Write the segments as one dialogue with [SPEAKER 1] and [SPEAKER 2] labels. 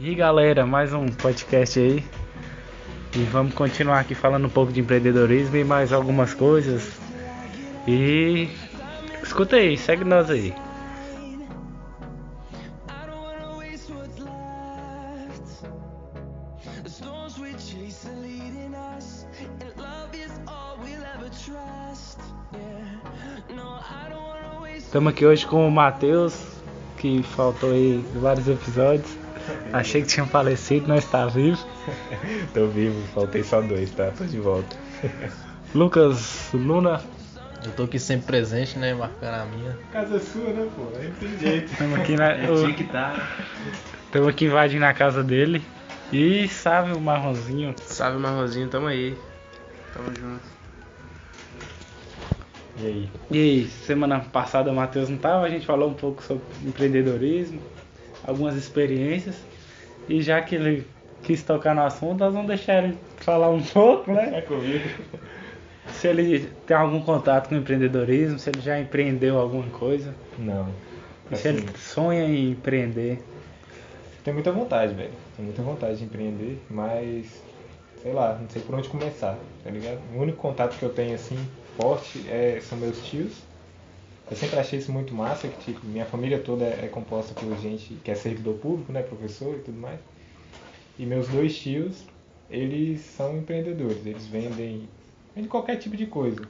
[SPEAKER 1] E galera, mais um podcast aí. E vamos continuar aqui falando um pouco de empreendedorismo e mais algumas coisas. E escuta aí, segue nós aí. Estamos aqui hoje com o Matheus, que faltou aí vários episódios. Achei que tinha falecido, não está vivo.
[SPEAKER 2] Tô vivo, faltei só dois, tá? Tô de volta.
[SPEAKER 1] Lucas Luna,
[SPEAKER 3] Eu tô aqui sempre presente, né? Marcando a minha.
[SPEAKER 2] Casa sua, né, pô? Aí não tem jeito.
[SPEAKER 1] estamos aqui, na,
[SPEAKER 2] Tinha que tá.
[SPEAKER 1] estamos aqui invadindo a casa dele. E sabe o marronzinho,
[SPEAKER 3] Salve Marrozinho, tamo aí. Tamo junto.
[SPEAKER 2] E aí?
[SPEAKER 1] E aí, semana passada o Matheus não tava, a gente falou um pouco sobre empreendedorismo, algumas experiências. E já que ele quis tocar no assunto, nós vamos deixar ele falar um pouco,
[SPEAKER 2] É
[SPEAKER 1] né?
[SPEAKER 2] comigo?
[SPEAKER 1] Se ele tem algum contato com empreendedorismo, se ele já empreendeu alguma coisa,
[SPEAKER 2] Não.
[SPEAKER 1] e se
[SPEAKER 2] Assim,
[SPEAKER 1] ele sonha em empreender.
[SPEAKER 2] tenho muita vontade, velho. Tenho muita vontade de empreender, mas sei lá, não sei por onde começar, tá ligado? O único contato que eu tenho assim forte é, são meus tios. Eu sempre achei isso muito massa, que tipo, minha família toda é, é composta por gente que é servidor público, né, professor e tudo mais. E meus dois tios, eles são empreendedores, eles vendem, vendem qualquer tipo de coisa.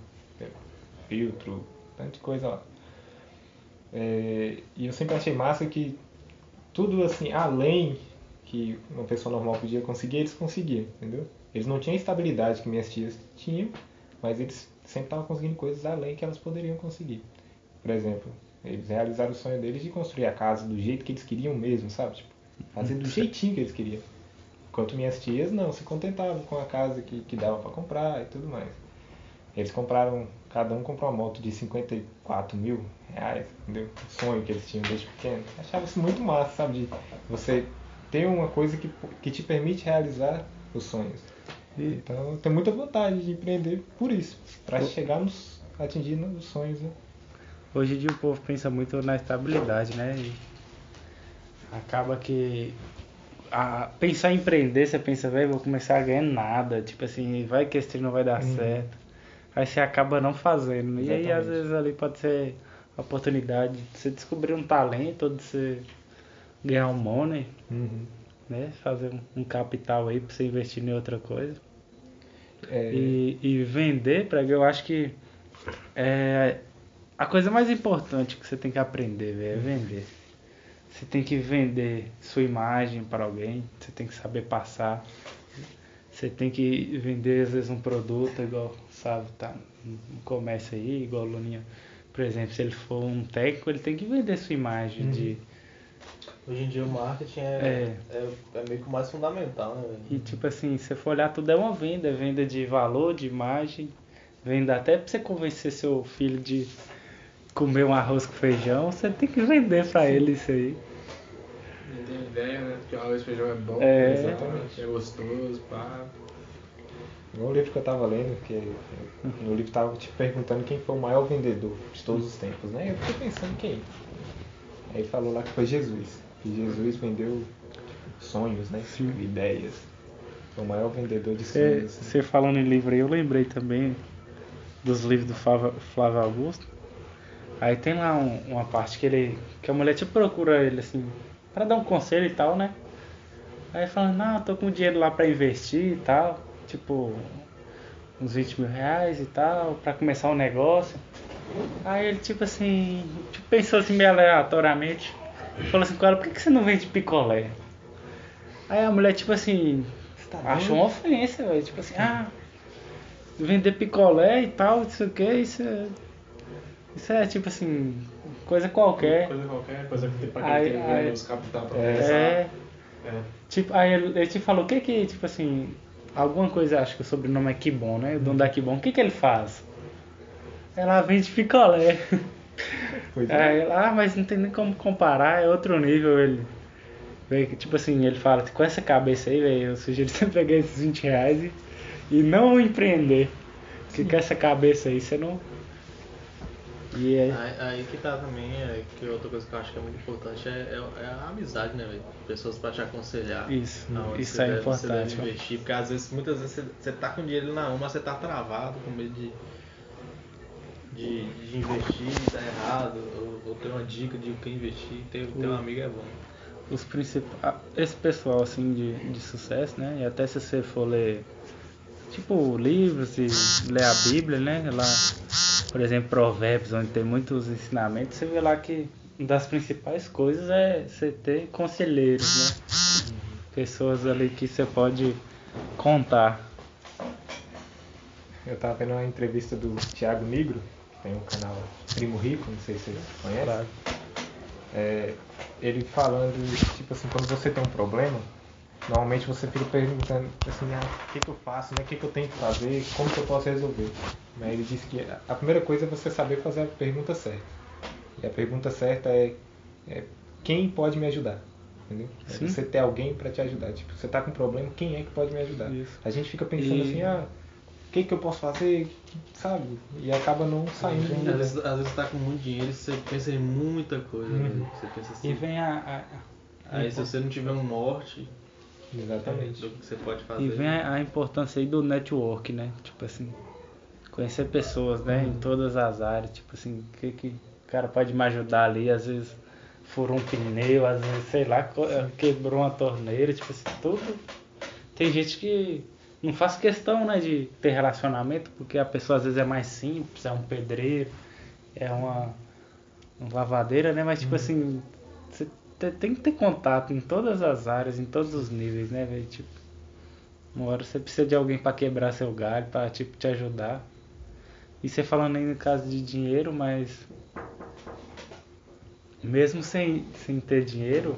[SPEAKER 2] Filtro, tanta coisa lá. É, e eu sempre achei massa que tudo assim, além que uma pessoa normal podia conseguir, eles conseguiam, entendeu? Eles não tinham a estabilidade que minhas tias tinham, mas eles sempre estavam conseguindo coisas além que elas poderiam conseguir. Por exemplo, eles realizaram o sonho deles de construir a casa do jeito que eles queriam mesmo, sabe? Tipo, fazer do jeitinho que eles queriam. Enquanto minhas tias não, se contentavam com a casa que, que dava para comprar e tudo mais. Eles compraram, cada um comprou uma moto de 54 mil reais, entendeu? O sonho que eles tinham desde pequeno. Achava isso muito massa, sabe? De você ter uma coisa que, que te permite realizar os sonhos.
[SPEAKER 1] E
[SPEAKER 2] Então eu tenho muita vontade de empreender por isso, para chegar nos, atingir os sonhos, né?
[SPEAKER 1] Hoje em dia o povo pensa muito na estabilidade, né? E acaba que a, pensar em empreender, você pensa, velho, vou começar a ganhar nada, tipo assim, vai que esse trem não vai dar
[SPEAKER 2] Uhum.
[SPEAKER 1] certo. Aí você acaba não fazendo. E aí às
[SPEAKER 2] Exatamente.
[SPEAKER 1] vezes ali pode ser a oportunidade de você descobrir um talento, ou de você ganhar um money,
[SPEAKER 2] Uhum.
[SPEAKER 1] né? Fazer um, capital aí pra você investir em outra coisa.
[SPEAKER 2] É,
[SPEAKER 1] E, e vender, prego, eu acho que é a coisa mais importante que você tem que aprender, velho, é vender. Você tem que vender sua imagem para alguém, você tem que saber passar. Você tem que vender às vezes um produto igual, sabe, tá no comércio aí, igual o Luninha. Por exemplo, se ele for um técnico, ele tem que vender sua imagem
[SPEAKER 2] Uhum.
[SPEAKER 1] de
[SPEAKER 3] Hoje em dia o marketing é,
[SPEAKER 1] É.
[SPEAKER 3] é, é meio que o mais fundamental, né?
[SPEAKER 1] E tipo assim, se você for olhar, tudo é uma venda, é venda de valor, de imagem, venda até pra você convencer seu filho de comer um arroz com feijão, você tem que vender pra ele isso aí.
[SPEAKER 4] Não tem ideia, né? Porque o arroz e feijão é bom,
[SPEAKER 1] É.
[SPEAKER 4] exatamente. É gostoso, pá.
[SPEAKER 2] igual o livro que eu tava lendo, que no livro tava te perguntando quem foi o maior vendedor de todos os tempos, né? Eu fiquei pensando quem. Aí falou lá que foi Jesus. Que Jesus vendeu sonhos, né? Ideias. Foi o maior vendedor de sonhos.
[SPEAKER 1] você falando em livro aí, eu lembrei também dos livros do Flávio Augusto. Aí tem lá um- uma parte que ele. que a mulher te procura ele assim, pra dar um conselho e tal, né? Aí fala, não, eu tô com dinheiro lá pra investir e tal, tipo, uns 20 mil reais e tal, pra começar um negócio. Aí ele tipo assim, tipo, pensou assim meio aleatoriamente, falou assim com ela, por que, que você não vende picolé? Aí a mulher tipo assim, achou uma ofensa, velho, tipo assim, ah, vender picolé e tal, isso o que, isso é. Isso é tipo assim, coisa qualquer.
[SPEAKER 4] Coisa qualquer, coisa que tem pra
[SPEAKER 1] Aí-
[SPEAKER 4] quem tem
[SPEAKER 1] aí-
[SPEAKER 4] menos capital pra
[SPEAKER 2] É.
[SPEAKER 4] começar.
[SPEAKER 1] É.
[SPEAKER 4] É.
[SPEAKER 1] Tipo, aí ele, ele te falou o que que, tipo assim, alguma coisa, acho que o sobrenome é Kibon, né? O dono da Kibon, o que que ele faz? Ela vende picolé.
[SPEAKER 2] Pois é.
[SPEAKER 1] Aí ela, ah, mas não tem nem como comparar, é outro nível ele. Tipo assim, ele fala, com essa cabeça aí, velho, eu sugiro você pegar esses 20 reais e, e não empreender. Porque com essa cabeça aí você não. E
[SPEAKER 3] Aí, aí que tá também, é, que outra coisa que eu acho que é muito importante é, é- é a amizade, né, velho? Pessoas pra te aconselhar.
[SPEAKER 1] Isso, isso é
[SPEAKER 3] deve-
[SPEAKER 1] importante,
[SPEAKER 3] Você deve investir, porque às vezes, muitas vezes, você, você tá com dinheiro na mão, mas você tá travado, com medo de, de, de investir, dar errado, ou, ou ter uma dica de o que investir. Ter, ter um amigo é bom.
[SPEAKER 1] os principais. Esse pessoal assim de, de sucesso, né? E até se você for ler tipo livros e ler a Bíblia, né? Lá, por exemplo, Provérbios, onde tem muitos ensinamentos, você vê lá que uma das principais coisas é você ter conselheiros, né? Pessoas ali que você pode contar.
[SPEAKER 2] Eu tava vendo uma entrevista do Thiago Negro, que tem um canal Primo Rico, não sei se você conhece.
[SPEAKER 1] Claro.
[SPEAKER 2] É, ele falando, tipo assim, quando você tem um problema, normalmente você fica perguntando assim, ah, o que, que eu faço, né? O que, que eu tenho que fazer, como que eu posso resolver. Mas ele disse que a- primeira coisa é você saber fazer a pergunta certa. E a pergunta certa é, é quem pode me ajudar? Entendeu? É você ter alguém para te ajudar. Tipo, você tá com um problema, quem é que pode me ajudar?
[SPEAKER 1] Isso.
[SPEAKER 2] A gente fica pensando
[SPEAKER 1] E-
[SPEAKER 2] assim, ah, o que, que eu posso fazer, sabe? E acaba não saindo
[SPEAKER 3] Às
[SPEAKER 2] ainda.
[SPEAKER 3] vezes, às vezes você tá com muito dinheiro e você pensa em muita coisa,
[SPEAKER 2] Uhum.
[SPEAKER 3] né? Você pensa assim.
[SPEAKER 1] E vem a, a-
[SPEAKER 3] Aí se você não tiver um norte
[SPEAKER 2] Exatamente.
[SPEAKER 3] do que você pode fazer.
[SPEAKER 1] E vem a, importância aí do network, né? Tipo assim, conhecer pessoas, né? Em todas as áreas. Tipo assim, o que, que o cara pode me ajudar ali? Às vezes furou um pneu, às vezes, sei lá, quebrou uma torneira, tipo assim, tudo. Tem gente que não faz questão, né, de ter relacionamento, porque a pessoa às vezes é mais simples, é um pedreiro, é uma, uma lavadeira, né? Mas tipo assim, você te- tem que ter contato em todas as áreas, em todos os níveis, né, velho? Tipo, uma hora você precisa de alguém pra quebrar seu galho, pra tipo, te ajudar. E você falando aí no caso de dinheiro, mas mesmo sem, sem ter dinheiro,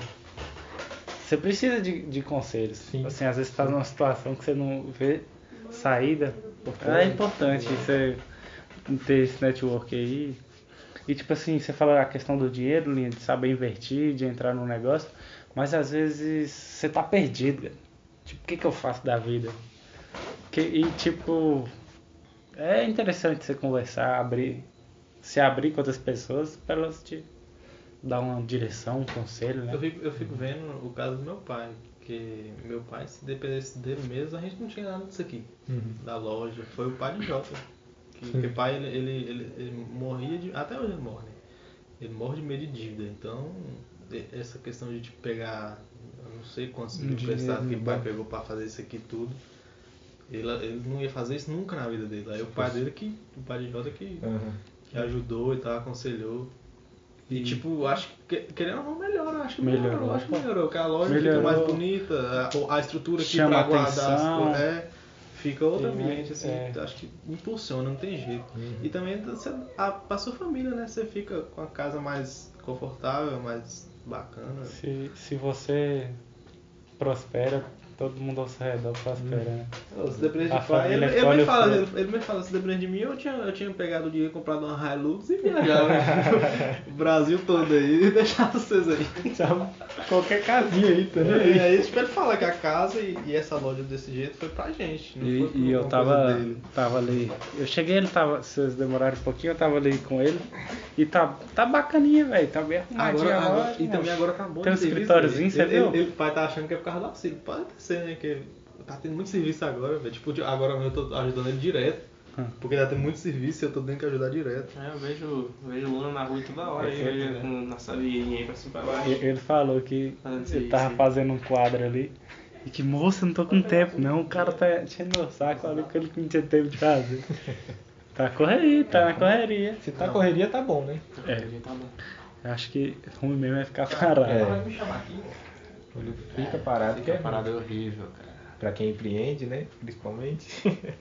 [SPEAKER 1] você precisa de, de conselhos.
[SPEAKER 2] Sim.
[SPEAKER 1] Assim, às vezes você tá numa situação que você não vê saída. É importante você ter esse network aí. E tipo assim, você fala a questão do dinheiro, Linha, de saber investir, de entrar no negócio, mas às vezes você tá perdido. Tipo, o que, que eu faço da vida? Que, e tipo, é interessante você conversar, abrir, se abrir com outras pessoas para elas te dar uma direção, um conselho, né?
[SPEAKER 3] Eu fico, eu fico vendo o caso do meu pai, que meu pai, se dependesse dele mesmo, a gente não tinha nada disso aqui,
[SPEAKER 2] Uhum.
[SPEAKER 3] da loja. Foi o pai de Jota. Que, que o pai, ele, ele, ele, ele morria de. Até hoje ele morre, né? Ele morre de medo de dívida. Então, essa questão de te pegar, eu não sei quantos mil emprestados que o pai pegou pra fazer isso aqui tudo. Ele, ele não ia fazer isso nunca na vida dele. Aí o pai dele que. O pai de Jota que
[SPEAKER 2] Uhum.
[SPEAKER 3] que ajudou e tal, aconselhou. E,
[SPEAKER 1] E-
[SPEAKER 3] tipo, acho que, querendo ou não, melhora, acho que
[SPEAKER 1] Melhorou,
[SPEAKER 3] melhorou, acho que melhorou, que a loja
[SPEAKER 1] Melhorou.
[SPEAKER 3] fica mais bonita, a, a estrutura aqui pra guardar as
[SPEAKER 1] atenção.
[SPEAKER 3] coisas, é, fica outro
[SPEAKER 1] E,
[SPEAKER 3] ambiente, assim,
[SPEAKER 1] é.
[SPEAKER 3] acho que impulsiona, não tem jeito.
[SPEAKER 2] Uhum.
[SPEAKER 3] E também você, a, pra sua família, né, você fica com a casa mais confortável, mais bacana.
[SPEAKER 1] Se, se você prospera, todo mundo ao seu redor prospera, né?
[SPEAKER 3] Ô, Se depender
[SPEAKER 1] A
[SPEAKER 3] de pai, ele, ele,
[SPEAKER 1] colhe
[SPEAKER 3] me fala, ele, ele me fala, se depender de mim, eu tinha, eu tinha pegado o dinheiro, comprado uma Hilux e viajado o Brasil todo aí e deixado vocês aí.
[SPEAKER 2] Já qualquer casinha aí, tá
[SPEAKER 3] E
[SPEAKER 2] né?
[SPEAKER 3] aí, tipo, ele fala que a casa e, e essa loja desse jeito foi pra gente, não
[SPEAKER 1] E,
[SPEAKER 3] foi
[SPEAKER 1] e eu tava, tava ali. Eu cheguei, ele tava. Vocês demoraram um pouquinho, eu tava ali com ele. E tá, tá bacaninha, velho. Tá bem arrumadinho
[SPEAKER 3] Agora,
[SPEAKER 1] agora.
[SPEAKER 3] agora, e também agora acabou
[SPEAKER 1] Tem um escritóriozinho, você viu?
[SPEAKER 3] Ele, ele, o pai tá achando que é por causa do auxílio. Pode ser, né? Que tá tendo muito serviço agora, velho. Tipo, agora eu tô ajudando ele direto.
[SPEAKER 1] Hum.
[SPEAKER 3] Porque tá tendo muito serviço e eu tô tendo que ajudar direto.
[SPEAKER 4] É, eu vejo, vejo Luna na rua toda hora, aí,
[SPEAKER 1] É,
[SPEAKER 4] vejo
[SPEAKER 1] é.
[SPEAKER 4] com na salinha aí pra cima e pra baixo.
[SPEAKER 1] Ele falou que ele tava
[SPEAKER 4] sim.
[SPEAKER 1] fazendo um quadro ali. E que, moça, eu não tô com tempo, não. O cara tá enchendo meu saco ali que ele não tinha tempo de fazer. Tá correria, tá na correria.
[SPEAKER 2] Se tá correria, tá bom, né?
[SPEAKER 1] É.
[SPEAKER 4] Tá bom.
[SPEAKER 1] Eu acho que ruim mesmo é ficar parado.
[SPEAKER 2] É. Quando fica parado, que é
[SPEAKER 4] Fica parada é horrível, cara.
[SPEAKER 2] pra quem empreende, né? Principalmente.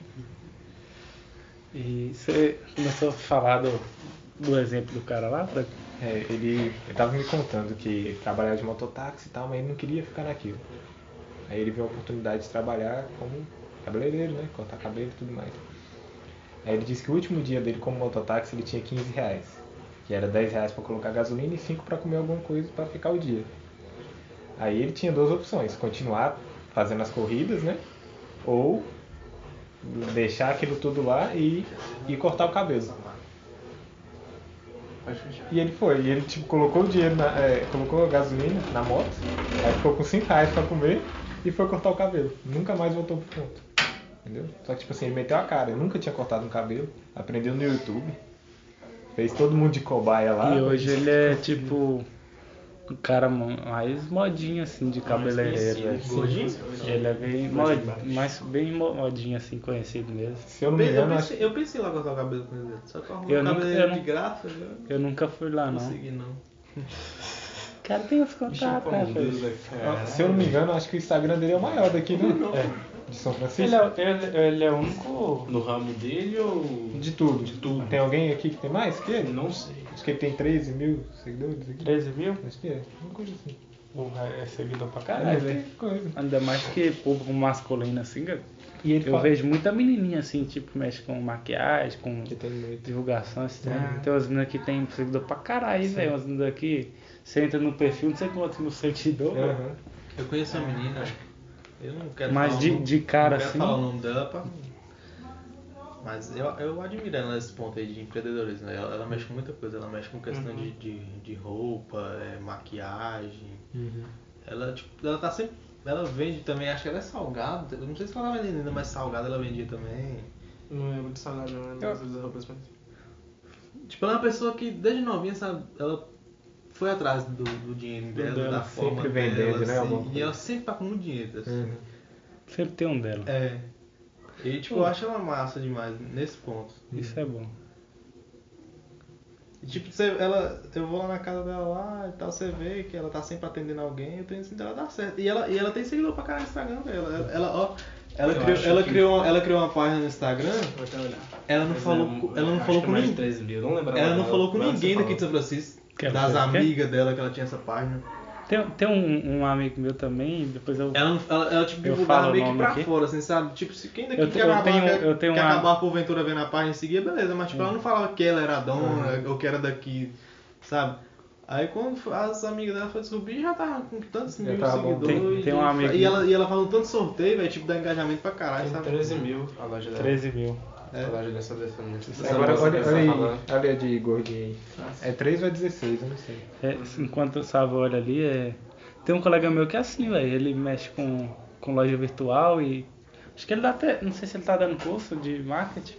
[SPEAKER 1] E você começou a falar do, do exemplo do cara lá, Franco?
[SPEAKER 2] É, ele, ele tava me contando que trabalhava de mototáxi e tal, mas ele não queria ficar naquilo. Aí ele viu a oportunidade de trabalhar como cabeleireiro, né? Cortar cabelo e tudo mais. Aí ele disse que o último dia dele como mototáxi ele tinha 15 reais. Que era 10 reais pra colocar gasolina e 5 pra comer alguma coisa pra ficar o dia. Aí ele tinha duas opções, continuar fazendo as corridas, né? Ou deixar aquilo tudo lá e, e cortar o cabelo. E ele foi, e ele tipo, colocou o dinheiro, na, é, colocou a gasolina na moto, aí ficou com 5 reais pra comer e foi cortar o cabelo. Nunca mais voltou pro ponto. Entendeu? Só que tipo assim, ele meteu a cara, eu nunca tinha cortado um cabelo, aprendeu no YouTube, fez todo mundo de cobaia lá.
[SPEAKER 1] E hoje ele é tipo um cara mais modinho assim de cabeleireiro. assim. Ele é bem mod, mais bem mo- modinho assim, conhecido mesmo.
[SPEAKER 2] Se eu não me
[SPEAKER 3] Eu
[SPEAKER 2] engano,
[SPEAKER 3] pensei, eu pensei lá cortar o cabelo com ele, só que eu arrumei o
[SPEAKER 1] nunca-
[SPEAKER 3] cabelo de
[SPEAKER 1] não-
[SPEAKER 3] graça, eu não
[SPEAKER 1] Eu nunca fui lá não.
[SPEAKER 3] consegui não.
[SPEAKER 1] O cara tem os contatos, né,
[SPEAKER 4] né,
[SPEAKER 2] se eu não me engano, acho que o Instagram dele é o maior daqui, né?
[SPEAKER 1] É.
[SPEAKER 2] De São Francisco.
[SPEAKER 1] Ele é, ele, ele é o único.
[SPEAKER 4] No ramo dele ou.
[SPEAKER 2] De tudo.
[SPEAKER 4] De tudo.
[SPEAKER 2] Tem alguém aqui que tem mais que ele?
[SPEAKER 4] Não sei.
[SPEAKER 2] Acho que ele tem 13 mil seguidores aqui.
[SPEAKER 1] 13 mil?
[SPEAKER 2] Acho que é. Uma coisa assim.
[SPEAKER 1] Porra, é seguidor pra
[SPEAKER 2] É,
[SPEAKER 1] caralho, velho.
[SPEAKER 2] coisa.
[SPEAKER 1] Ainda mais que público masculino assim, cara.
[SPEAKER 2] E ele
[SPEAKER 1] Eu
[SPEAKER 2] fala-
[SPEAKER 1] vejo muita menininha assim, tipo, mexe com maquiagem, com
[SPEAKER 2] Que
[SPEAKER 1] divulgação, assim.
[SPEAKER 2] Ah.
[SPEAKER 1] Tem umas meninas que tem seguidor pra caralho, velho. Umas meninas aqui, você entra no perfil, não sei quantos mil seguidores. velho.
[SPEAKER 2] Aham.
[SPEAKER 3] Eu conheço uma menina, eu não quero
[SPEAKER 1] Mas
[SPEAKER 3] falar
[SPEAKER 1] de-
[SPEAKER 3] o nome-
[SPEAKER 1] de cara,
[SPEAKER 3] não quero
[SPEAKER 1] assim?
[SPEAKER 3] falar o nome dela pra... Mas eu, eu admiro ela nesse ponto aí de empreendedorismo. né? Ela, ela mexe com muita coisa, ela mexe com questão
[SPEAKER 1] Uhum.
[SPEAKER 3] de, de, de roupa, é, maquiagem.
[SPEAKER 2] Uhum.
[SPEAKER 3] Ela, tipo, ela tá sempre. Ela vende também, acho que ela é salgada. Eu não sei se ela tá vendendo ainda, mas salgada ela vendia também.
[SPEAKER 4] Não lembro de salgado, não.
[SPEAKER 1] Eu-
[SPEAKER 4] sei das roupas, mas.
[SPEAKER 3] Tipo, ela é uma pessoa que desde novinha, sabe, ela foi atrás do, do dinheiro dela,
[SPEAKER 1] dela,
[SPEAKER 3] da forma
[SPEAKER 2] sempre vendendo,
[SPEAKER 3] dela,
[SPEAKER 2] né,
[SPEAKER 3] assim, e ela sempre tá com muito dinheiro, assim.
[SPEAKER 2] Uhum.
[SPEAKER 1] Sempre tem um dela.
[SPEAKER 3] É. E tipo, eu acho ela massa demais nesse ponto.
[SPEAKER 1] Isso é bom.
[SPEAKER 3] E, tipo, você, ela, eu vou lá na casa dela lá e tal, você vê que ela tá sempre atendendo alguém, eu tenho assim, dela dar certo. E ela, e ela tem seguidor pra caralho no Instagram dela. Ela, ela, ó, ela,
[SPEAKER 4] Eu
[SPEAKER 3] criou, ela,
[SPEAKER 4] que-
[SPEAKER 3] criou, uma- ela criou uma página no Instagram,
[SPEAKER 4] Vou até olhar.
[SPEAKER 3] ela não
[SPEAKER 4] Mas
[SPEAKER 3] falou,
[SPEAKER 4] é,
[SPEAKER 3] com- ela não
[SPEAKER 4] acho
[SPEAKER 3] falou com
[SPEAKER 4] é
[SPEAKER 3] ninguém.
[SPEAKER 4] 13 mil, não lembro
[SPEAKER 3] Ela não falou com ninguém daqui de. São Francisco,
[SPEAKER 1] Que ela
[SPEAKER 3] das amigas dela que ela tinha essa página.
[SPEAKER 1] Tem, tem um, um amigo meu também, depois eu.
[SPEAKER 3] Ela, ela, ela tipo, divulgava meio que
[SPEAKER 1] nome
[SPEAKER 3] pra
[SPEAKER 1] aqui.
[SPEAKER 3] fora, assim, sabe? Tipo, se quem daqui
[SPEAKER 1] Eu
[SPEAKER 3] quer,
[SPEAKER 1] eu
[SPEAKER 3] acabar,
[SPEAKER 1] tenho-
[SPEAKER 3] quer,
[SPEAKER 1] eu tenho
[SPEAKER 3] quer
[SPEAKER 1] uma-
[SPEAKER 3] acabar por Ventura vendo a página e seguir, beleza. Mas, tipo, ela não falava que ela era a dona ou que era daqui, sabe? Aí quando as amigas dela foram descobrir, já tava com tantos mil
[SPEAKER 2] bom.
[SPEAKER 3] seguidores.
[SPEAKER 1] Tem- tem
[SPEAKER 3] e-
[SPEAKER 1] um amigo-
[SPEAKER 3] E ela, e ela um tanto sorteio, velho, tipo, dá engajamento pra caralho,
[SPEAKER 4] Tem
[SPEAKER 3] sabe?
[SPEAKER 4] 13 mil a loja dela.
[SPEAKER 1] 13 mil.
[SPEAKER 3] É.
[SPEAKER 4] A loja dessa defendente.
[SPEAKER 2] Agora olha, olha aí, olha a de gordinho aí. É 3 ou é 16, eu não sei.
[SPEAKER 1] É, enquanto o Sávio olha ali, é... tem um colega meu que é assim, velho. Ele mexe com, com loja virtual e. Acho que ele dá até. Não sei se ele tá dando curso de marketing.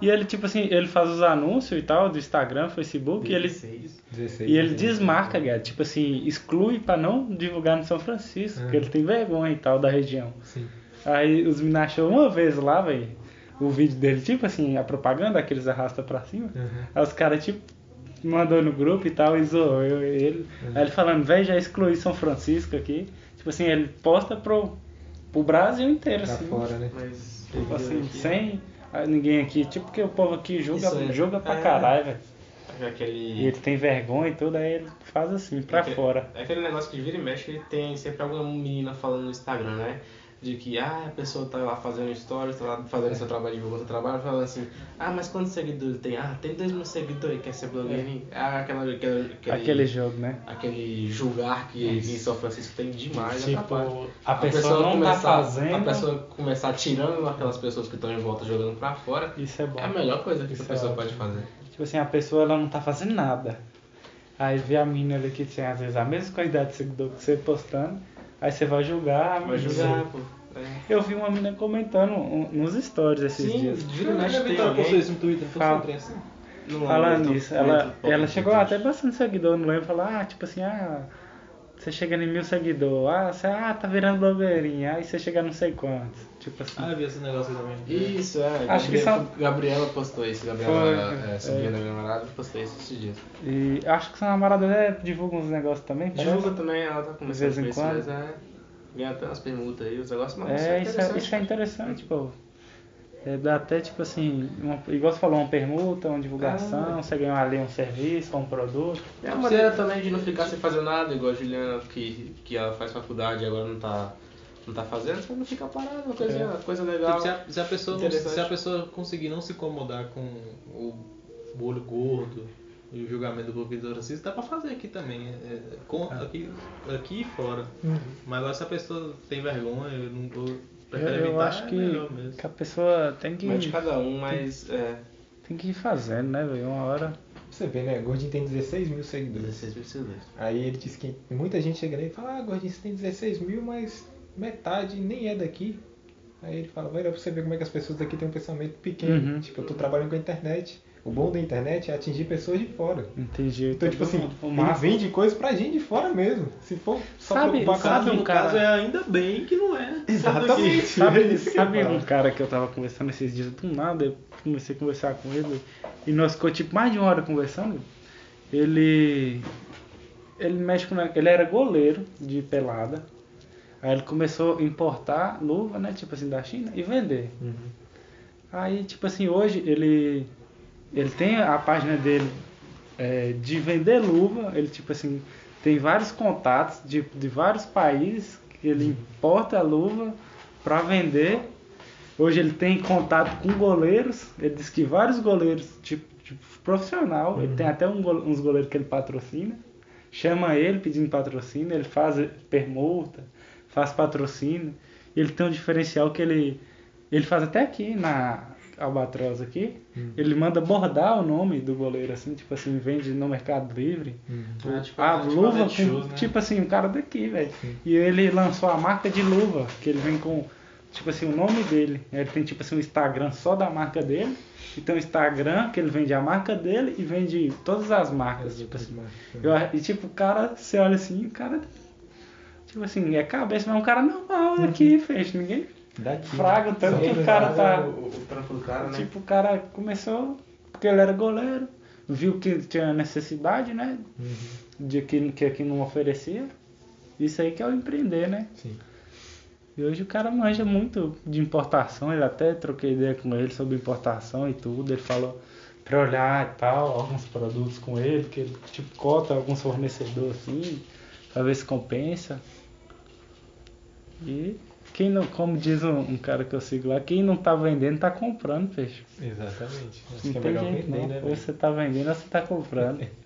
[SPEAKER 1] E ele, tipo assim, ele faz os anúncios e tal do Instagram, Facebook, e ele,
[SPEAKER 2] 16.
[SPEAKER 1] e ele desmarca, cara. Tipo assim, exclui pra não divulgar no São Francisco, porque ele tem vergonha e tal da região.
[SPEAKER 2] Sim.
[SPEAKER 1] Aí os meninos achou uma vez lá, velho, o vídeo dele, tipo assim, a propaganda, aqueles arrasta pra cima.
[SPEAKER 2] Uhum.
[SPEAKER 1] Aí os caras, tipo, mandou no grupo e tal, e zoou eu ele. Aí ele falando, velho, já excluí São Francisco aqui. Tipo assim, ele posta pro, pro Brasil inteiro,
[SPEAKER 2] Pra
[SPEAKER 1] assim.
[SPEAKER 2] fora, né?
[SPEAKER 4] Mas.
[SPEAKER 1] Tipo assim, sem ah, ninguém aqui. Tipo, porque o povo aqui julga,
[SPEAKER 4] Isso é-
[SPEAKER 1] julga pra
[SPEAKER 4] é.
[SPEAKER 1] caralho, velho.
[SPEAKER 4] É Aquele.
[SPEAKER 1] E ele tem vergonha e tudo, aí ele faz assim, pra
[SPEAKER 4] É que-
[SPEAKER 1] fora.
[SPEAKER 4] É aquele negócio que vira e mexe, que tem sempre alguma menina falando no Instagram, né? De que ah, a pessoa tá lá fazendo stories, tá lá fazendo seu trabalho, divulgando seu trabalho, falando assim, ah, mas quantos seguidores tem? Ah, tem dois mil seguidores, quer ser blogueirinho? Ah, aquela, aquele, aquele,
[SPEAKER 1] Aquele jogo, né?
[SPEAKER 4] aquele julgar que em São Francisco tem demais,
[SPEAKER 1] Tipo,
[SPEAKER 4] atrapalha.
[SPEAKER 1] a pessoa não tá
[SPEAKER 4] começar-
[SPEAKER 1] fazendo-
[SPEAKER 4] A pessoa começar tirando aquelas pessoas que estão em volta jogando pra fora,
[SPEAKER 1] Isso é bom.
[SPEAKER 4] é a melhor coisa que
[SPEAKER 1] Isso
[SPEAKER 4] a
[SPEAKER 1] é
[SPEAKER 4] pessoa
[SPEAKER 1] ótimo.
[SPEAKER 4] pode fazer.
[SPEAKER 1] Tipo assim, a pessoa ela não tá fazendo nada. Aí vê a mina ali que tem às vezes a mesma quantidade de seguidor que você postando. Aí você vai julgar.
[SPEAKER 4] Vai julgar, pô. É.
[SPEAKER 1] Eu vi uma mina comentando um- nos stories esses
[SPEAKER 4] Sim,
[SPEAKER 1] dias.
[SPEAKER 4] vira alguém.
[SPEAKER 3] isso no Twitter, não
[SPEAKER 1] Fala.
[SPEAKER 3] assim?
[SPEAKER 1] Falando nisso, ela, ela chegou até bastante seguidor, não lembro, falou, ah, tipo assim, ah, você chega em mil seguidores, ah, você ah, tá virando blogueirinha, aí você chega não sei quantos. Tipo assim.
[SPEAKER 3] Ah, eu vi esse negócio também.
[SPEAKER 4] Isso, é.
[SPEAKER 1] Acho que
[SPEAKER 4] Gabriela,
[SPEAKER 1] são-
[SPEAKER 4] Gabriela postou isso. Gabriela,
[SPEAKER 1] Foi,
[SPEAKER 4] é, sobrinha
[SPEAKER 1] é.
[SPEAKER 4] da minha namorada, postou isso esses dias.
[SPEAKER 1] E acho que sua namorada até divulga uns negócios também, parece.
[SPEAKER 4] Divulga também, ela tá começando
[SPEAKER 1] De vez em
[SPEAKER 4] com isso,
[SPEAKER 1] quando.
[SPEAKER 4] mas é. Ganha até umas permutas aí, os negócios, mas
[SPEAKER 1] É, isso é, isso é interessante, pô. É, dá até tipo assim, uma, igual você falou, uma permuta, uma divulgação,
[SPEAKER 4] Ah.
[SPEAKER 1] você ganha ali um serviço, um produto.
[SPEAKER 4] É a maneira também de não ficar sem fazer nada, igual a Juliana, que, que ela faz faculdade e agora não tá, não tá fazendo, você não fica parado, uma coisinha,
[SPEAKER 1] É.
[SPEAKER 4] coisa legal.
[SPEAKER 3] Tipo, se, a, se, a pessoa não- se a pessoa conseguir não se incomodar com o olho gordo e o julgamento do bloqueador racista, dá pra fazer aqui também. é, com, aqui, aqui e fora. Mas agora se a pessoa tem vergonha, eu não eu
[SPEAKER 1] Eu, eu acho
[SPEAKER 3] é
[SPEAKER 1] que, que a pessoa tem que,
[SPEAKER 4] Mas de cada um, mas é,
[SPEAKER 1] tem que ir fazendo, né, velho? Uma hora.
[SPEAKER 2] Você vê, né? Gordinho tem 16 mil seguidores.
[SPEAKER 4] 16 mil seguidores.
[SPEAKER 2] Aí ele disse que muita gente chega nele e fala, ah, Gordinho, você tem 16 mil, mas metade nem é daqui. Aí ele fala, vai lá pra você ver como é que as pessoas daqui têm um pensamento pequeno.
[SPEAKER 1] Uhum.
[SPEAKER 2] Tipo, eu tô trabalhando com a internet. O bom da internet é atingir pessoas de fora.
[SPEAKER 1] Entendi.
[SPEAKER 2] Então, tipo assim, ele vende coisa pra gente de fora mesmo. Se for só
[SPEAKER 1] Sabe-
[SPEAKER 2] preocupar com
[SPEAKER 1] sabe
[SPEAKER 2] a-
[SPEAKER 1] um
[SPEAKER 3] no
[SPEAKER 1] cara-
[SPEAKER 3] caso é ainda bem que não é.
[SPEAKER 2] Exatamente.
[SPEAKER 1] Sabe,
[SPEAKER 2] É
[SPEAKER 1] sabe
[SPEAKER 2] ia
[SPEAKER 1] um cara que eu tava conversando esses dias do nada, eu comecei a conversar com ele e nós ficou tipo mais de uma hora conversando. Ele ele mexe com ele era goleiro de pelada. Aí ele começou a importar luva, né, tipo assim da China e vender.
[SPEAKER 2] Uhum.
[SPEAKER 1] Aí, tipo assim, hoje ele ele tem a página dele é, de vender luva, ele tipo assim, tem vários contatos de, de vários países que ele importa a luva para vender. Hoje ele tem contato com goleiros, ele diz que vários goleiros, tipo, tipo profissional, ele tem até um uns goleiros que ele patrocina, chama ele pedindo patrocínio, ele faz permuta, faz patrocínio, ele tem um diferencial que ele ele faz até aqui na Albatroz aqui, ele manda bordar o nome do goleiro assim, tipo assim, vende no Mercado Livre.
[SPEAKER 3] Ah, tipo,
[SPEAKER 1] a
[SPEAKER 3] tipo
[SPEAKER 1] luva com,
[SPEAKER 3] Shoes, né?
[SPEAKER 1] tipo assim, um cara daqui, velho. E ele lançou a marca de luva, que ele vem com tipo assim, o nome dele. Ele tem tipo assim um Instagram só da marca dele. E tem um Instagram que ele vende a marca dele e vende todas as marcas, tipo assim. Eu, e tipo, o cara, você olha assim, o cara tipo assim, é cabeça, mas é um cara normal aqui, fecha, ninguém
[SPEAKER 2] Daqui.
[SPEAKER 1] fraga tanto que o cara tá
[SPEAKER 4] O, o trampo do cara, né?
[SPEAKER 1] Tipo, o cara começou, porque ele era goleiro, viu que tinha necessidade, né?
[SPEAKER 2] Uhum.
[SPEAKER 1] De que, que aqui não oferecia. Isso aí que é o empreender, né?
[SPEAKER 2] Sim.
[SPEAKER 1] E hoje o cara manja muito de importação, ele até troquei ideia com ele sobre importação e tudo. Ele falou pra olhar e tal, alguns produtos com ele, que ele tipo cota alguns fornecedores assim, pra ver se compensa. E quem não, como diz um, um cara que eu sigo lá, quem não tá vendendo tá comprando, peixe.
[SPEAKER 2] Exatamente. Acho
[SPEAKER 1] Não
[SPEAKER 2] que é
[SPEAKER 1] tem
[SPEAKER 2] melhor
[SPEAKER 1] jeito
[SPEAKER 2] vender,
[SPEAKER 1] não.
[SPEAKER 2] né?
[SPEAKER 1] Ou você tá vendendo ou você tá comprando.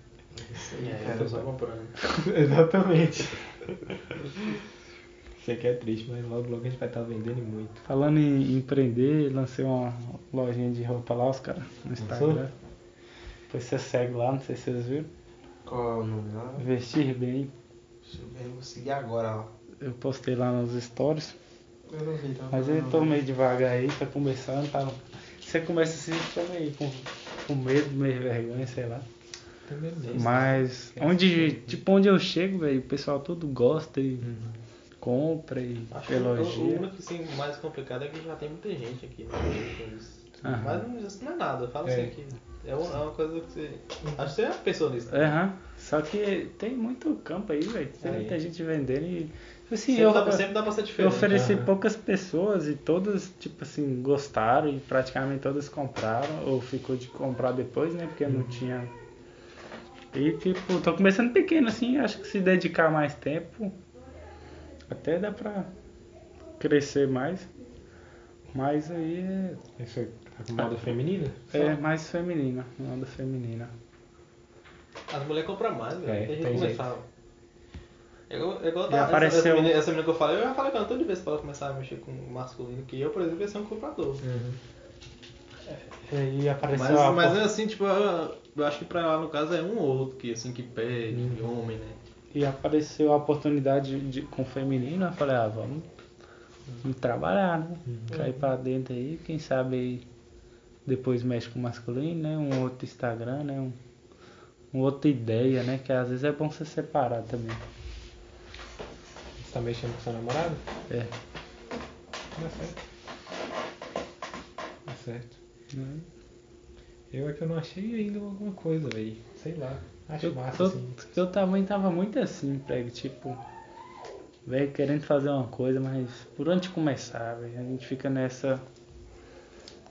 [SPEAKER 3] É, eu tô só comprando.
[SPEAKER 2] Exatamente. Isso aqui é triste, mas logo logo a gente vai estar vendendo muito.
[SPEAKER 1] Falando em empreender, lancei uma lojinha de roupa lá, os caras, no Instagram. Depois você segue lá, não sei se vocês viram.
[SPEAKER 4] Qual é o nome lá?
[SPEAKER 1] Vestir bem.
[SPEAKER 4] Deixa eu ver, eu vou seguir agora lá.
[SPEAKER 1] Eu postei lá nos stories.
[SPEAKER 4] Eu não vi, então.
[SPEAKER 1] Mas eu tô meio devagar aí, tá começando, tá. Você começa assim, fica meio com, com medo, meio vergonha, sei lá.
[SPEAKER 2] Mês.
[SPEAKER 1] Mas onde, tipo, onde eu chego, velho, o pessoal todo gosta e compra e
[SPEAKER 3] Acho que o, o
[SPEAKER 1] elogia.
[SPEAKER 3] único assim, mais complicado é que já tem muita gente aqui. Né? Mas não, isso não é nada, fala
[SPEAKER 2] É.
[SPEAKER 3] assim que é uma, é uma coisa que você. Acho que você é uma pessoa nisso. né?
[SPEAKER 1] Aham. Só que tem muito campo aí, velho. Tem
[SPEAKER 2] Aí.
[SPEAKER 1] muita gente vendendo e. Assim,
[SPEAKER 3] sempre,
[SPEAKER 1] eu,
[SPEAKER 3] dá, sempre dá pra ser
[SPEAKER 1] eu ofereci
[SPEAKER 2] Aham.
[SPEAKER 1] poucas pessoas e todas, tipo assim, gostaram e praticamente todas compraram. Ou ficou de comprar depois, né? Porque não tinha. E tipo, tô começando pequeno assim, acho que se dedicar mais tempo, até dá pra crescer mais. Mas aí é,
[SPEAKER 2] Isso é moda feminina?
[SPEAKER 1] é mais feminina, moda feminina.
[SPEAKER 3] As mulheres compram mais, velho.
[SPEAKER 2] É,
[SPEAKER 3] tem gente É igual, é igual
[SPEAKER 1] Já
[SPEAKER 3] tá, essa,
[SPEAKER 1] apareceu-
[SPEAKER 3] essa, menina, essa menina que eu falei, eu já falei com ela toda vez pra ela começar a mexer com o masculino, que eu, por exemplo, ia ser um comprador.
[SPEAKER 1] E aí apareceu
[SPEAKER 3] Mas,
[SPEAKER 1] a
[SPEAKER 3] mas
[SPEAKER 1] por-
[SPEAKER 3] assim, tipo, eu, eu acho que pra lá no caso é um ou outro que assim que pede, homem, né?
[SPEAKER 1] E apareceu a oportunidade de, com o feminino, eu falei, ah, vamos, vamos trabalhar, né? Cair pra dentro aí, quem sabe aí depois mexe com o masculino, né? Um outro Instagram, né? Um, uma outra ideia, né? Que às vezes é bom você separar também.
[SPEAKER 2] Tá mexendo com seu namorado?
[SPEAKER 1] É.
[SPEAKER 2] Dá certo. Dá certo.
[SPEAKER 1] né?
[SPEAKER 2] Eu é que eu não achei ainda alguma coisa, velho. Sei lá. Acho
[SPEAKER 1] Eu,
[SPEAKER 2] massa,
[SPEAKER 1] eu,
[SPEAKER 2] assim.
[SPEAKER 1] eu também tava muito assim, pega, tipo, velho, querendo fazer uma coisa, mas por onde começar, velho? A gente fica nessa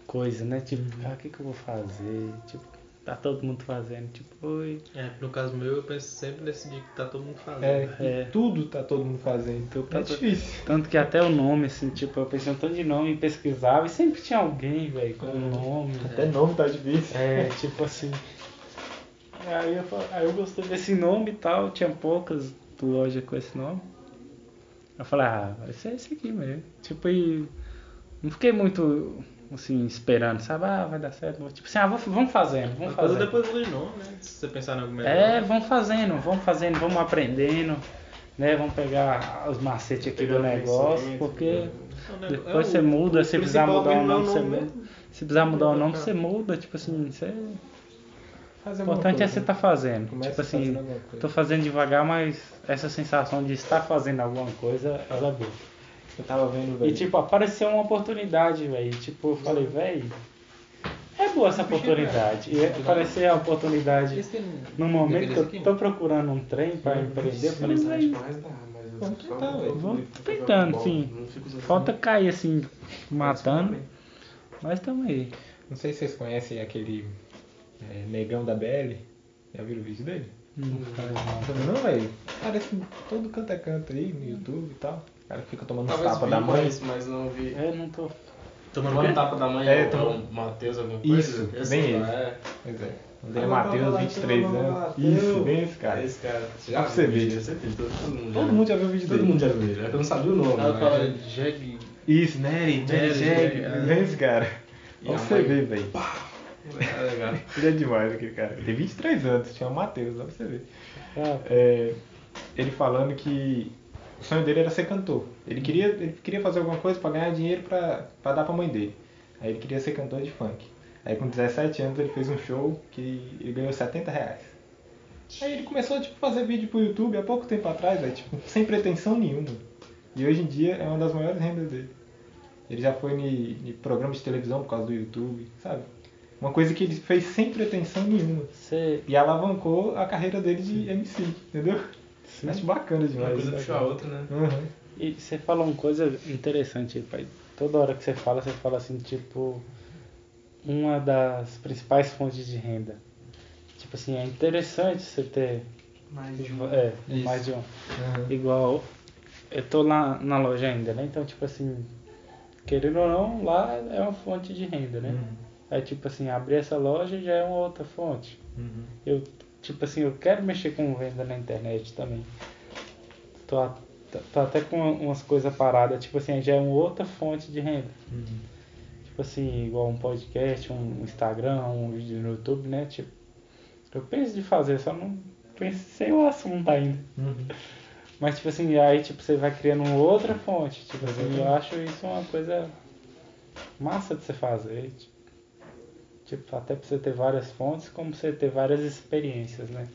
[SPEAKER 1] coisa, né? Tipo, ah, o que que eu vou fazer? Tipo, tá todo mundo fazendo, tipo, oi.
[SPEAKER 3] É, no caso meu, eu penso sempre nesse dia que tá todo mundo fazendo.
[SPEAKER 2] É,
[SPEAKER 1] É.
[SPEAKER 2] e tudo tá todo mundo fazendo.
[SPEAKER 1] Então,
[SPEAKER 2] é
[SPEAKER 1] tá-
[SPEAKER 2] difícil.
[SPEAKER 1] Tanto que até o nome, assim, tipo, eu pensei um tanto de nome e pesquisava e sempre tinha alguém, velho, com o nome.
[SPEAKER 2] Até nome tá difícil.
[SPEAKER 1] É, tipo assim. Aí eu, aí eu gostei desse nome e tal, tinha poucas lojas com esse nome. Eu falei, ah, vai ser esse aqui mesmo. Tipo, e não fiquei muito assim, esperando, sabe? Ah, vai dar certo. Tipo assim, ah, vou- vamos fazendo, vamos
[SPEAKER 3] coisa
[SPEAKER 1] fazendo.
[SPEAKER 3] depois evoluiu, né? Se você pensar em algo melhor.
[SPEAKER 1] É, vamos fazendo, vamos fazendo, vamos aprendendo, né? Vamos pegar os macetes aqui do negócio, porque
[SPEAKER 3] É o-
[SPEAKER 1] depois
[SPEAKER 3] é o-
[SPEAKER 1] você muda, se precisar mudar o
[SPEAKER 3] é
[SPEAKER 1] nome, você muda. Se precisar mudar o nome, você muda, tipo assim, você... O
[SPEAKER 2] alguma
[SPEAKER 1] importante é
[SPEAKER 2] coisa,
[SPEAKER 1] você
[SPEAKER 2] né?
[SPEAKER 1] estar fazendo.
[SPEAKER 2] Começa
[SPEAKER 1] tipo assim,
[SPEAKER 2] fazendo alguma coisa.
[SPEAKER 1] tô fazendo devagar, mas essa sensação de estar fazendo alguma coisa, ela é boa.
[SPEAKER 2] Eu tava vendo,
[SPEAKER 1] E
[SPEAKER 2] velho.
[SPEAKER 1] tipo, apareceu uma oportunidade, velho. Tipo, eu falei, velho, é boa essa oportunidade. E apareceu a oportunidade no momento que eu tô procurando um trem pra empreender. Eu falei,
[SPEAKER 4] Mas
[SPEAKER 1] velho,
[SPEAKER 2] Vamos tentar, velho.
[SPEAKER 1] Vamos tentando, sim. falta cair assim, matando. Mas tamo aí.
[SPEAKER 2] Não sei se vocês conhecem aquele é, negão da BL. Já viram o vídeo dele?
[SPEAKER 1] Não
[SPEAKER 2] velho. Parece todo canto é canto aí no YouTube e tal. O cara fica tomando
[SPEAKER 4] Talvez
[SPEAKER 2] tapas
[SPEAKER 4] vi,
[SPEAKER 2] da mãe.
[SPEAKER 4] mas, mas não vi.
[SPEAKER 1] Eu não tô.
[SPEAKER 3] Tomando quê?
[SPEAKER 4] tapa da mãe
[SPEAKER 2] É,
[SPEAKER 4] é,
[SPEAKER 2] tô-
[SPEAKER 4] o Matheus, alguma coisa?
[SPEAKER 2] Isso,
[SPEAKER 4] Esse
[SPEAKER 2] bem ele.
[SPEAKER 4] é.
[SPEAKER 2] Pois é. É
[SPEAKER 4] Ah,
[SPEAKER 2] Matheus,
[SPEAKER 4] Matheus,
[SPEAKER 2] 23 anos. Isso, bem esse cara.
[SPEAKER 4] Esse cara. Você
[SPEAKER 2] Pra
[SPEAKER 4] já
[SPEAKER 2] você
[SPEAKER 4] viu vídeo, certeza, todo, todo mundo já
[SPEAKER 2] Todo
[SPEAKER 4] viu.
[SPEAKER 2] mundo já viu o vídeo
[SPEAKER 4] Todo
[SPEAKER 2] dele.
[SPEAKER 4] mundo já viu ele, é que eu não sabia o nome.
[SPEAKER 3] Ela
[SPEAKER 4] né?
[SPEAKER 3] fala Jag.
[SPEAKER 2] Isso, Nery, Nery Jag.
[SPEAKER 3] Nery,
[SPEAKER 2] Bem esse cara.
[SPEAKER 4] E
[SPEAKER 2] Pra
[SPEAKER 4] a
[SPEAKER 2] você ver, velho.
[SPEAKER 4] É legal.
[SPEAKER 2] Ele é demais, aquele cara. Ele tem 23 anos, chama Matheus, dá pra você ver.
[SPEAKER 1] Ah,
[SPEAKER 2] É, ele falando que o sonho dele era ser cantor. Ele queria, ele queria fazer alguma coisa pra ganhar dinheiro pra, pra dar pra mãe dele. Aí ele queria ser cantor de funk. Aí com 17 anos ele fez um show que ele ganhou 70 reais. Aí ele começou tipo, a fazer vídeo pro YouTube há pouco tempo atrás, véio, tipo, sem pretensão nenhuma. E hoje em dia é uma das maiores rendas dele. Ele já foi em programa de televisão por causa do YouTube, sabe? Uma coisa que ele fez sem pretensão nenhuma. E alavancou a carreira dele de MC, entendeu? Acho bacana
[SPEAKER 4] Uma
[SPEAKER 2] demais.
[SPEAKER 4] coisa puxou a outra, né?
[SPEAKER 2] Uhum.
[SPEAKER 1] E você falou uma coisa interessante, pai. Toda hora que você fala, você fala assim, tipo, uma das principais fontes de renda. Tipo assim, é interessante você ter
[SPEAKER 4] Mais de um.
[SPEAKER 1] é,
[SPEAKER 2] Isso.
[SPEAKER 1] mais de um.
[SPEAKER 2] Uhum.
[SPEAKER 1] Igual, eu tô lá na loja ainda, né? Então, tipo assim, querendo ou não, lá é uma fonte de renda, né?
[SPEAKER 2] Uhum.
[SPEAKER 1] Aí, tipo assim, abrir essa loja já é uma outra fonte.
[SPEAKER 2] Uhum.
[SPEAKER 1] Eu, tipo assim, eu quero mexer com venda na internet também. Tô, a- tô até com umas coisas paradas, tipo assim, já é uma outra fonte de renda.
[SPEAKER 2] Uhum.
[SPEAKER 1] Tipo assim, igual um podcast, um Instagram, um vídeo no YouTube, né? Tipo, eu penso de fazer, só não pensei o assunto ainda.
[SPEAKER 2] Uhum.
[SPEAKER 1] Mas tipo assim, aí tipo, você vai criando outra fonte. Tipo assim, eu acho isso uma coisa massa de você fazer. Tipo, tipo, até pra você ter várias fontes, como você ter várias experiências, né?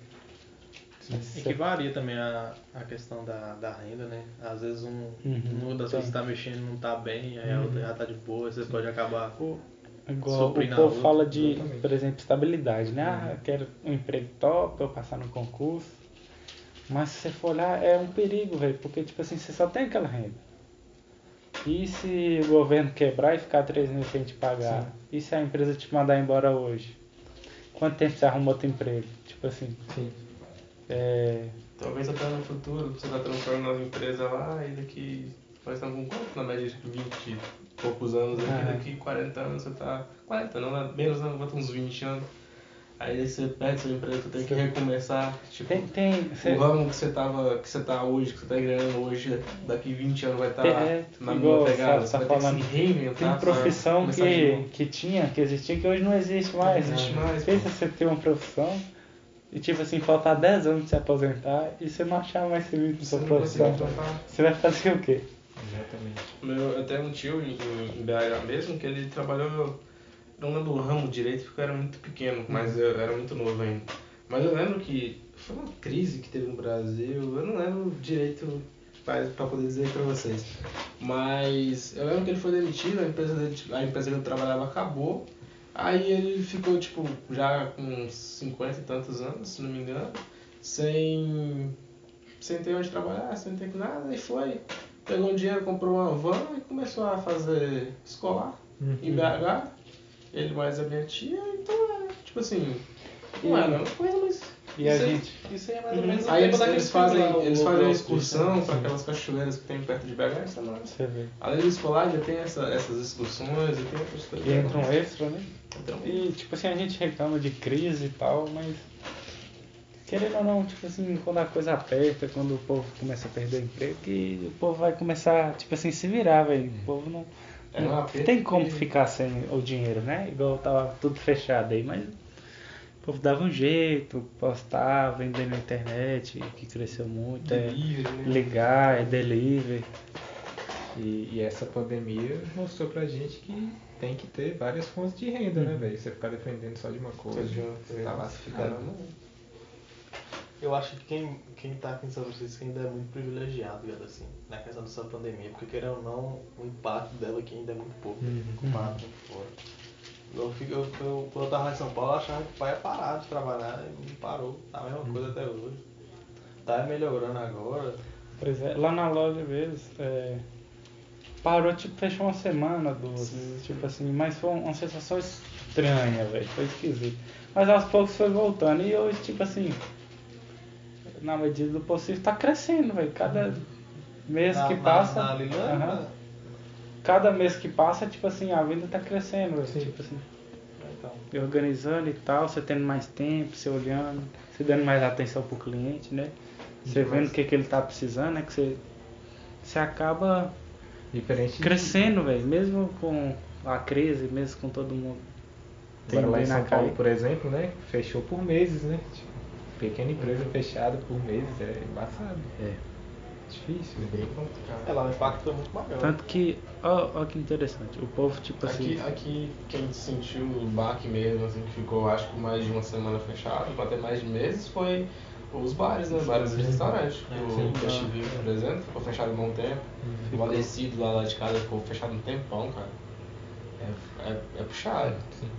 [SPEAKER 1] Mas
[SPEAKER 3] E
[SPEAKER 1] você-
[SPEAKER 3] que varia também a, a questão da, da renda, né? Às vezes um,
[SPEAKER 1] Uhum,
[SPEAKER 3] uma das coisas que tá mexendo não tá bem, aí a outra já tá de boa, você pode acabar.
[SPEAKER 1] O- Igual o povo
[SPEAKER 3] outra,
[SPEAKER 1] fala de,
[SPEAKER 2] exatamente.
[SPEAKER 1] por exemplo, estabilidade, né? Ah, eu quero um emprego top, eu passar no concurso. Mas se você for olhar, é um perigo, velho, porque tipo assim, você só tem aquela renda. E se o governo quebrar e ficar três meses sem te pagar? E se a empresa te mandar embora hoje? Quanto tempo você arruma outro emprego? Tipo assim,
[SPEAKER 2] Sim.
[SPEAKER 1] é,
[SPEAKER 4] Talvez até no futuro você tá transformando as empresas lá e daqui. Nós estamos com quanto? Na média de 20 e poucos anos aqui,
[SPEAKER 1] Ah.
[SPEAKER 4] daqui 40 anos você tá. 40 não, né? menos não, bota uns 20 anos. Aí você perde sua empresa, você tem que recomeçar. Tipo,
[SPEAKER 1] tem, tem, você-
[SPEAKER 4] o ramo que você tava. que você tá hoje, que você tá ganhando hoje, daqui 20 anos vai estar
[SPEAKER 1] É,
[SPEAKER 4] na
[SPEAKER 1] igual
[SPEAKER 4] mesma pegada.
[SPEAKER 1] tá
[SPEAKER 4] vai ter que
[SPEAKER 1] falando.
[SPEAKER 4] se reinventar.
[SPEAKER 1] tem profissão que, que tinha, que existia, que hoje não existe mais.
[SPEAKER 4] Não existe
[SPEAKER 1] né?
[SPEAKER 4] mais,
[SPEAKER 1] Pensa
[SPEAKER 4] pô.
[SPEAKER 1] você ter uma profissão e tipo assim, faltar 10 anos de se aposentar e você não achar mais serviço na sua
[SPEAKER 4] não
[SPEAKER 1] profissão. Você vai fazer o quê?
[SPEAKER 2] Exatamente.
[SPEAKER 4] Meu, eu tenho um tio em, em BH mesmo que ele trabalhou. Não lembro o ramo direito porque eu era muito pequeno, mas eu era muito novo ainda. Mas eu lembro que foi uma crise que teve no Brasil, eu não lembro direito pra poder dizer pra vocês. Mas eu lembro que ele foi demitido, a empresa, dele, a empresa que ele trabalhava acabou. Aí ele ficou, tipo, já com uns 50 e tantos anos, se não me engano, sem, sem ter onde trabalhar, sem ter nada, e foi. Pegou um dinheiro, comprou uma van e começou a fazer escolar
[SPEAKER 2] Uhum.
[SPEAKER 4] em BH. Ele mais a minha tia, então é, tipo assim, não é a mesma coisa, mas.
[SPEAKER 1] E a
[SPEAKER 3] Isso aí-
[SPEAKER 1] gente.
[SPEAKER 3] Isso aí é mais ou menos o
[SPEAKER 4] Aí
[SPEAKER 3] tempo
[SPEAKER 4] eles, eles fazem,
[SPEAKER 3] lá,
[SPEAKER 4] eles fazem uma excursão para aquelas cachoeiras que tem perto de BH, isso é massa.
[SPEAKER 1] Você vê.
[SPEAKER 4] Além do escolar, ainda tem essa, essas excursões e tem outras coisas.
[SPEAKER 1] Que entra um extra, né?
[SPEAKER 4] Então,
[SPEAKER 1] E tipo assim, a gente reclama de crise e tal, mas querendo ou não, tipo assim, quando a coisa aperta, quando o povo começa a perder o emprego, que o povo vai começar, tipo assim, se virar, velho. O povo não,
[SPEAKER 4] É aperto
[SPEAKER 1] Tem como
[SPEAKER 4] que-
[SPEAKER 1] ficar sem o dinheiro, né? Igual tava tudo fechado aí, mas o povo dava um jeito, postar, vender na internet, que cresceu muito, é
[SPEAKER 4] Delivery, né?
[SPEAKER 1] ligar, é delivery.
[SPEAKER 2] E, e essa pandemia mostrou pra gente que tem que ter várias fontes de renda, né, velho? Você ficar dependendo só de uma você
[SPEAKER 4] coisa.
[SPEAKER 2] tá lascado.
[SPEAKER 3] Eu acho que quem, quem tá aqui em São Francisco ainda é muito privilegiado, cara, assim, na questão dessa pandemia, porque querendo ou não, o impacto dela aqui ainda é muito pouco,
[SPEAKER 2] Uhum.
[SPEAKER 3] comparado com fora. Eu, fico, eu, eu, quando eu tava lá em São Paulo, eu achava que o pai ia parar de trabalhar e não parou. Tá a mesma coisa até hoje. Tá melhorando agora.
[SPEAKER 1] Pois é, lá na loja mesmo, é, parou, tipo, fechou uma semana, duas, tipo assim, mas foi uma sensação estranha, velho, foi esquisito. Mas aos poucos foi voltando e hoje, tipo assim, na medida do possível, tá crescendo, velho, cada mês
[SPEAKER 3] na,
[SPEAKER 1] que
[SPEAKER 3] na-
[SPEAKER 1] passa...
[SPEAKER 3] Na, Lilã,
[SPEAKER 1] Aham.
[SPEAKER 3] né?
[SPEAKER 1] cada mês que passa, tipo assim, a venda tá crescendo, velho, tipo assim,
[SPEAKER 3] Então,
[SPEAKER 1] e organizando e tal, você tendo mais tempo, você olhando, você dando mais atenção pro cliente, né? Você vendo o que, que ele tá precisando, né? Que você, você acaba
[SPEAKER 2] Diferente de-
[SPEAKER 1] crescendo, velho, mesmo com a crise, mesmo com todo mundo
[SPEAKER 2] Agora lá em São
[SPEAKER 1] na
[SPEAKER 2] Paulo, por exemplo, né? Fechou por meses, né? Tipo, pequena empresa fechada por meses é embaçado.
[SPEAKER 1] É.
[SPEAKER 2] Difícil.
[SPEAKER 4] Bem complicado.
[SPEAKER 3] é, lá o impacto foi muito maior.
[SPEAKER 1] Tanto que, ó, ó que interessante, o povo, tipo assim,
[SPEAKER 4] Aqui, aqui quem sentiu o baque mesmo, assim, que ficou acho que mais de uma semana fechado, pra até mais de meses, foi os bares, né? Bares e restaurantes.
[SPEAKER 2] Sim.
[SPEAKER 4] O Cachivinho, por exemplo, ficou fechado um bom tempo. O Valecido lá, lá de casa ficou fechado um tempão, cara. É, é, é puxado.
[SPEAKER 2] Sim.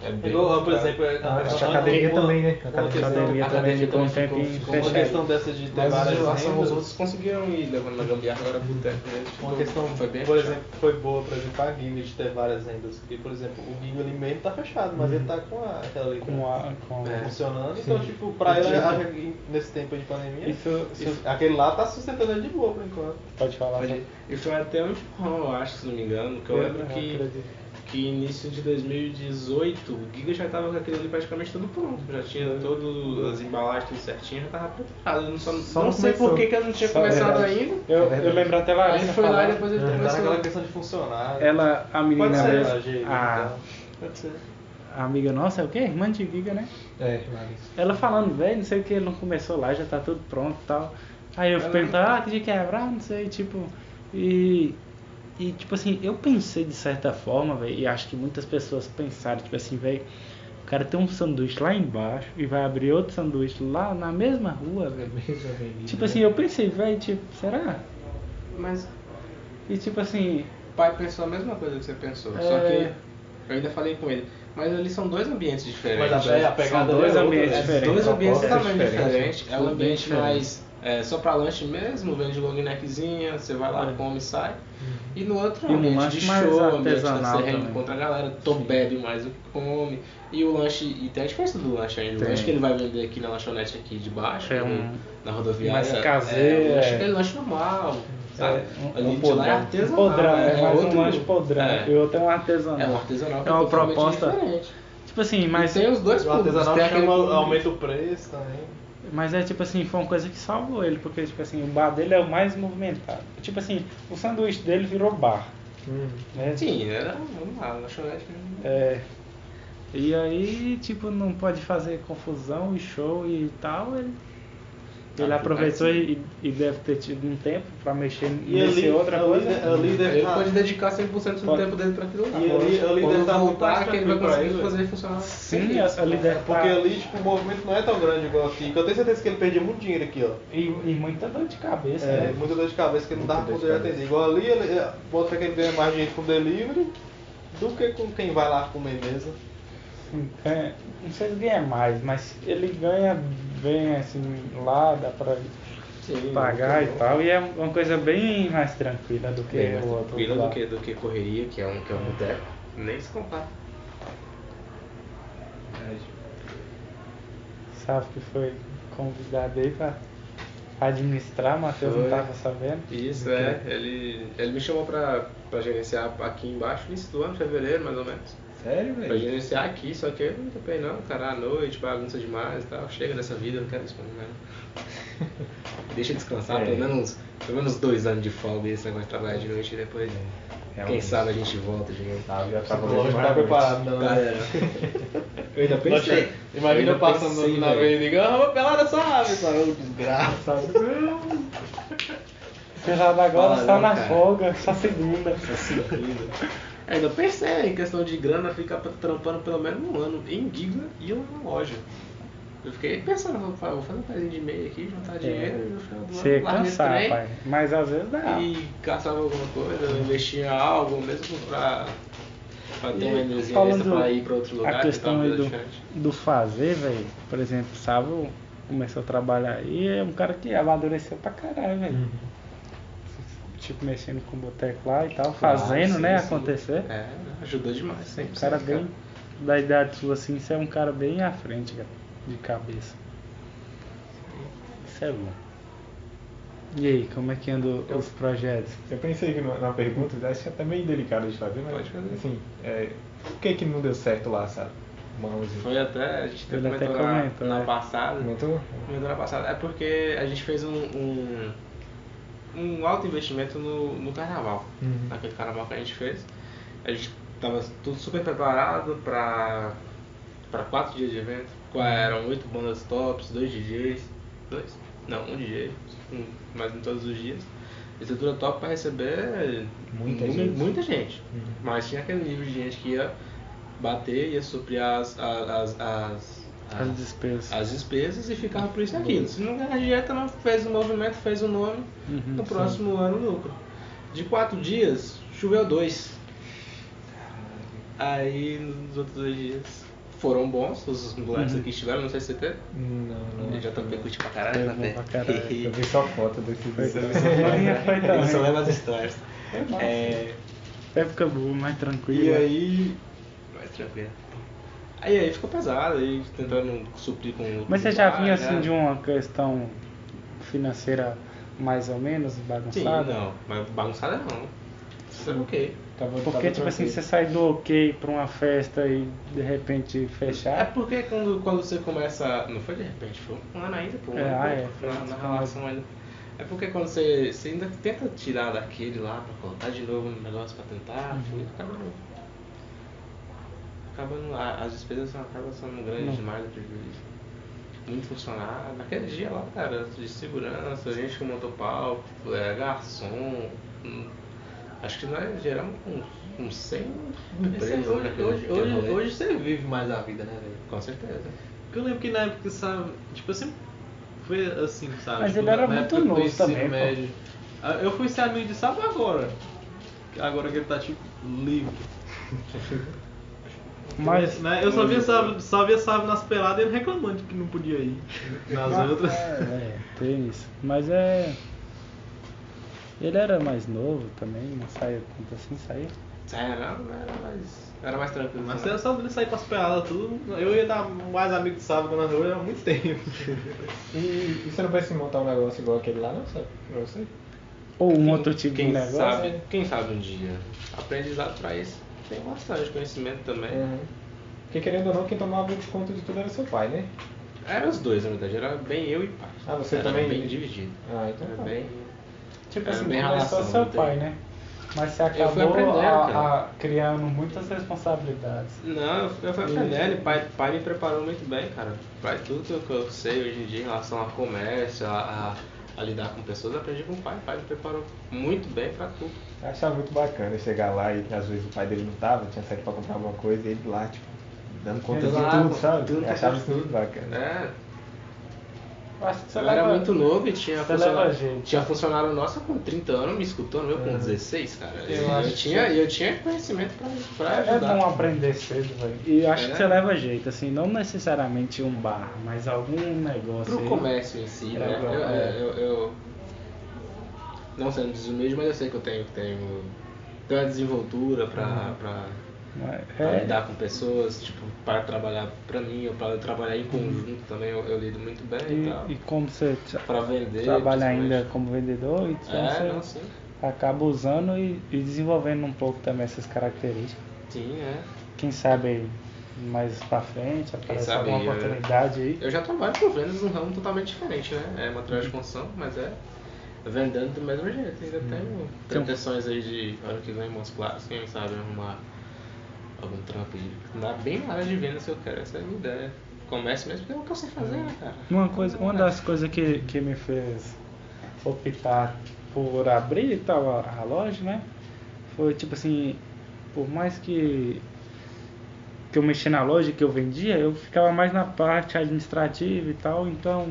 [SPEAKER 4] É bem
[SPEAKER 3] Igual, por exemplo,
[SPEAKER 2] Ah,
[SPEAKER 3] a-
[SPEAKER 2] acho que a
[SPEAKER 3] a-
[SPEAKER 2] academia
[SPEAKER 3] uma-
[SPEAKER 2] também, né? A academia
[SPEAKER 4] a
[SPEAKER 1] também ficou um
[SPEAKER 4] ficou
[SPEAKER 3] Uma
[SPEAKER 1] fechado.
[SPEAKER 3] questão dessa de ter várias
[SPEAKER 4] relação aos
[SPEAKER 3] rendas,
[SPEAKER 4] outros conseguiram ir levando na gambiarra agora pro tempo mesmo.
[SPEAKER 3] Uma questão,
[SPEAKER 4] foi bem
[SPEAKER 3] por
[SPEAKER 4] puxado.
[SPEAKER 3] exemplo, foi boa, por exemplo, a Giga de ter várias rendas. Porque, por exemplo, o Giga ali mesmo tá fechado, mas ele tá com a, aquela ali
[SPEAKER 1] com a. Com
[SPEAKER 4] É.
[SPEAKER 3] funcionando. Então, tipo, pra ele, a- nesse tempo de pandemia,
[SPEAKER 1] Isso,
[SPEAKER 3] isso- aquele lá tá sustentando ele de boa por enquanto.
[SPEAKER 1] pode falar.
[SPEAKER 4] Pode ir. E foi até um empurrão, eu acho, se não me engano, que eu lembro que,
[SPEAKER 1] acredito.
[SPEAKER 4] Que início de 2018 o Giga já tava com aquele ali praticamente tudo pronto. Já tinha todas as embalagens tudo certinho, já tava preparado. Eu não, só,
[SPEAKER 2] Só
[SPEAKER 4] não sei por que, que eu não tinha
[SPEAKER 1] Só
[SPEAKER 4] começado
[SPEAKER 1] verdade.
[SPEAKER 4] ainda.
[SPEAKER 1] Eu,
[SPEAKER 2] É
[SPEAKER 1] eu
[SPEAKER 2] verdade.
[SPEAKER 1] lembro até lá.
[SPEAKER 4] Aí ele foi lá e depois ele
[SPEAKER 3] Tá
[SPEAKER 4] começou.
[SPEAKER 3] questão de funcionário.
[SPEAKER 1] Ela, a menina
[SPEAKER 3] Pode ser,
[SPEAKER 1] mesmo,
[SPEAKER 3] a Giga,
[SPEAKER 1] a,
[SPEAKER 3] então. Pode ser.
[SPEAKER 1] a amiga nossa é o quê? Irmã de Giga, né?
[SPEAKER 2] É, Larissa.
[SPEAKER 1] Ela falando, velho, não sei o que, ele não começou lá, já tá tudo pronto e tal. Aí eu
[SPEAKER 4] Ela-
[SPEAKER 1] perguntando, ah, que dia quebrar, não sei, tipo. E. E tipo assim, eu pensei de certa forma, velho, e acho que muitas pessoas pensaram, tipo assim, velho, o cara tem um sanduíche lá embaixo e vai abrir outro sanduíche lá na mesma rua, velho. Tipo
[SPEAKER 2] né?
[SPEAKER 1] assim, eu pensei, velho, tipo, será?
[SPEAKER 4] Mas
[SPEAKER 1] E tipo assim,
[SPEAKER 4] o pai pensou a mesma coisa que você pensou.
[SPEAKER 1] É.
[SPEAKER 4] Só que eu ainda falei com ele. Mas ali são dois ambientes diferentes.
[SPEAKER 3] Mas a, é, a pegada
[SPEAKER 1] dois
[SPEAKER 3] ali é
[SPEAKER 1] ambientes
[SPEAKER 3] né?
[SPEAKER 1] diferentes.
[SPEAKER 4] Dois ambientes totalmente
[SPEAKER 2] diferente.
[SPEAKER 4] diferentes. É um ambiente
[SPEAKER 1] diferente.
[SPEAKER 4] mais é, só pra lanche mesmo, vende long neckzinha, você vai lá,
[SPEAKER 1] É.
[SPEAKER 4] come e sai. E no outro
[SPEAKER 1] E um
[SPEAKER 4] ambiente
[SPEAKER 1] lanche
[SPEAKER 4] de
[SPEAKER 1] mais
[SPEAKER 4] show, ambiente que
[SPEAKER 1] artesanal
[SPEAKER 4] você reencontra a galera, to bebe mais do que come. E o lanche, e tem a diferença do lanche ainda. O lanche que ele vai vender aqui na lanchonete aqui de baixo,
[SPEAKER 1] É um-
[SPEAKER 4] na rodoviária.
[SPEAKER 1] mais caseiro,
[SPEAKER 4] É, o lanche,
[SPEAKER 1] é.
[SPEAKER 4] lanche normal, sabe?
[SPEAKER 1] um,
[SPEAKER 4] Ali
[SPEAKER 1] um
[SPEAKER 4] de lá é
[SPEAKER 1] podrão, um
[SPEAKER 4] artesanal.
[SPEAKER 1] podrão, é,
[SPEAKER 4] é
[SPEAKER 1] mais
[SPEAKER 4] outro-
[SPEAKER 1] um lanche podrão,
[SPEAKER 4] é.
[SPEAKER 1] e o outro é um artesanal.
[SPEAKER 4] É um artesanal que
[SPEAKER 1] É uma proposta-
[SPEAKER 4] diferente.
[SPEAKER 1] Tipo assim,
[SPEAKER 4] Mas
[SPEAKER 1] mas,
[SPEAKER 4] tem os dois
[SPEAKER 3] O
[SPEAKER 4] públicos.
[SPEAKER 3] artesanal chama, aumenta o preço também.
[SPEAKER 1] Mas é tipo assim, foi uma coisa que salvou ele, porque tipo assim, o bar dele é o mais movimentado. Tipo assim, o sanduíche dele virou bar,
[SPEAKER 2] Hum.
[SPEAKER 1] né?
[SPEAKER 4] Sim, era, vamos lá, lanchonete.
[SPEAKER 1] É, e aí, tipo, não pode fazer confusão e show e tal, ele, ele
[SPEAKER 4] Ah,
[SPEAKER 1] aproveitou
[SPEAKER 4] assim.
[SPEAKER 1] e, e deve ter tido um tempo pra mexer
[SPEAKER 3] E
[SPEAKER 1] nesse
[SPEAKER 3] ali,
[SPEAKER 1] outra
[SPEAKER 3] ali,
[SPEAKER 1] coisa.
[SPEAKER 3] ali deve
[SPEAKER 4] Ele
[SPEAKER 3] tá-
[SPEAKER 4] pode dedicar 100% do
[SPEAKER 1] Pode.
[SPEAKER 4] tempo dele pra aquilo lá.
[SPEAKER 3] E ali- ali deve estar muito
[SPEAKER 4] voltar, que ele vai conseguir
[SPEAKER 3] ele.
[SPEAKER 4] fazer funcionar.
[SPEAKER 1] Sim,
[SPEAKER 4] feliz.
[SPEAKER 1] ali deve
[SPEAKER 3] Porque
[SPEAKER 1] tá-
[SPEAKER 3] ali, tipo, o movimento não é tão grande igual aqui. Eu tenho certeza que ele perdia muito dinheiro aqui, ó.
[SPEAKER 1] E, e muita dor de cabeça,
[SPEAKER 3] É,
[SPEAKER 1] né?
[SPEAKER 3] muita dor de cabeça que ele não dava
[SPEAKER 2] dor de
[SPEAKER 3] poder atender. Igual ali, ele é, bota que ele ganha mais dinheiro com delivery do que com quem vai lá comer mesmo.
[SPEAKER 1] Sim, ganha- não sei se ganha mais, mas ele ganha bem assim lá, dá pra
[SPEAKER 4] Sim,
[SPEAKER 1] pagar e tal, e é uma coisa bem mais tranquila do que
[SPEAKER 4] Bem mais
[SPEAKER 1] o outro.
[SPEAKER 4] tranquila do que, do que correria, que é um, que é um boteco. Nem se compara.
[SPEAKER 1] Sabe que foi convidado aí pra administrar, Matheus não
[SPEAKER 4] Foi.
[SPEAKER 1] tava sabendo.
[SPEAKER 4] Isso, é. Ele, ele me chamou pra, pra gerenciar aqui embaixo, início do ano, fevereiro mais ou menos.
[SPEAKER 2] Sério,
[SPEAKER 4] Pra
[SPEAKER 2] velho?
[SPEAKER 4] gerenciar aqui, só que eu não topei não, cara, à noite, bagunça demais e tal. Chega dessa vida, eu não quero isso pra mim. Deixa eu descansar,
[SPEAKER 2] É.
[SPEAKER 4] pelo, menos, pelo menos dois anos de folga e esse negócio de trabalhar de noite e depois. Quem sabe a gente volta de novo.
[SPEAKER 2] Ah, já tava
[SPEAKER 3] Lógico, não tá preparado não.
[SPEAKER 4] Galera,
[SPEAKER 2] Eu ainda pensei.
[SPEAKER 3] Imagina
[SPEAKER 4] Eu
[SPEAKER 3] eu passando
[SPEAKER 4] pensei,
[SPEAKER 3] na avenida e digo, ah, vou pelada essa ave, sabe? Ô, Desgraça.
[SPEAKER 1] Pelado agora
[SPEAKER 4] Fala
[SPEAKER 1] só
[SPEAKER 4] não,
[SPEAKER 1] na
[SPEAKER 4] cara.
[SPEAKER 1] folga, só segunda.
[SPEAKER 4] É, ainda pensei, em questão de grana, ficar trampando pelo menos um ano em Giga e uma loja. Eu fiquei pensando, vou fa- vou fazer um pezinho de meio aqui, juntar dinheiro e no final do ano
[SPEAKER 1] Você cansar,
[SPEAKER 4] trem
[SPEAKER 1] pai. Mas às vezes dá.
[SPEAKER 4] E caçava alguma coisa, investia em algo, mesmo pra, pra ter
[SPEAKER 1] E
[SPEAKER 4] uma energia extra pra ir pra outro lugar,
[SPEAKER 1] a questão aí
[SPEAKER 4] vida
[SPEAKER 1] do, do fazer, velho. Por exemplo, Sábio começou a trabalhar aí, é um cara que amadureceu pra caralho, velho.
[SPEAKER 4] Uhum.
[SPEAKER 1] Tipo, mexendo com o boteco lá e tal,
[SPEAKER 4] Claro,
[SPEAKER 1] fazendo,
[SPEAKER 4] sim,
[SPEAKER 1] né,
[SPEAKER 4] sim.
[SPEAKER 1] acontecer.
[SPEAKER 4] É, ajudou demais, sempre.
[SPEAKER 1] Um cara bem da idade sua assim, você é um cara bem à frente, cara, de cabeça. Isso é bom. E aí, como é que andam os projetos?
[SPEAKER 2] Eu pensei que numa pergunta, acho que é até meio delicado de fazer, mas
[SPEAKER 4] Pode fazer.
[SPEAKER 2] assim, é, por que que não deu certo lá, sabe? Mãozinho.
[SPEAKER 4] Foi até, a gente
[SPEAKER 1] Ele até
[SPEAKER 4] comentou na,
[SPEAKER 1] comentou,
[SPEAKER 4] na passada.
[SPEAKER 2] Comentou?
[SPEAKER 4] Comentou na passada. É porque a gente fez um, um, um alto investimento no, no carnaval.
[SPEAKER 2] Uhum.
[SPEAKER 4] Naquele carnaval que a gente fez. A gente tava tudo super preparado pra, pra quatro dias de evento. Qua- Eram oito bandas tops, dois DJs. Dois? Não, um DJ. Um, mas em todos os dias. Estrutura top pra receber
[SPEAKER 2] Muita
[SPEAKER 4] mu-
[SPEAKER 2] gente.
[SPEAKER 4] muita gente.
[SPEAKER 2] Uhum.
[SPEAKER 4] Mas tinha aquele nível de gente que ia bater, ia suprir as, as, as, as,
[SPEAKER 1] As despesas.
[SPEAKER 4] as despesas e ficava por isso e aquilo. Se não ganhar dieta, não fez o movimento, fez o nome,
[SPEAKER 1] Uhum,
[SPEAKER 4] no
[SPEAKER 1] sim.
[SPEAKER 4] próximo ano lucro. De quatro dias, choveu dois. Aí nos outros dois dias foram bons, os moleques
[SPEAKER 1] Uhum.
[SPEAKER 4] aqui estiveram, não sei se você teve.
[SPEAKER 2] Não, não.
[SPEAKER 4] Já tá curte pra caralho, né?
[SPEAKER 1] bom pra caralho.
[SPEAKER 2] Eu vi só foto desse
[SPEAKER 1] Foi
[SPEAKER 2] vídeo.
[SPEAKER 1] também.
[SPEAKER 4] Ele só
[SPEAKER 1] também.
[SPEAKER 4] leva as histórias. É,
[SPEAKER 1] Época boa, mais tranquila.
[SPEAKER 4] E aí. Mais tranquilo. Aí aí ficou pesado, aí tentando suprir com.
[SPEAKER 1] Mas você já vinha
[SPEAKER 4] né?
[SPEAKER 1] assim de uma questão financeira mais ou menos
[SPEAKER 4] Sim,
[SPEAKER 1] bagunçada?
[SPEAKER 4] não, mas bagunçada não. Isso é ok.
[SPEAKER 2] Tava-
[SPEAKER 1] Porque,
[SPEAKER 2] tava
[SPEAKER 1] tipo assim,
[SPEAKER 2] tranquilo.
[SPEAKER 1] você sai do ok pra uma festa e de repente
[SPEAKER 4] É
[SPEAKER 1] fechar.
[SPEAKER 4] porque quando, quando você começa. Não foi de repente, foi um ano ainda, pô. um
[SPEAKER 1] É,
[SPEAKER 4] ano e
[SPEAKER 1] ah, é, foi
[SPEAKER 4] na, na relação ainda. É porque quando você, você ainda tenta tirar daquele lá pra colocar de novo no negócio pra tentar,
[SPEAKER 1] Uhum.
[SPEAKER 4] foi, acaba. Acaba As despesas acabam sendo grandes
[SPEAKER 1] Não.
[SPEAKER 4] demais o prejuízo. Muito funcionário. Naquele dia lá, cara, de segurança, gente que montou palco, é, garçom. acho que nós geramos uns, uns 100 empregos
[SPEAKER 3] Hoje,
[SPEAKER 4] naquele-
[SPEAKER 3] hoje, hoje, hoje você vive mais a vida, né, velho?
[SPEAKER 4] Com certeza.
[SPEAKER 3] Porque eu lembro que na época, sabe, tipo, eu sempre foi assim, sabe?
[SPEAKER 1] Mas
[SPEAKER 3] tipo,
[SPEAKER 1] ele era
[SPEAKER 3] na
[SPEAKER 1] muito
[SPEAKER 3] época do
[SPEAKER 1] novo também, pô.
[SPEAKER 3] médio. Ah, Eu fui ser amigo de Sábio agora. Agora que ele tá, tipo, livre.
[SPEAKER 1] Mas.
[SPEAKER 3] Né, Eu só via Sábio, só via Sábio nas peladas e ele reclamando de que não podia ir nas outras.
[SPEAKER 1] É, tem isso. Mas é. Ele era mais novo também, não saía tanto assim, saía.
[SPEAKER 4] É, não, não era mais. Era mais tranquilo.
[SPEAKER 3] Mas
[SPEAKER 4] né?
[SPEAKER 3] eu só dele sair pras peladas tudo, eu ia dar mais amigo de Sábio na rua há muito tempo.
[SPEAKER 2] E, e você não pensa em montar um negócio igual aquele lá, não, sabe? Pra você?
[SPEAKER 1] Ou um
[SPEAKER 4] Quem-
[SPEAKER 1] outro tipo
[SPEAKER 4] quem
[SPEAKER 1] de negócio.
[SPEAKER 4] Sabe, quem sabe um dia. Aprendizado pra isso. Tem bastante conhecimento também.
[SPEAKER 2] Uhum. Porque querendo ou não, quem tomava conta de tudo era seu pai, né?
[SPEAKER 4] Era os dois, na verdade. Era bem eu e pai.
[SPEAKER 2] Ah, você
[SPEAKER 4] era
[SPEAKER 2] também?
[SPEAKER 4] bem dividido.
[SPEAKER 2] Ah, então
[SPEAKER 4] Era
[SPEAKER 2] tá.
[SPEAKER 4] bem.
[SPEAKER 1] Tipo assim,
[SPEAKER 4] bem
[SPEAKER 1] começou
[SPEAKER 4] relação,
[SPEAKER 1] seu
[SPEAKER 4] não tem.
[SPEAKER 1] pai, né? Mas você
[SPEAKER 4] Eu fui
[SPEAKER 1] acabou
[SPEAKER 4] aprendendo,
[SPEAKER 1] a- a- criando muitas responsabilidades.
[SPEAKER 4] Não, eu, eu fui aprendendo e pai, pai me preparou muito bem, cara. Pai, tudo que eu, que eu sei hoje em dia em relação a comércio, a, a, lidar com pessoas, eu aprendi com o pai. O pai me preparou muito bem pra tudo.
[SPEAKER 2] Eu achava muito bacana chegar lá e às vezes o pai dele não tava, tinha saído pra comprar alguma coisa e ele lá, tipo, dando conta
[SPEAKER 4] Exato,
[SPEAKER 2] de tudo, sabe?
[SPEAKER 4] tudo,
[SPEAKER 2] achava
[SPEAKER 4] tudo,
[SPEAKER 2] isso muito
[SPEAKER 4] tudo.
[SPEAKER 2] bacana.
[SPEAKER 4] É,
[SPEAKER 1] acho que você
[SPEAKER 4] eu
[SPEAKER 1] leva-
[SPEAKER 4] era muito novo e tinha
[SPEAKER 1] você
[SPEAKER 4] funcionário,
[SPEAKER 1] leva jeito.
[SPEAKER 4] tinha funcionário nosso com 30 anos me escutando, eu com
[SPEAKER 2] Uhum.
[SPEAKER 4] 16, cara.
[SPEAKER 1] Eu
[SPEAKER 4] Eu, tinha, eu tinha conhecimento pra, pra
[SPEAKER 1] É
[SPEAKER 4] ajudar.
[SPEAKER 1] bom aprender cedo, velho. E eu acho
[SPEAKER 4] É.
[SPEAKER 1] que você leva jeito, assim, não necessariamente um bar, mas algum negócio.
[SPEAKER 4] Pro
[SPEAKER 1] aí.
[SPEAKER 4] comércio em si, né?
[SPEAKER 1] bom,
[SPEAKER 4] Eu,
[SPEAKER 1] é.
[SPEAKER 4] eu, eu- não sendo desumilde, mas eu sei que eu tenho, tenho, tenho uma desenvoltura pra,
[SPEAKER 1] Uhum.
[SPEAKER 4] pra,
[SPEAKER 1] Mas
[SPEAKER 4] pra
[SPEAKER 1] É,
[SPEAKER 4] lidar com pessoas, tipo, para trabalhar pra mim ou pra trabalhar em conjunto também, eu, eu lido muito bem e, tal.
[SPEAKER 1] e, como você
[SPEAKER 4] vender.
[SPEAKER 1] trabalha ainda como vendedor, então
[SPEAKER 4] É,
[SPEAKER 1] você
[SPEAKER 4] não, sim.
[SPEAKER 1] acaba usando e, e desenvolvendo um pouco também essas características.
[SPEAKER 4] Sim, é.
[SPEAKER 1] Quem sabe mais pra frente, aparece
[SPEAKER 4] sabe,
[SPEAKER 1] alguma
[SPEAKER 4] eu-
[SPEAKER 1] oportunidade aí.
[SPEAKER 4] Eu já trabalho com vendas num ramo totalmente diferente, né? É material de construção, mas é. vendendo do mesmo jeito. Ainda tenho
[SPEAKER 1] Tem um-
[SPEAKER 4] pretensões aí de, ano que vem, Montes Claros, quem sabe arrumar algum trampo. Na bem na área de que eu quero, essa é a minha ideia. Comércio mesmo, porque é o que eu sei fazer, né, cara?
[SPEAKER 1] Uma, coisa, uma das coisas que, que me fez optar por abrir e tal a, a loja, né? Foi tipo assim, por mais que, que eu mexia na loja que eu vendia, eu ficava mais na parte administrativa e tal, então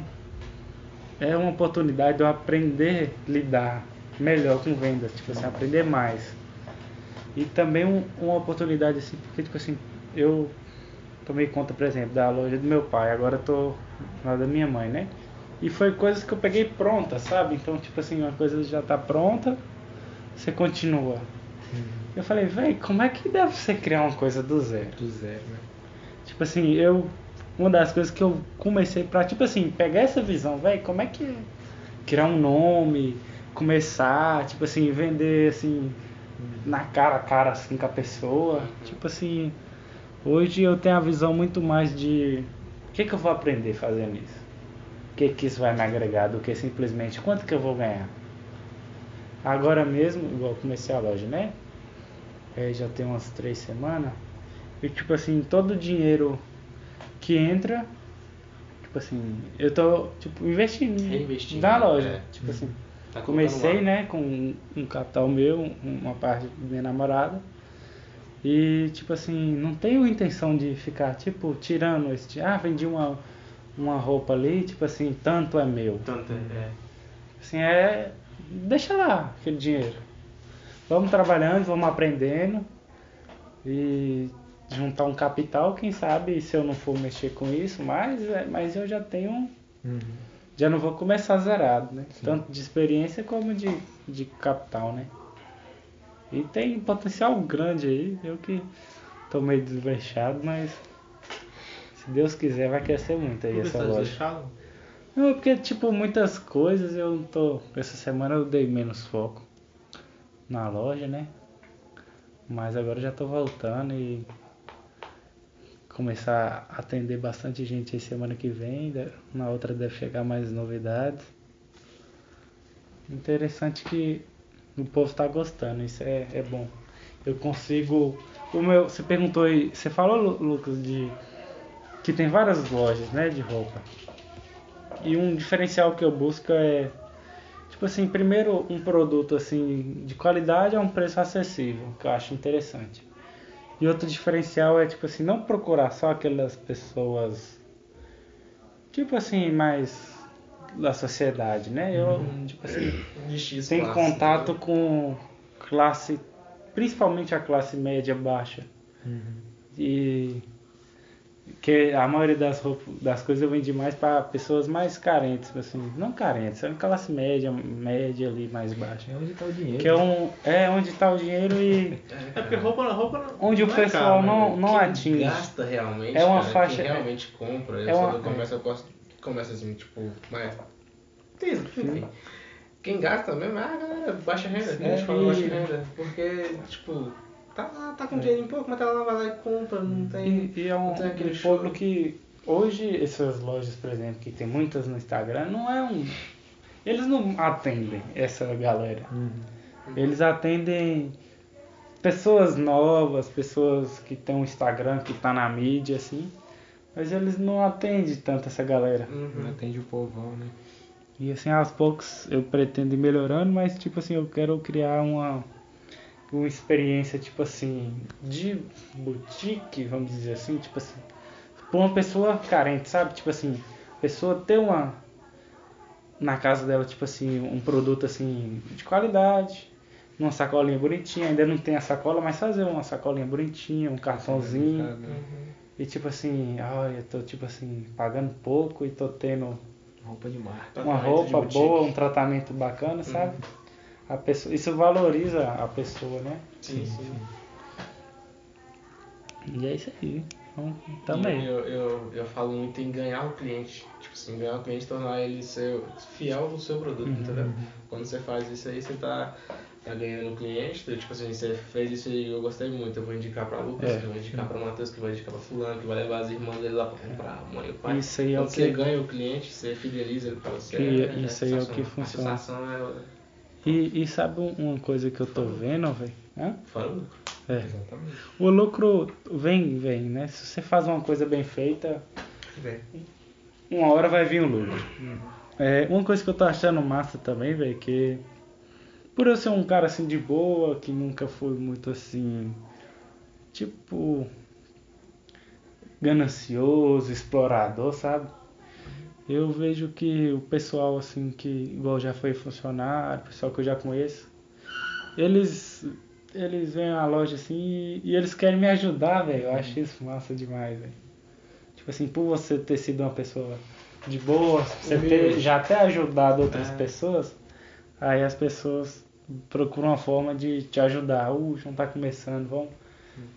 [SPEAKER 1] é uma oportunidade de eu aprender a lidar melhor com vendas, tipo assim, aprender mais. E também um- uma oportunidade assim, porque tipo assim, eu tomei conta, por exemplo, da loja do meu pai, agora eu tô na da minha mãe, né? E foi coisas que eu peguei pronta, sabe? Então, tipo assim, uma coisa já tá pronta, você continua. Eu falei, véi, como é que deve você criar uma coisa do zero?
[SPEAKER 2] Do zero, né?
[SPEAKER 1] Tipo assim, eu. Uma das coisas que eu comecei pra, tipo assim, pegar essa visão, velho, como é que é criar um nome, começar, tipo assim, vender assim, na cara a cara assim com a pessoa. Tipo assim, hoje eu tenho a visão muito mais de o que, que eu vou aprender fazendo isso? O que, que isso vai me agregar do que simplesmente quanto que eu vou ganhar? Agora mesmo, igual eu comecei a loja, né? É, já tem umas três semanas. E tipo assim, todo o dinheiro que entra, tipo assim, eu tô tipo investindo
[SPEAKER 4] Reinvestindo,
[SPEAKER 1] na loja.
[SPEAKER 4] É.
[SPEAKER 1] Tipo assim,
[SPEAKER 4] Tá
[SPEAKER 1] comecei,
[SPEAKER 4] colocando lá.
[SPEAKER 1] né, com um- capital meu, um- uma parte da minha namorada. E tipo assim, não tenho intenção de ficar tipo tirando esse, di- ah, vendi uma uma roupa ali, tipo assim, tanto é meu.
[SPEAKER 4] Tanto é. é.
[SPEAKER 1] Assim, é. Deixa lá aquele dinheiro. Vamos trabalhando, vamos aprendendo. E juntar um capital, quem sabe se eu não for mexer com isso, mas, é- mas eu já tenho.
[SPEAKER 2] Uhum.
[SPEAKER 1] Já não vou começar zerado, né? Tanto de experiência como de, de capital, né? E tem potencial grande aí, eu que tô meio desleixado, mas se Deus quiser vai crescer muito aí
[SPEAKER 3] Por
[SPEAKER 1] essa loja.
[SPEAKER 3] desleixado?
[SPEAKER 1] Não, porque, tipo, muitas coisas eu não tô. Essa semana eu dei menos foco na loja, né? Mas agora eu já tô voltando e começar a atender bastante gente aí semana que vem. Na outra deve chegar mais novidades. Interessante que o povo tá gostando, isso é, é bom. Eu consigo. O meu. Você perguntou aí. Você falou, Lu- Lucas, de. Que tem várias lojas, né? De roupa. E um diferencial que eu busco é, tipo assim, primeiro um produto assim de qualidade a um preço acessível, que eu acho interessante. E outro diferencial é tipo assim, não procurar só aquelas pessoas tipo assim, mais da sociedade, né? Eu, tipo assim, tem
[SPEAKER 4] classe,
[SPEAKER 1] contato
[SPEAKER 4] né?
[SPEAKER 1] com classe, principalmente a classe média baixa.
[SPEAKER 2] Uhum.
[SPEAKER 1] E que a maioria das roupas, das coisas eu vendi mais para pessoas mais carentes, assim, não carentes, é uma classe média, média ali mais baixa.
[SPEAKER 2] É onde tá o dinheiro.
[SPEAKER 1] Que é um é onde está o dinheiro e
[SPEAKER 3] É porque roupa, roupa não-
[SPEAKER 1] onde o
[SPEAKER 3] não é
[SPEAKER 1] pessoal
[SPEAKER 3] caro, né,
[SPEAKER 1] não
[SPEAKER 3] velho?
[SPEAKER 1] não
[SPEAKER 4] Quem
[SPEAKER 1] atinge.
[SPEAKER 4] gasta realmente,
[SPEAKER 1] É uma
[SPEAKER 4] cara,
[SPEAKER 1] faixa-
[SPEAKER 4] quem realmente compra,
[SPEAKER 1] é uma-
[SPEAKER 4] gosto começa assim, tipo, mas enfim. Quem gasta mesmo é a galera baixa renda, que a gente
[SPEAKER 1] É,
[SPEAKER 4] fala baixa renda. Porque, tipo, tá lá, tá com dinheiro em pouco, mas ela vai lá e compra, não tem.
[SPEAKER 1] E, e é um,
[SPEAKER 4] não tem aquele
[SPEAKER 1] um
[SPEAKER 4] show.
[SPEAKER 1] público que hoje essas lojas, por exemplo, que tem muitas no Instagram, não é um eles não atendem essa galera.
[SPEAKER 2] Uhum.
[SPEAKER 1] Eles atendem pessoas novas, pessoas que têm um Instagram, que tá na mídia, assim. Mas eles não atendem tanto essa galera.
[SPEAKER 2] Não
[SPEAKER 4] Uhum.
[SPEAKER 2] atende o povão, né?
[SPEAKER 1] E assim, aos poucos eu pretendo ir melhorando, mas tipo assim, eu quero criar uma, uma experiência, tipo assim, de boutique, vamos dizer assim, tipo assim, pra uma pessoa carente, sabe? Tipo assim, a pessoa ter uma na casa dela, tipo assim, um produto assim de qualidade, numa sacolinha bonitinha, ainda não tem a sacola, mas fazer uma sacolinha bonitinha, um cartãozinho.
[SPEAKER 2] Né?
[SPEAKER 1] E tipo assim, olha, eu tô tipo assim, pagando pouco e tô tendo
[SPEAKER 2] Roupa de marca.
[SPEAKER 1] uma roupa boa, um tratamento bacana, sabe? A pessoa, isso valoriza a pessoa, né?
[SPEAKER 4] Sim, sim.
[SPEAKER 1] E é isso aí. Então, também.
[SPEAKER 4] Eu, eu, eu falo muito em ganhar o cliente. Tipo assim, ganhar o cliente e tornar ele fiel no seu produto, entendeu? Quando você faz isso aí, você tá, tá ganhando o cliente. Tipo assim, você fez isso aí eu gostei muito. Eu vou indicar pra Lucas,
[SPEAKER 1] É.
[SPEAKER 4] que eu vou indicar pra Matheus, que vai indicar pra Fulano, que vai levar as irmãs dele lá pra comprar, a mãe e o pai.
[SPEAKER 1] Isso aí é
[SPEAKER 4] Quando
[SPEAKER 1] o
[SPEAKER 4] você
[SPEAKER 1] que-
[SPEAKER 4] ganha o cliente, você fideliza ele pra você.
[SPEAKER 1] Que-
[SPEAKER 4] é-
[SPEAKER 1] isso aí é o que funciona.
[SPEAKER 4] A sensação é.
[SPEAKER 1] E, e sabe um- uma coisa que eu tô vendo, velho?
[SPEAKER 4] Fora o lucro.
[SPEAKER 1] É.
[SPEAKER 2] Exatamente.
[SPEAKER 1] O lucro vem, vem, né? Se você faz uma coisa bem feita, uma hora vai vir o lucro. É, uma coisa que eu tô achando massa também, velho, que por eu ser um cara assim de boa, que nunca fui muito assim, tipo, ganancioso, explorador, sabe? Eu vejo que o pessoal assim que igual já foi funcionário, pessoal que eu já conheço, eles eles vêm à loja assim e, e eles querem me ajudar, velho. Eu acho isso massa demais, velho. Tipo assim, por você ter sido uma pessoa de boa, você ter já até ajudado outras
[SPEAKER 4] É.
[SPEAKER 1] pessoas, aí as pessoas procuram uma forma de te ajudar. Uh, o João tá começando, vamos.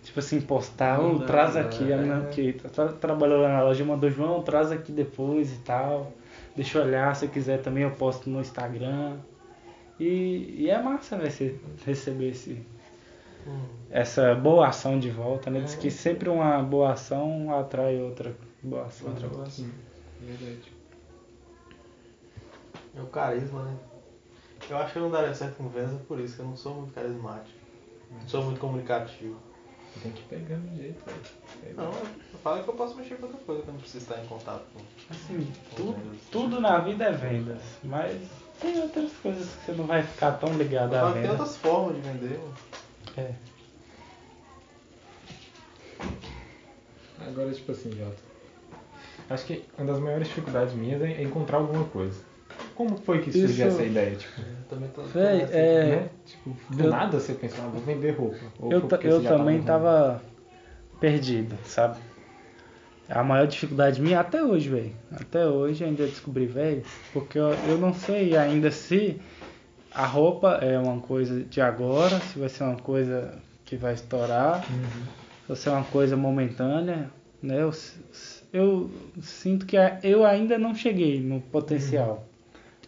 [SPEAKER 1] Tipo assim, postar, traz aqui, a menina que tra- trabalhou lá na loja mandou, João, traz aqui depois e tal. Deixa eu olhar, se quiser também eu posto no Instagram. E, e é massa, né, você receber esse, essa boa ação de volta, né? Diz que sempre uma boa ação atrai outra boa ação.
[SPEAKER 4] Outra boa ação.
[SPEAKER 2] Verdade.
[SPEAKER 3] É o carisma, né? Eu acho que eu não daria certo com vendas por isso, que eu não sou muito carismático. Não sou muito comunicativo.
[SPEAKER 2] Tem que pegar no jeito, velho.
[SPEAKER 3] Não, eu falo que eu posso mexer com outra coisa, que eu não preciso estar em contato com.
[SPEAKER 1] Assim,
[SPEAKER 3] com
[SPEAKER 1] tudo,
[SPEAKER 3] vendas.
[SPEAKER 1] tudo na vida é vendas, mas tem outras coisas que você não vai ficar tão ligado
[SPEAKER 3] Eu
[SPEAKER 1] à
[SPEAKER 3] que tem
[SPEAKER 1] venda.
[SPEAKER 3] outras formas de vender. mano.
[SPEAKER 1] É.
[SPEAKER 2] Agora, tipo assim, Jota. Acho que uma das maiores dificuldades minhas é encontrar alguma coisa. Como foi que surgiu
[SPEAKER 1] Isso-
[SPEAKER 2] essa ideia? Tipo,
[SPEAKER 3] Eu também tô.
[SPEAKER 1] Véi,
[SPEAKER 3] nessa.
[SPEAKER 1] é,
[SPEAKER 2] né? Tipo, do
[SPEAKER 1] eu-
[SPEAKER 2] nada você pensou, ah, vou vender roupa. Ou
[SPEAKER 1] eu, eu também tava perdido, sabe? A maior dificuldade minha até hoje, velho. Até hoje ainda descobri, velho, porque eu, eu não sei ainda se a roupa é uma coisa de agora, se vai ser uma coisa que vai estourar,
[SPEAKER 2] Uhum.
[SPEAKER 1] se vai ser uma coisa momentânea, né? Eu, eu sinto que eu ainda não cheguei no potencial.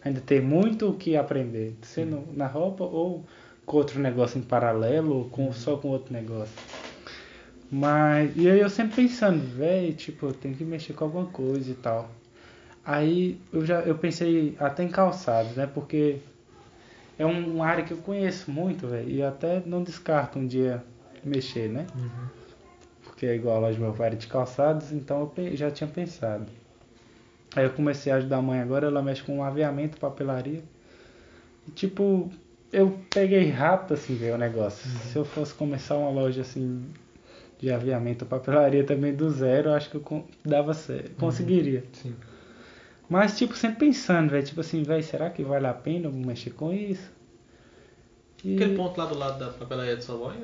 [SPEAKER 1] Ainda tem muito o que aprender, sendo na roupa ou com outro negócio em paralelo, ou com, só com outro negócio. Mas, e aí eu sempre pensando, velho, tipo, eu tenho que mexer com alguma coisa e tal. Aí eu já eu pensei até em calçados, né? Porque é um, uma área que eu conheço muito, velho, e até não descarto um dia mexer, né? Porque é igual a loja do meu pai de calçados, então eu já tinha pensado. Aí eu comecei a ajudar a mãe agora, ela mexe com aviamento, papelaria. E tipo, eu peguei rápido assim, ver o negócio. Se eu fosse começar uma loja assim de aviamento, papelaria também do zero, acho que eu dava certo, conseguiria.
[SPEAKER 2] Sim.
[SPEAKER 1] Mas tipo, sempre pensando, velho, tipo assim, velho, será que vale a pena eu mexer com isso? E
[SPEAKER 3] Aquele ponto lá do lado da papelaria de Savoy?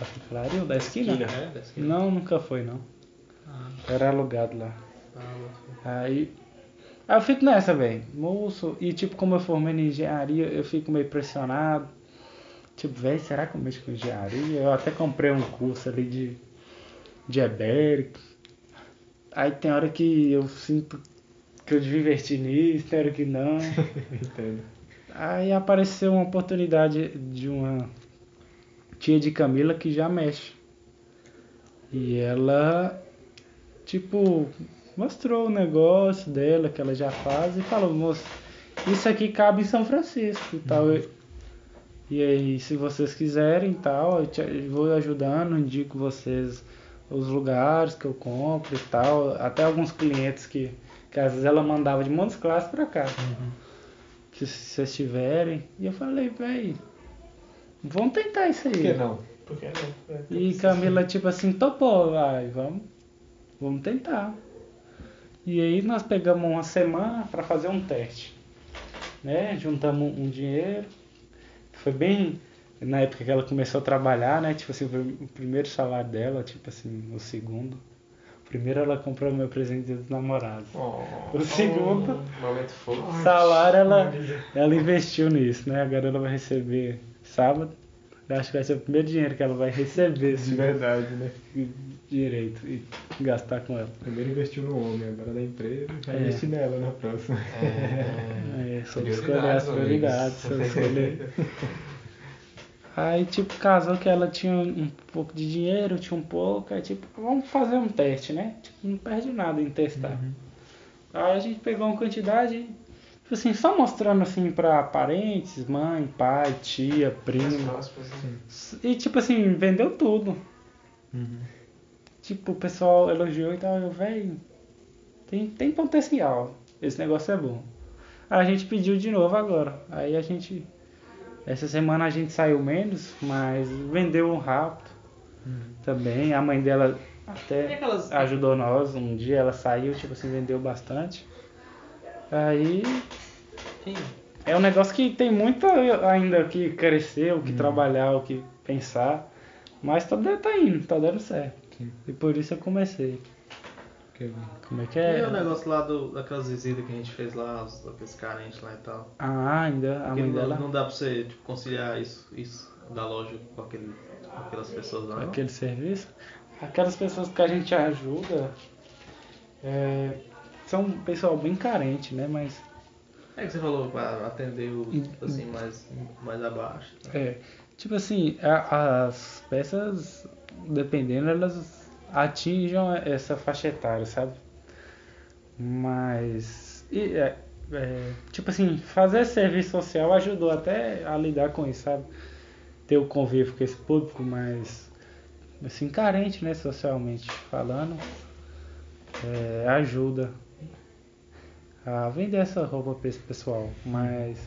[SPEAKER 1] a papelaria o da esquina?
[SPEAKER 3] É, da esquina.
[SPEAKER 1] Não, nunca foi não.
[SPEAKER 3] Ah,
[SPEAKER 1] Era alugado lá. Aí, aí eu fico nessa, velho. Moço, e tipo, como eu formei em engenharia, eu fico meio pressionado. Tipo, velho, será que eu mexo com engenharia? Eu até comprei um curso ali de, de ebérico. Aí tem hora que eu sinto que eu devia investir nisso, tem hora que não.
[SPEAKER 2] Entendo.
[SPEAKER 1] Aí apareceu uma oportunidade de uma tia de Camila que já mexe. E ela, tipo, mostrou o negócio dela que ela já faz e falou, moço, isso aqui cabe em São Francisco e tal. Eu- E aí, se vocês quiserem e tal, eu, te- eu vou ajudando, indico vocês os lugares que eu compro e tal. Até alguns clientes que, que às vezes ela mandava de Montes Claros pra cá que se vocês tiverem. E eu falei, véi, vamos tentar isso
[SPEAKER 2] Por que
[SPEAKER 1] aí.
[SPEAKER 2] não?
[SPEAKER 3] Por que não? É,
[SPEAKER 1] E Camila, tipo assim, topou, vai, vamos, vamos tentar. E aí nós pegamos uma semana para fazer um teste. Né? Juntamos um dinheiro. Foi bem na época que ela começou a trabalhar, né? Tipo assim, o primeiro salário dela, tipo assim, o segundo. Primeiro ela comprou meu presente dos namorados.
[SPEAKER 2] Oh,
[SPEAKER 1] O segundo
[SPEAKER 4] fofo.
[SPEAKER 1] salário ela, ela investiu nisso, né? Agora ela vai receber sábado. Eu acho que vai ser o primeiro dinheiro que ela vai receber,
[SPEAKER 2] De
[SPEAKER 1] assim,
[SPEAKER 2] verdade, né?
[SPEAKER 1] Direito, e gastar com ela.
[SPEAKER 2] Primeiro investiu no homem, agora na empresa, vai
[SPEAKER 1] É.
[SPEAKER 2] investir nela na próxima.
[SPEAKER 4] É,
[SPEAKER 1] É, só
[SPEAKER 4] Prioridades,
[SPEAKER 1] escolher as prioridades, só escolher. Aí, tipo, casou que ela tinha um pouco de dinheiro, tinha um pouco, aí, tipo, vamos fazer um teste, né? Tipo, não perde nada em testar. Aí a gente pegou uma quantidade, tipo assim, só mostrando assim pra parentes, mãe, pai, tia, primo.
[SPEAKER 4] próximos, né?
[SPEAKER 1] E, tipo assim, vendeu tudo. Tipo, o pessoal elogiou e tal, eu, velho, tem, tem potencial, esse negócio é bom. Aí a gente pediu de novo agora. Aí a gente. Essa semana a gente saiu menos, mas vendeu rápido também. A mãe dela até
[SPEAKER 4] aquelas.
[SPEAKER 1] ajudou nós. Um dia ela saiu, tipo assim, vendeu bastante. Aí
[SPEAKER 4] Sim.
[SPEAKER 1] é um negócio que tem muito ainda o que crescer, o que trabalhar, o que pensar. Mas tá, tá indo, tá dando certo. E por isso eu comecei. Como é que
[SPEAKER 3] E
[SPEAKER 1] é?
[SPEAKER 3] o negócio lá do, daquelas visitas que a gente fez lá, os, aqueles carentes lá e tal.
[SPEAKER 1] Ah, ainda a mãe
[SPEAKER 3] não,
[SPEAKER 1] dela.
[SPEAKER 3] não dá pra você tipo, conciliar isso, isso da loja com, aquele, com aquelas pessoas lá. não?
[SPEAKER 1] aquele serviço. Aquelas pessoas que a gente ajuda é, são um pessoal bem carente, né? Mas
[SPEAKER 3] É que você falou pra atender o assim mais, mais abaixo. tá?
[SPEAKER 1] é, tipo assim, a- as peças, dependendo, elas atinjam essa faixa etária, sabe? Mas e, é, é, tipo assim, fazer serviço social ajudou até a lidar com isso, sabe? Ter o convívio com esse público mais assim, carente, né, socialmente falando, é, ajuda a vender essa roupa para esse pessoal, mas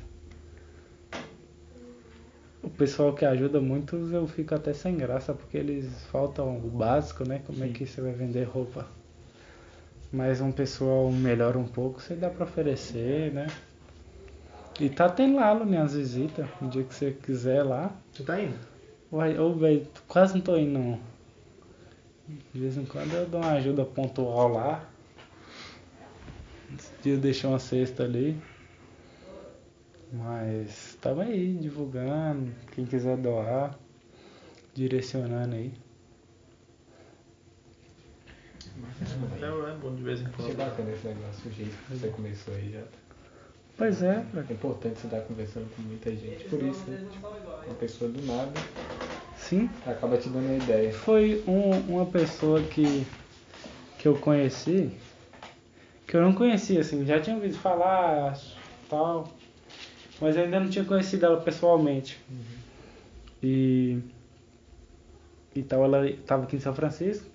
[SPEAKER 1] o pessoal que ajuda muitos eu fico até sem graça porque eles faltam o básico, né? Como é que você vai vender roupa? Mas um pessoal melhor um pouco, você dá pra oferecer, né? E tá tendo lá minhas visitas, um dia que você quiser lá.
[SPEAKER 3] Você tá indo?
[SPEAKER 1] Uai, ô, velho, quase não tô indo. não. De vez em quando eu dou uma ajuda pontual lá. Esse dia eu deixei uma cesta ali. Mas tamo aí, divulgando. Quem quiser doar, direcionando aí.
[SPEAKER 3] É, é bom de vez em
[SPEAKER 2] Achei
[SPEAKER 3] quando.
[SPEAKER 2] bacana esse negócio, o jeito que você começou aí já.
[SPEAKER 1] Pois é,
[SPEAKER 2] É importante você estar conversando com muita gente. Por isso, né? Tipo, uma pessoa do nada
[SPEAKER 1] sim.
[SPEAKER 2] acaba te dando uma ideia.
[SPEAKER 1] Foi um- uma pessoa que, que eu conheci, que eu não conhecia, assim, já tinha ouvido falar, acho, tal, mas eu ainda não tinha conhecido ela pessoalmente. E, e tal, ela estava aqui em São Francisco,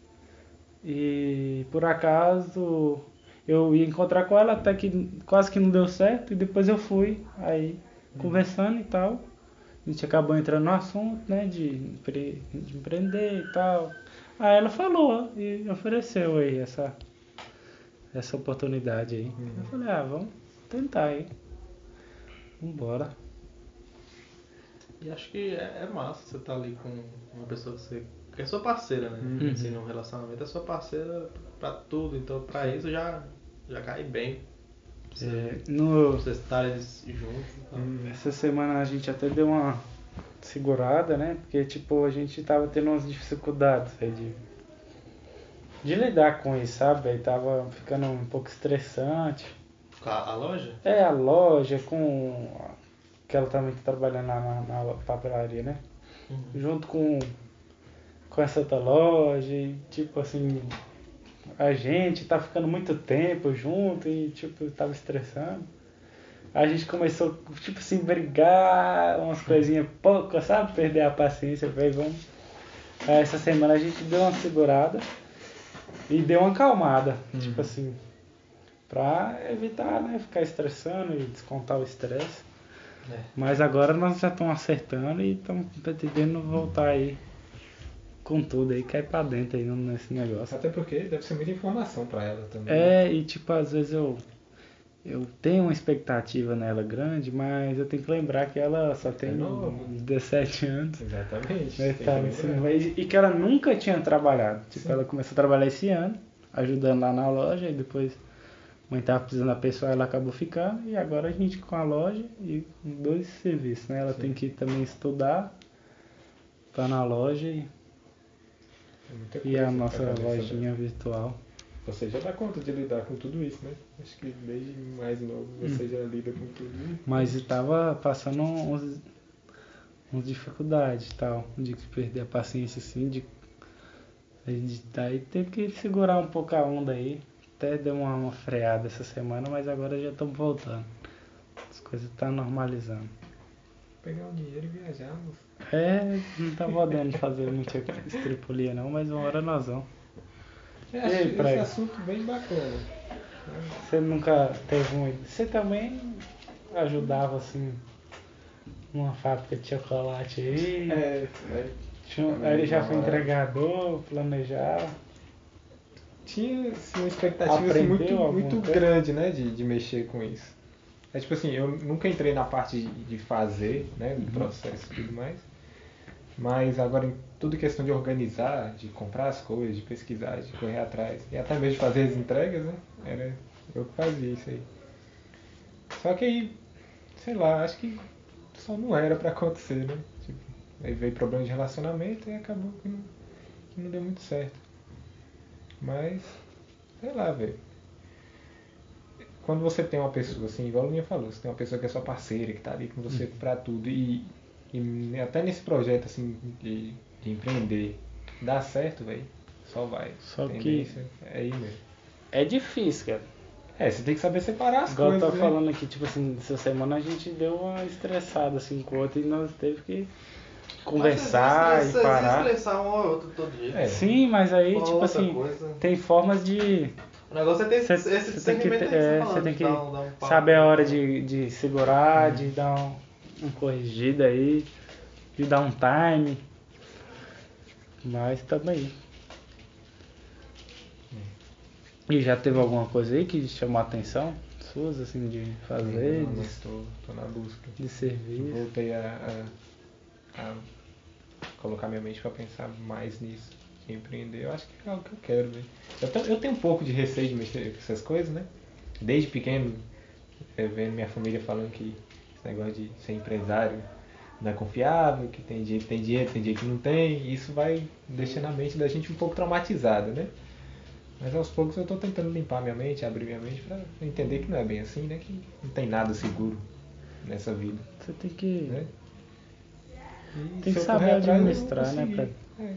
[SPEAKER 1] e por acaso eu ia encontrar com ela até que quase que não deu certo, e depois eu fui, aí conversando e tal. A gente acabou entrando no assunto, né, de, de empreender e tal. Aí ela falou e ofereceu aí essa, essa oportunidade aí. Eu falei, ah, vamos tentar aí. Vambora.
[SPEAKER 3] E acho que é, é massa você tá ali com uma pessoa que você. que é sua parceira, né?
[SPEAKER 1] Uhum.
[SPEAKER 3] Assim, num relacionamento é sua parceira pra tudo. Então pra isso já, já cai bem. Você-
[SPEAKER 1] É, no,
[SPEAKER 3] vocês estarem juntos. e tal.
[SPEAKER 1] essa semana a gente até deu uma segurada, né? Porque tipo, a gente tava tendo umas dificuldades aí de, de lidar com isso, sabe? Aí tava ficando um pouco estressante.
[SPEAKER 3] A, a loja?
[SPEAKER 1] É, a loja com. que ela também tá trabalhando lá na, na papelaria, né? Junto com, com essa outra loja e tipo assim. A gente tá ficando muito tempo junto e tipo, tava estressando. A gente começou, tipo assim, brigar, umas coisinhas poucas, sabe? Perder a paciência, velho, vamos. Essa semana a gente deu uma segurada e deu uma acalmada, tipo assim, pra evitar, né, ficar estressando e descontar o estresse.
[SPEAKER 3] É.
[SPEAKER 1] Mas agora nós já estamos acertando e estamos pretendendo voltar aí com tudo aí, cair pra dentro aí nesse negócio.
[SPEAKER 2] Até porque deve ser muita informação pra ela também.
[SPEAKER 1] É, e tipo, às vezes eu eu tenho uma expectativa nela grande, mas eu tenho que lembrar que ela só tem
[SPEAKER 2] nova.
[SPEAKER 1] 17 anos.
[SPEAKER 2] Exatamente.
[SPEAKER 1] né, tá,
[SPEAKER 2] que
[SPEAKER 1] médio, e que ela nunca tinha trabalhado. Tipo,
[SPEAKER 2] Sim.
[SPEAKER 1] ela começou a trabalhar esse ano, ajudando lá na loja, e depois mãe tava precisando da pessoa, ela acabou ficando, e agora a gente com a loja e com dois serviços, né? Ela
[SPEAKER 2] Sim.
[SPEAKER 1] tem que também estudar tá na loja e,
[SPEAKER 2] É
[SPEAKER 1] e a nossa
[SPEAKER 2] né?
[SPEAKER 1] lojinha virtual.
[SPEAKER 2] Você já dá conta de lidar com tudo isso, né? Acho que desde mais novo você já lida com tudo isso.
[SPEAKER 1] Mas eu tava passando uns, uns dificuldades e tal, de perder a paciência assim, de, de daí teve que segurar um pouco a onda aí. Até deu uma, uma freada essa semana, mas agora já estamos voltando. As coisas estão normalizando.
[SPEAKER 2] Pegar o dinheiro e viajar, moço.
[SPEAKER 1] É, não tá podendo fazer muita estripulia não, mas uma hora nós vamos. E
[SPEAKER 2] acho
[SPEAKER 1] aí,
[SPEAKER 2] esse
[SPEAKER 1] Prego?
[SPEAKER 2] assunto bem bacana.
[SPEAKER 1] Você nunca teve um. Você também ajudava assim numa fábrica de chocolate aí?
[SPEAKER 2] É, é.
[SPEAKER 1] Tinha- aí ele já foi entregador, planejava.
[SPEAKER 2] Tinha assim, uma expectativa assim, muito, muito
[SPEAKER 1] coisa?
[SPEAKER 2] grande, né, de, de mexer com isso. É tipo assim, eu nunca entrei na parte de, de fazer, né,
[SPEAKER 1] Uhum.
[SPEAKER 2] do processo e tudo mais. Mas agora em tudo questão de organizar, de comprar as coisas, de pesquisar, de correr atrás, e até mesmo de fazer as entregas, né, era eu que fazia isso aí. Só que aí, sei lá, acho que só não era pra acontecer, né? Tipo, aí veio problema de relacionamento e acabou que não, que não deu muito certo. Mas, sei lá, velho. Quando você tem uma pessoa, assim, igual a Luninha falou, você tem uma pessoa que é sua parceira, que tá ali com você pra tudo, e, e até nesse projeto, assim, de, de empreender, dá certo, velho, só vai.
[SPEAKER 1] Só que-
[SPEAKER 2] Tendência É aí mesmo.
[SPEAKER 1] É difícil, cara.
[SPEAKER 2] É, você tem que saber separar as
[SPEAKER 1] Igual eu
[SPEAKER 2] coisas,
[SPEAKER 1] tô
[SPEAKER 2] né?
[SPEAKER 1] falando aqui, tipo assim, essa semana a gente deu uma estressada assim com o outro e nós teve que conversar
[SPEAKER 3] Mas
[SPEAKER 1] e parar.
[SPEAKER 3] estressar um ao outro todo dia.
[SPEAKER 2] É.
[SPEAKER 1] Sim, mas aí,
[SPEAKER 3] Uma
[SPEAKER 1] tipo assim,
[SPEAKER 3] coisa.
[SPEAKER 1] tem formas de
[SPEAKER 3] O negócio é ter
[SPEAKER 1] Cê-
[SPEAKER 3] esse
[SPEAKER 1] cê tem que
[SPEAKER 3] discernimento
[SPEAKER 1] ter-
[SPEAKER 3] aí que
[SPEAKER 1] é,
[SPEAKER 3] você tá
[SPEAKER 1] tem
[SPEAKER 3] de
[SPEAKER 1] que
[SPEAKER 3] dar um- dar um papo.
[SPEAKER 1] saber a hora de, de segurar, de dar um, um corrigido aí, de dar um time. Mas também. E já teve alguma coisa aí que chamou a atenção suas, assim, de fazer,
[SPEAKER 2] Não,
[SPEAKER 1] de,
[SPEAKER 2] mas tô, tô na busca.
[SPEAKER 1] de serviço?
[SPEAKER 2] Voltei a, a, a colocar minha mente pra pensar mais nisso, de empreender. Eu acho que é algo que eu quero, velho. Eu, tenho- eu tenho um pouco de receio de mexer com essas coisas, né? Desde pequeno, eu vendo minha família falando que esse negócio de ser empresário não é confiável, que tem dia que tem dinheiro, tem dia que não tem. e Isso vai deixando a mente da gente um pouco traumatizada, né? Mas aos poucos eu tô tentando limpar minha mente, abrir minha mente pra entender que não é bem assim, né? Que não tem nada seguro nessa vida,
[SPEAKER 1] Você tem que.
[SPEAKER 2] né? E
[SPEAKER 1] Tem que saber administrar, né,
[SPEAKER 2] conseguir. É.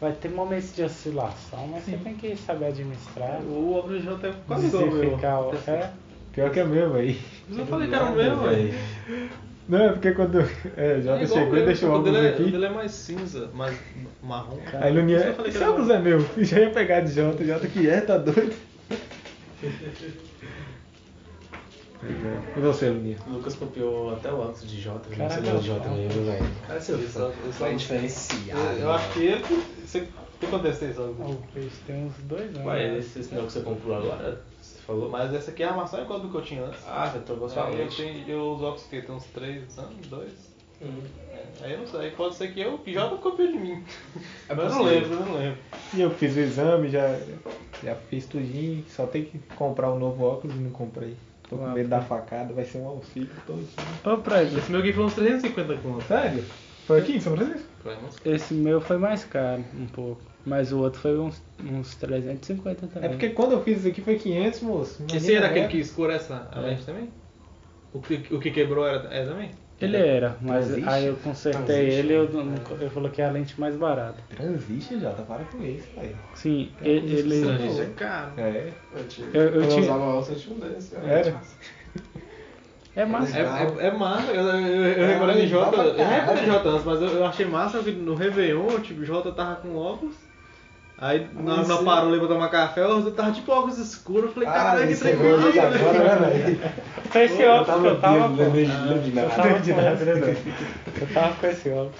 [SPEAKER 1] Vai ter momentos de oscilação, mas você tem que saber administrar.
[SPEAKER 3] O já tá quase igual o
[SPEAKER 1] o. É,
[SPEAKER 2] Pior que é meu aí.
[SPEAKER 3] Mas eu falei que era o meu, velho.
[SPEAKER 2] Não, é porque quando é, já
[SPEAKER 3] É
[SPEAKER 2] chegou
[SPEAKER 3] o
[SPEAKER 2] e deixou o
[SPEAKER 3] o
[SPEAKER 2] óculos
[SPEAKER 3] dele, é, o
[SPEAKER 2] aqui.
[SPEAKER 3] dele é mais cinza, mais marrom.
[SPEAKER 2] Aí
[SPEAKER 3] isso eu falei que
[SPEAKER 2] esse óculos é meu. E já ia pegar de Jota, Jota que é, tá doido? É. E você, Luninha?
[SPEAKER 4] O Lucas copiou até o óculos de Jota, não
[SPEAKER 1] Caraca,
[SPEAKER 4] sei de Jota mesmo, velho. Cara, você viu
[SPEAKER 3] Esse
[SPEAKER 4] só? Vai
[SPEAKER 3] óculos-
[SPEAKER 4] diferenciado.
[SPEAKER 3] Eu, eu acho que ele. Você, o que aconteceu isso?
[SPEAKER 1] o peixe tem uns dois anos.
[SPEAKER 4] Ué,
[SPEAKER 1] né?
[SPEAKER 4] esse, esse não é o que você comprou agora? Você falou?
[SPEAKER 3] Mas essa aqui é a armação igual do que eu tinha antes.
[SPEAKER 4] Ah, você trocou sua
[SPEAKER 3] Aí eu, tenho, eu uso óculos que tem uns 3 anos, 2.
[SPEAKER 4] Hum.
[SPEAKER 3] Aí eu não sei, pode ser que eu que já copiou de mim.
[SPEAKER 4] É
[SPEAKER 3] Mas eu não
[SPEAKER 4] possível.
[SPEAKER 3] lembro, eu não lembro.
[SPEAKER 2] E eu fiz o exame, já, já fiz tudinho, só tem que comprar um novo óculos e não comprei. Tô com medo da facada, vai ser um auxílio todo.
[SPEAKER 1] Ô, Fred,
[SPEAKER 3] Esse meu aqui foi uns 350 conto.
[SPEAKER 2] Sério? Foi aqui em São Francisco?
[SPEAKER 3] Foi uns
[SPEAKER 1] esse meu foi mais caro, um pouco. Mas o outro foi uns, uns 350 também.
[SPEAKER 2] É porque quando eu fiz isso aqui foi 500, moço.
[SPEAKER 3] Esse era aquele
[SPEAKER 2] agora.
[SPEAKER 3] que escurece a a
[SPEAKER 2] É.
[SPEAKER 3] lente também? O que, o que quebrou era, é também?
[SPEAKER 1] Ele era, mas
[SPEAKER 2] Transiste?
[SPEAKER 1] aí eu consertei
[SPEAKER 4] Transiste,
[SPEAKER 1] ele e eu,
[SPEAKER 4] né?
[SPEAKER 1] eu coloquei a lente mais barata.
[SPEAKER 2] Transiste, Jota, para com isso, velho.
[SPEAKER 1] Sim,
[SPEAKER 2] É
[SPEAKER 1] ele.
[SPEAKER 2] Isso
[SPEAKER 3] é caro.
[SPEAKER 2] É.
[SPEAKER 4] Eu, tinha,
[SPEAKER 1] Eu- eu
[SPEAKER 4] quando
[SPEAKER 1] tinha-
[SPEAKER 4] usava eu tinha um desse. cara.
[SPEAKER 2] Era?
[SPEAKER 1] é massa.
[SPEAKER 3] É, é, é massa, eu, eu, eu, eu reparei em Jota, eu em Jota antes, mas eu, eu achei massa que no Réveillon, tipo, Jota tava com óculos, aí na, na
[SPEAKER 4] Você-
[SPEAKER 3] parou pra tomar café, Jota tava tipo óculos escuros, eu falei,
[SPEAKER 2] Ah,
[SPEAKER 3] caralho, que
[SPEAKER 2] agora,
[SPEAKER 3] velho.
[SPEAKER 2] né, velho?
[SPEAKER 1] Foi esse óculos que eu tava. pô.
[SPEAKER 2] iluminado.
[SPEAKER 1] Eu tava com- Eu tava com esse óculos.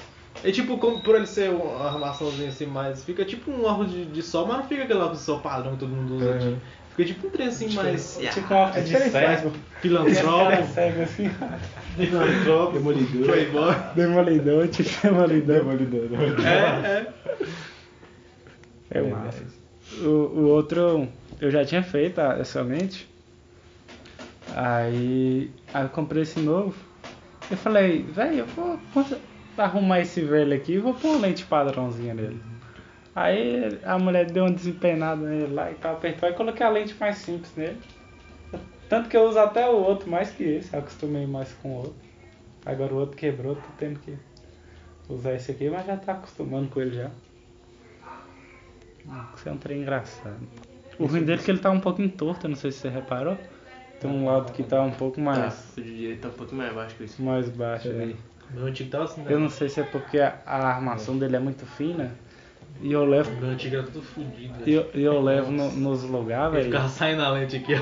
[SPEAKER 3] E tipo, como por ele ser uma armaçãozinha assim, mais. Fica tipo um óculos de, de sol, mas não fica aquele óculos de sol padrão que todo mundo usa. Tipo. Fica tipo um trem assim mais.
[SPEAKER 1] Tipo um óculos de cego.
[SPEAKER 3] Filantropo,
[SPEAKER 1] É cego assim.
[SPEAKER 3] filantropo,
[SPEAKER 4] Demolidor.
[SPEAKER 3] playboy.
[SPEAKER 1] Demolidor, tipo demolidor.
[SPEAKER 2] Demolidor, demolidor.
[SPEAKER 3] É, é.
[SPEAKER 1] É massa. O, o outro eu já tinha feito a- essa lente. Aí, aí eu comprei esse novo. Eu falei, velho, eu vou. arrumar esse velho aqui e vou pôr uma lente padrãozinha nele. Aí a mulher deu uma desempenada nele lá e tal, apertou e coloquei a lente mais simples nele. Tanto que eu uso até o outro mais que esse, eu acostumei mais com o outro. Agora o outro quebrou, tô tendo que usar esse aqui, mas já tá acostumando com ele já. Isso é um trem engraçado. O ruim dele é que ele tá um pouquinho torto, eu não sei se você reparou. Tem um lado que tá um pouco
[SPEAKER 4] Tá,
[SPEAKER 1] mais,
[SPEAKER 4] o de direito tá um pouquinho mais baixo que isso.
[SPEAKER 1] mais baixo.
[SPEAKER 2] É.
[SPEAKER 1] né?
[SPEAKER 3] Meu antigo tava assim, né?
[SPEAKER 1] Eu não sei se é porque a, a armação dele é muito fina e eu levo,
[SPEAKER 3] Meu antigo era tudo fudido.
[SPEAKER 1] e eu, eu levo no- nos lugares, velho.
[SPEAKER 3] ficava saindo a lente aqui, ó.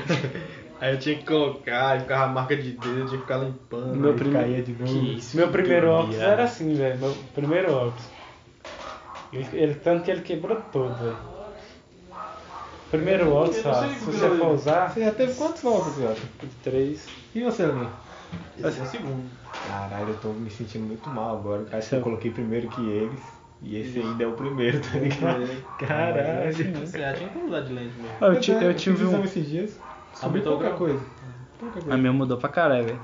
[SPEAKER 3] Aí eu tinha que colocar, aí ficava a marca de dedo, eu tinha que ficar limpando.
[SPEAKER 1] Meu prime-
[SPEAKER 2] de novo.
[SPEAKER 4] Que isso,
[SPEAKER 1] Meu primeiro óculos era assim, velho. Meu primeiro óculos. Ele, ele- tanto que ele quebrou todo, velho. Primeiro óculos, se você for usar,
[SPEAKER 2] Você já teve quantos óculos, Jota?
[SPEAKER 1] três.
[SPEAKER 2] E você, Lenin?
[SPEAKER 3] Esse é o segundo.
[SPEAKER 2] Caralho, eu tô me sentindo muito mal agora. Acho que eu coloquei primeiro que eles. E esse ainda é o primeiro, tá ligado? Caralho.
[SPEAKER 3] Você já tinha que mudar de lente mesmo.
[SPEAKER 1] Eu, ti-
[SPEAKER 2] Pois é,
[SPEAKER 1] eu tive um.
[SPEAKER 2] esses dias. Subiu pouca
[SPEAKER 3] grau?
[SPEAKER 2] coisa. Pouca coisa.
[SPEAKER 1] A minha mudou pra caralho, velho.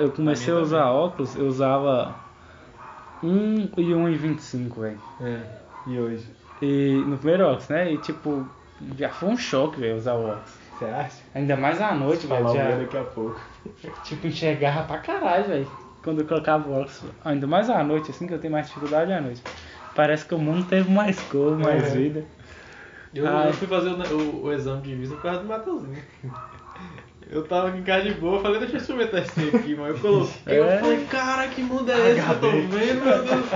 [SPEAKER 1] Eu comecei a usar óculos, eu usava 1 e 1,25, velho.
[SPEAKER 2] É. E hoje?
[SPEAKER 1] E no primeiro óculos, né? E tipo, já foi um choque, velho, usar o óculos.
[SPEAKER 2] Você acha?
[SPEAKER 1] Ainda mais à noite, velho. Já,
[SPEAKER 2] daqui a pouco.
[SPEAKER 1] tipo, enxergava pra caralho, velho. Quando eu colocava o óculos. Ainda mais à noite, assim, que eu tenho mais dificuldade à noite. Parece que o mundo teve mais cor, mais
[SPEAKER 2] É.
[SPEAKER 1] vida.
[SPEAKER 3] Eu,
[SPEAKER 1] Ai.
[SPEAKER 3] eu fui fazer o, o- o exame de vista por causa do Matheusinho. Eu tava aqui em casa de boa, falei, deixa eu experimentar esse aqui, mas eu coloquei,
[SPEAKER 1] É.
[SPEAKER 3] eu falei, cara, que mundo é esse que eu tô vendo, meu Deus,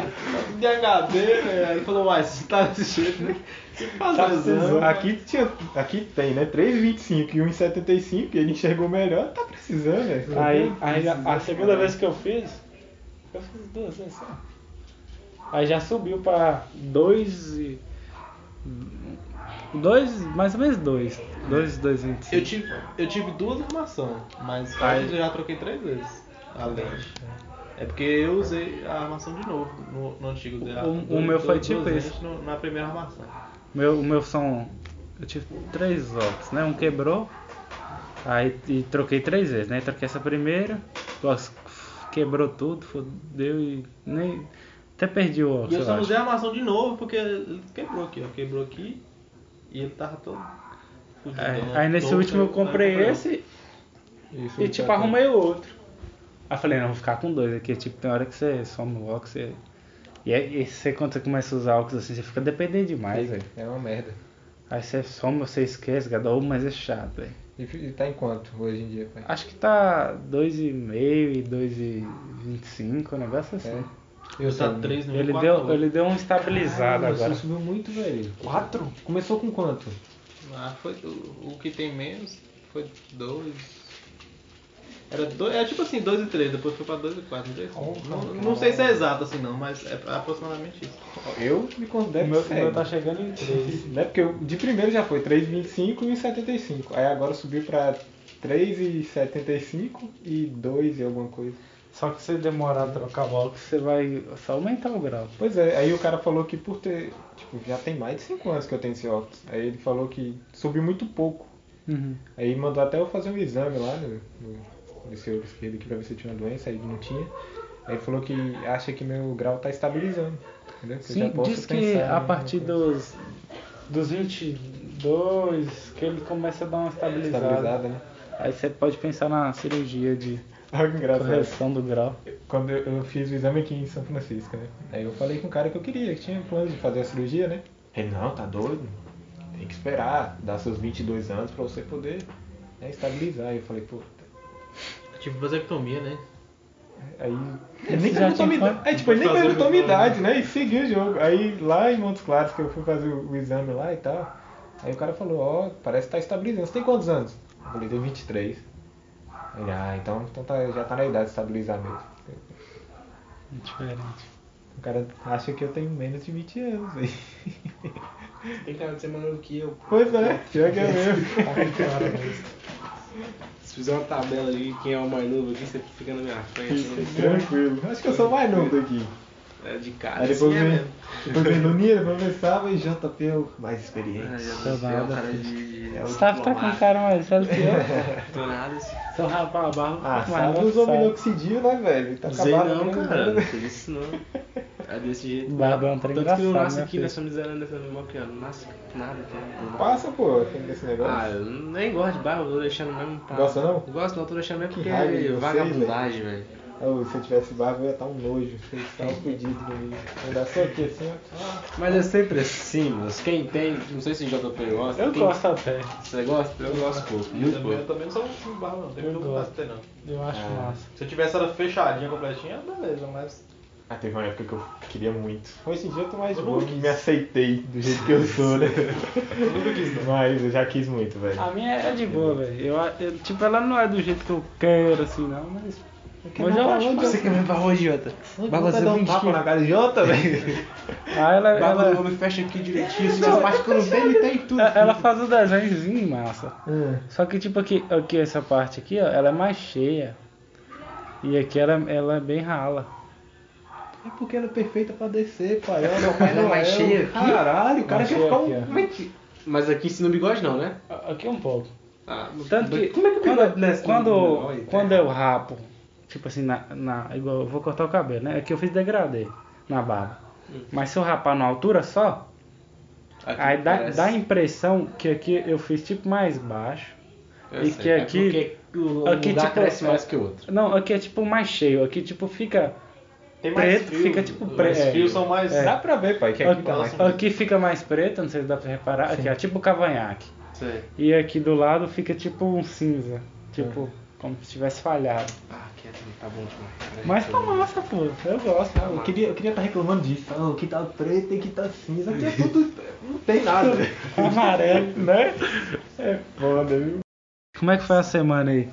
[SPEAKER 3] de HD, velho. Aí Ele falou, uai, se tá desse jeito, né? Que fazer
[SPEAKER 1] Tá.
[SPEAKER 2] Aqui, tinha, aqui tem, né? 3,25 e 1,75 e ele enxergou melhor. Tá precisando, velho.
[SPEAKER 1] Aí, aí a, a segunda vez que eu fiz, eu fiz duas vezes só. Aí já subiu pra dois e. Dois, mais ou menos dois. Dois, dois vinte
[SPEAKER 3] Eu tive, eu tive duas armações, mas
[SPEAKER 1] Aí-
[SPEAKER 3] eu já troquei três vezes a lente. É porque eu usei a armação de novo no, no antigo. a-
[SPEAKER 1] O- o
[SPEAKER 3] dois-
[SPEAKER 1] meu foi
[SPEAKER 3] duas-
[SPEAKER 1] tipo
[SPEAKER 3] duas
[SPEAKER 1] esse.
[SPEAKER 3] no- na primeira armação.
[SPEAKER 1] Meu, o meu são. Eu tive três óculos, né? Um quebrou. Aí e troquei três vezes, né? Troquei essa primeira, o quebrou tudo, fodeu e nem. Até perdi o óculos.
[SPEAKER 3] E eu só usei a armação de novo porque ele quebrou aqui, ó. Quebrou aqui e ele tava todo. fudidão,
[SPEAKER 1] É, aí nesse
[SPEAKER 3] todo,
[SPEAKER 1] último eu comprei esse
[SPEAKER 2] Isso
[SPEAKER 1] e
[SPEAKER 2] tá
[SPEAKER 1] tipo
[SPEAKER 2] bom.
[SPEAKER 1] arrumei o outro. Aí falei, não, vou ficar com dois aqui, tipo, tem hora que você some o óculos você... E aí e você quando você começa a usar óculos assim, você fica dependendo demais, velho.
[SPEAKER 2] É uma merda.
[SPEAKER 1] Aí você some, você esquece, cada um, mas é chato, velho.
[SPEAKER 2] E e tá em quanto hoje em dia, pai?
[SPEAKER 1] Acho que tá 2,5 e 2,25, um negócio assim.
[SPEAKER 2] É.
[SPEAKER 3] Eu tá 3 no
[SPEAKER 1] Ele,
[SPEAKER 3] meu
[SPEAKER 1] deu,
[SPEAKER 3] quatro,
[SPEAKER 1] ele deu um estabilizado
[SPEAKER 2] Caralho,
[SPEAKER 1] agora.
[SPEAKER 2] Você subiu muito, velho. Quatro? Começou com quanto?
[SPEAKER 3] Ah, foi o, o que tem menos foi 2. Era, dois, é tipo assim, 2 e 3, depois foi pra 2 e 4, não sei.
[SPEAKER 2] Oh,
[SPEAKER 3] não, não sei se é exato assim não, mas é aproximadamente isso.
[SPEAKER 2] Eu me
[SPEAKER 1] O
[SPEAKER 2] considero
[SPEAKER 1] meu, o
[SPEAKER 2] sério.
[SPEAKER 1] meu tá chegando em 3.
[SPEAKER 2] Né? Porque eu, de primeiro já foi 3,25 e 1,75. Aí agora subiu pra 3,75 e 2 e alguma coisa.
[SPEAKER 1] Só que se demorar a trocar o óculos, você vai só aumentar o grau.
[SPEAKER 2] Pois é, aí o cara falou que por ter. Tipo, já tem mais de 5 anos que eu tenho esse óculos. Aí ele falou que subiu muito pouco.
[SPEAKER 1] Uhum.
[SPEAKER 2] Aí mandou até eu fazer um exame lá no, no, nesse olho esquerdo aqui pra ver se eu tinha uma doença, aí não tinha. Aí ele falou que acha que meu grau tá estabilizando. Entendeu? Que
[SPEAKER 1] Sim, diz que a partir dos, dos 22 que ele começa a dar uma estabilizada.
[SPEAKER 2] Estabilizada, né?
[SPEAKER 1] Aí você pode pensar na cirurgia de
[SPEAKER 2] Olha que engraçado.
[SPEAKER 1] correção do grau.
[SPEAKER 2] Quando eu, eu fiz o exame aqui em São Francisco, né? Aí eu falei com o cara que eu queria, que tinha plano de fazer a cirurgia, né? Ele, não, tá doido. Tem que esperar, dar seus 22 anos pra você poder né, estabilizar. Aí eu falei, pô.
[SPEAKER 3] Tipo vasectomia, né?
[SPEAKER 2] Aí. Ele nem perguntou minha idade. Aí, tipo, ele nem perguntou minha idade, né? E seguiu o jogo. Aí lá em Montes Claros, que eu fui fazer o, o exame lá e tal. Aí o cara falou, ó, parece que tá estabilizando. Você tem quantos anos? Eu falei, tenho 23. Ah, então, então tá, já tá na idade de estabilizar mesmo.
[SPEAKER 1] Diferente.
[SPEAKER 2] O cara acha que eu tenho menos de 20 anos. Aí.
[SPEAKER 4] Tem cara de ser maior do que eu.
[SPEAKER 2] Pois é, pior que é mesmo.
[SPEAKER 4] Se fizer uma tabela de quem é o mais novo aqui, você fica na minha frente. né?
[SPEAKER 2] Tranquilo. Acho que eu sou mais novo daqui.
[SPEAKER 4] É de cara.
[SPEAKER 2] Aí depois
[SPEAKER 4] assim é
[SPEAKER 2] vem,
[SPEAKER 4] mesmo.
[SPEAKER 2] depois vem Luninha, depois vem Sava e JP é o mais experiente.
[SPEAKER 4] É,
[SPEAKER 1] Tô
[SPEAKER 4] tô é o cara de. de
[SPEAKER 2] É o
[SPEAKER 1] Gustavo tá com cara mais velho que eu.
[SPEAKER 4] Tô nada assim.
[SPEAKER 1] Seu rapaz, a barba
[SPEAKER 2] Ah,
[SPEAKER 1] mais
[SPEAKER 2] Sava
[SPEAKER 1] novo
[SPEAKER 2] usou minoxidil, né, velho? Tá
[SPEAKER 4] Usei
[SPEAKER 2] acabado
[SPEAKER 4] não,
[SPEAKER 2] com
[SPEAKER 4] cara. Não fiz isso não. É desse jeito.
[SPEAKER 1] Barba é um trem
[SPEAKER 4] Tanto que não nasce
[SPEAKER 1] né,
[SPEAKER 4] aqui
[SPEAKER 1] filho?
[SPEAKER 4] nessa miséria dessa normal que não nasce nada aqui.
[SPEAKER 2] Passa, pô, desse negócio.
[SPEAKER 4] Ah, eu nem gosto de barba, eu tô deixando mesmo pra.
[SPEAKER 2] Gosta não?
[SPEAKER 4] Gosto não, tô deixando mesmo
[SPEAKER 2] Que
[SPEAKER 4] porque é vagabundagem, velho.
[SPEAKER 2] Oh, se eu tivesse barba, eu ia estar um nojo. Vocês estão pedidos comigo. Ainda só aqui assim, ó.
[SPEAKER 4] Mas é sempre assim, moço. Quem tem, não sei se JP gosta.
[SPEAKER 1] Eu
[SPEAKER 4] quem-
[SPEAKER 1] gosto até.
[SPEAKER 4] Você gosta? Eu gosto pouco,
[SPEAKER 3] Eu também, eu também não sou um barba, não. Tem
[SPEAKER 1] Eu
[SPEAKER 3] muito
[SPEAKER 1] gosto.
[SPEAKER 3] ter, não.
[SPEAKER 1] Eu acho
[SPEAKER 4] Ah.
[SPEAKER 1] massa.
[SPEAKER 3] Se eu tivesse ela fechadinha, completinha, beleza, mas.
[SPEAKER 2] Ah, teve uma época que eu queria muito. Hoje em dia eu tô mais
[SPEAKER 3] Eu nunca quis.
[SPEAKER 2] me aceitei do jeito que eu sou, né?
[SPEAKER 3] Nunca quis, não.
[SPEAKER 2] Mas eu já quis muito, velho.
[SPEAKER 1] A minha é de boa, velho. Eu, eu- tipo, ela não é do jeito que eu quero, assim, não, mas. Mas eu acho massa.
[SPEAKER 4] Você quer me barba Jota? Barba
[SPEAKER 2] Você dá um tapa na cara de Jota, velho?
[SPEAKER 1] Ah, ela, ela,
[SPEAKER 4] homem fecha aqui direitinho, assim, as partes que eu não tenho, ele tem tudo.
[SPEAKER 1] ela faz o desenhozinho massa.
[SPEAKER 2] Hum.
[SPEAKER 1] Só que, tipo, aqui, aqui, essa parte aqui, ó, ela é mais cheia. E aqui ela, ela é bem rala.
[SPEAKER 2] É porque ela é perfeita pra descer, pai. Ela,
[SPEAKER 4] Ela é mais cheia aqui?
[SPEAKER 2] Caralho, o cara quer ficar um.
[SPEAKER 4] é que... Mas aqui ensina o bigode não, né?
[SPEAKER 1] Aqui um pouco.
[SPEAKER 4] Ah,
[SPEAKER 1] Tanto que
[SPEAKER 4] Como é que o
[SPEAKER 1] quando,
[SPEAKER 4] bigode desce no
[SPEAKER 1] quando, quando eu rapo, tipo assim, na, na, igual eu vou cortar o cabelo, né? Aqui eu fiz degradê na barba. Mas se eu rapar na altura só,
[SPEAKER 4] Aqui
[SPEAKER 1] aí dá,
[SPEAKER 4] parece-
[SPEAKER 1] dá a impressão que aqui eu fiz tipo mais baixo.
[SPEAKER 4] Eu
[SPEAKER 1] e
[SPEAKER 4] sei,
[SPEAKER 1] que
[SPEAKER 4] é
[SPEAKER 1] aqui-
[SPEAKER 4] porque o
[SPEAKER 1] aqui,
[SPEAKER 4] lugar
[SPEAKER 1] tipo,
[SPEAKER 4] cresce
[SPEAKER 1] é-
[SPEAKER 4] mais que o outro.
[SPEAKER 1] Não, aqui é tipo mais cheio. Aqui tipo fica.
[SPEAKER 3] Tem
[SPEAKER 1] Preto, fica tipo
[SPEAKER 3] Os
[SPEAKER 1] preto.
[SPEAKER 3] fios são mais.
[SPEAKER 1] É.
[SPEAKER 2] Dá pra ver, pai, que aqui tá mais.
[SPEAKER 1] Aqui, fica mais preto, não sei se dá pra reparar. Aqui é tipo cavanhaque.
[SPEAKER 4] Sei.
[SPEAKER 1] E aqui do lado fica tipo um cinza. Tipo, como se tivesse falhado.
[SPEAKER 4] Ah, é também tá bom demais.
[SPEAKER 1] Mas tá massa, pô. Eu gosto.
[SPEAKER 2] Eu queria estar eu queria tá reclamando disso. Ah, o que tá preto tem que tá cinza. Aqui é tudo. Não tem nada.
[SPEAKER 1] Amarelo, né? É foda, viu? Como é que foi a semana aí?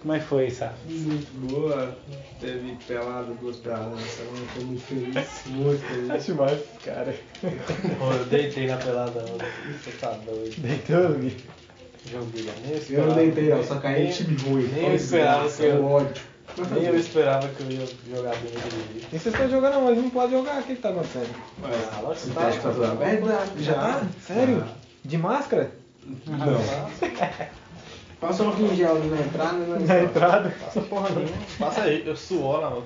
[SPEAKER 1] Como é que foi, sabe?
[SPEAKER 4] Muito boa. Teve pelada, duas peladas na semana. Tô muito feliz. Muito feliz.
[SPEAKER 2] Acho mais, cara.
[SPEAKER 3] Pô, eu deitei na pelada. Você tá doido.
[SPEAKER 2] Deitou, Gui?
[SPEAKER 3] Joguei, nem eu
[SPEAKER 4] Eu não deitei não, só caí em
[SPEAKER 3] Nem-
[SPEAKER 4] time ruim.
[SPEAKER 3] Nem eu esperava que eu.
[SPEAKER 4] ódio.
[SPEAKER 3] Nem eu esperava que eu ia jogar bem naquele dia.
[SPEAKER 2] E vocês estão jogando, mas não pode jogar. O que que tá acontecendo?
[SPEAKER 3] Ah, lógico que
[SPEAKER 4] Você tá tudo aberto?
[SPEAKER 2] Já? Sério? De máscara?
[SPEAKER 4] Passa um álcool em gel ali na entrada, né?
[SPEAKER 2] Na entrada?
[SPEAKER 3] Passa porra nenhuma. Passa aí, eu suor na mão.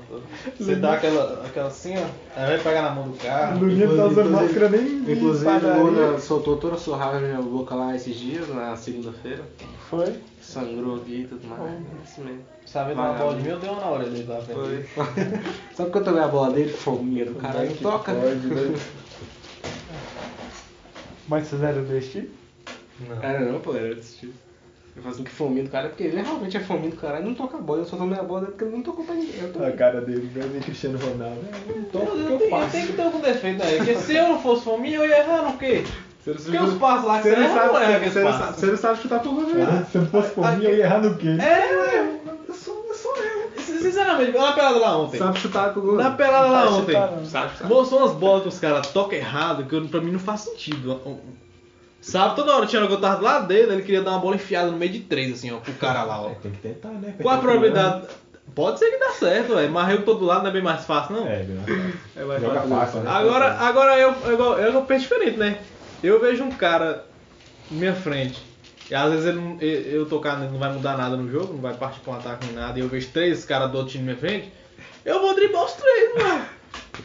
[SPEAKER 3] Você dá aquela, aquela assim, ó. Aí vai pegar na mão do carro.
[SPEAKER 2] Luninha não tá usando
[SPEAKER 4] Inclusive-
[SPEAKER 2] máscara nem
[SPEAKER 4] Inclusive, o. Luna soltou toda a sua raiva na minha boca lá esses dias, na segunda-feira.
[SPEAKER 1] Foi?
[SPEAKER 4] Sangrou aqui e tudo mais. É isso mesmo.
[SPEAKER 3] Sabe dar uma bola de mim, eu dei uma na orelha dele lá.
[SPEAKER 4] Foi. Só porque eu tomei a bola dele, fominha do caralho, não toca.
[SPEAKER 2] Pode, né?
[SPEAKER 1] Mas vocês eram desse tipo?
[SPEAKER 3] Não.
[SPEAKER 4] Era não, pô, era desse tipo. Eu falo assim que fominha do cara, porque ele realmente é fominha do caralho, não toca a bola, eu só tomei a bola dele porque ele não tocou pra ninguém. Eu
[SPEAKER 2] A
[SPEAKER 4] tomei.
[SPEAKER 2] cara dele, Brasil Cristiano Ronaldo. Eu não tô
[SPEAKER 3] Eu, eu,
[SPEAKER 2] eu
[SPEAKER 3] tenho- eu
[SPEAKER 2] faço.
[SPEAKER 3] tenho que ter algum defeito aí. Porque se eu não fosse fominha, eu ia errar no quê?
[SPEAKER 2] Você
[SPEAKER 3] Porque os passos lá que você erra, não erra aqueles passos.
[SPEAKER 2] não sabe chutar por você. Ah, se eu não fosse por mim, eu ia errar no quê?
[SPEAKER 3] É, ué.
[SPEAKER 2] Eu sou, eu sou eu.
[SPEAKER 3] Sinceramente, na pelada lá ontem.
[SPEAKER 2] Sabe chutar por gol.
[SPEAKER 3] Na pelada lá
[SPEAKER 1] Sabe
[SPEAKER 3] ontem.
[SPEAKER 1] chutar, não.
[SPEAKER 4] Sabe, sabe?
[SPEAKER 3] Moço, umas bolas que os caras tocam errado, que eu- pra mim não faz sentido. Sabe, toda hora tinha tava do lado dele, ele queria dar uma bola enfiada no meio de três, assim, ó, pro cara lá, ó.
[SPEAKER 2] Tem que tentar, né?
[SPEAKER 3] Qual a probabilidade? Pode ser que dá certo, velho. Mas eu todo lado não é bem mais fácil, não?
[SPEAKER 2] É, bem mais fácil.
[SPEAKER 4] É, vai
[SPEAKER 2] Joga
[SPEAKER 4] fazer-
[SPEAKER 2] fácil, né?
[SPEAKER 3] Agora, agora eu, eu, eu, eu penso diferente, né? Eu vejo um cara na minha frente, e às vezes ele, não- eu, eu tocar não vai mudar nada no jogo, não vai partir pra um ataque nem nada, e eu vejo três caras do outro time na minha frente, eu vou driblar os três, mano.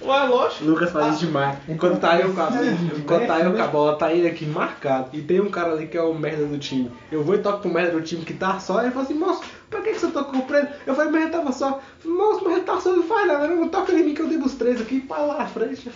[SPEAKER 3] Ué, lógico.
[SPEAKER 4] Lucas faz isso demais. Enquanto tá eu com a, enquanto tá eu com a bola, tá ele aqui marcado. E tem um cara ali que é o merda do time. Eu vou e toco pro merda do time que tá só. Ele fala assim, moço, pra que, que você tocou pra ele? Eu falei, mas ele tava só. Moço, mas ele tá só, não faz nada. Não toca em mim que eu dei os três aqui para lá na frente.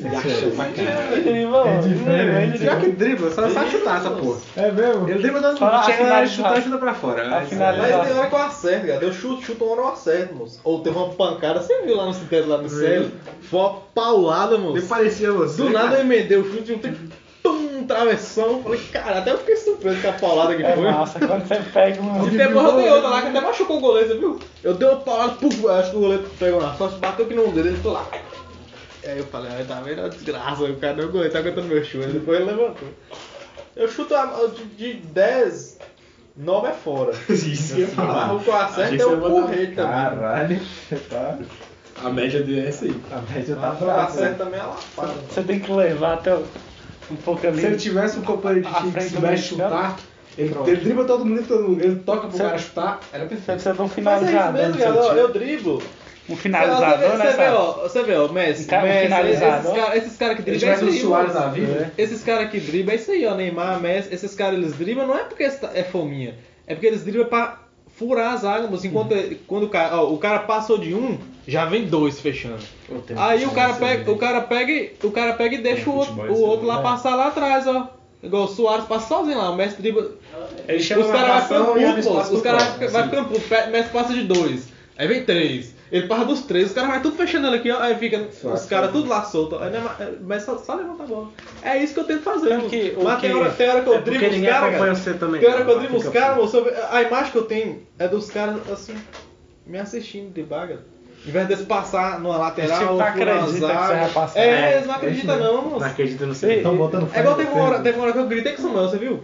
[SPEAKER 4] Se acha pra caralho.
[SPEAKER 2] É diferente.
[SPEAKER 4] Pior que dribla, só sabe chutar essa porra.
[SPEAKER 2] É mesmo?
[SPEAKER 4] Ele dribla dando chega chutar e chuta pra fora.
[SPEAKER 3] Mas tem hora que eu acerto, cara. Eu chuto, chuto uma hora eu acerto, moço. Ou teve uma pancada, você viu lá no cemitério, lá no céu? Foi uma paulada, moço.
[SPEAKER 4] Nem parecia você.
[SPEAKER 3] Do nada eu emendei o chute, um tempo, pum, travessão. Falei, cara, até eu fiquei surpreso com a paulada que
[SPEAKER 1] É
[SPEAKER 3] foi.
[SPEAKER 1] massa quando você pega um.
[SPEAKER 3] E depois eu dei outra lá que até machucou o goleiro, você viu? Eu dei uma paulada, puf, acho que o goleiro pegou na sorte, bateu aqui no dedo, ele ficou lá. E aí eu falei, ai, tá vendo a desgraça, o cara não aguenta, tá aguentando meu chute. Depois ele levantou. Eu chuto a- de, de 10, 9 é fora.
[SPEAKER 4] Isso, eu ia falar.
[SPEAKER 3] O que eu acerto é o
[SPEAKER 4] você
[SPEAKER 3] porrete também.
[SPEAKER 2] Caralho, tá.
[SPEAKER 4] A média dele é essa aí.
[SPEAKER 2] A média tá fraca.
[SPEAKER 3] certo também é lapada.
[SPEAKER 1] Você tem que levar até o- um pouco ali.
[SPEAKER 4] Se ele tivesse um companheiro de time que soubesse
[SPEAKER 1] de
[SPEAKER 4] chutar, ele, ele dribla todo mundo, todo mundo, ele toca pro
[SPEAKER 1] Você-
[SPEAKER 4] cara chutar, era
[SPEAKER 1] Você
[SPEAKER 4] perfeito.
[SPEAKER 1] precisa de um
[SPEAKER 3] Mas é isso mesmo,
[SPEAKER 1] time.
[SPEAKER 3] Eu driblo.
[SPEAKER 1] Um
[SPEAKER 3] Você
[SPEAKER 1] finalizador,
[SPEAKER 3] vê,
[SPEAKER 1] né?
[SPEAKER 3] você vê, ó, você vê, ó, Messi,
[SPEAKER 1] Um cara- um
[SPEAKER 3] Messi
[SPEAKER 1] finalizador.
[SPEAKER 3] esses caras cara que driblam é isso
[SPEAKER 4] um
[SPEAKER 3] aí,
[SPEAKER 4] na vida,
[SPEAKER 3] Esses caras que driblam é isso aí, ó, Neymar, Messi, esses caras eles driblam não é porque é fominha, é porque eles driblam pra furar as águas, enquanto quando o cara, ó, o cara passou de um, já vem dois fechando. Aí o cara
[SPEAKER 4] futebol,
[SPEAKER 3] pega, o cara pega, e- o cara pega e deixa o outro,
[SPEAKER 4] futebol,
[SPEAKER 3] o outro lá
[SPEAKER 1] é.
[SPEAKER 3] passar lá atrás, ó. Igual o Soares passa sozinho lá, o Messi dribla.
[SPEAKER 4] Ele chama
[SPEAKER 3] Os caras vão ficando. Os caras
[SPEAKER 4] assim.
[SPEAKER 3] ficando putos. Pe- Messi passa de dois. Aí vem três. Ele passa dos três, os caras vai tudo fechando ele aqui, ó. Aí fica os caras tudo lá solto. Aí Neymar- é, mas só, só levanta a bola. É isso que eu tento fazer. Moço.
[SPEAKER 1] que
[SPEAKER 3] Mas tem hora, tem hora que eu
[SPEAKER 4] É
[SPEAKER 3] os caras. Tem hora que eu os caras, A imagem que eu tenho é dos caras assim, me assistindo de baga. Em vez deles passar numa lateral,
[SPEAKER 1] tipo,
[SPEAKER 3] ou furar
[SPEAKER 1] acredita que
[SPEAKER 3] zaga.
[SPEAKER 1] você vai passar.
[SPEAKER 3] É,
[SPEAKER 4] É,
[SPEAKER 3] eles não acreditam não, moço.
[SPEAKER 4] Não acredita no
[SPEAKER 1] Sim.
[SPEAKER 4] seu.
[SPEAKER 2] Estão botando
[SPEAKER 3] É igual teve uma, hora, teve uma hora que eu gritei com o Samuel, você viu?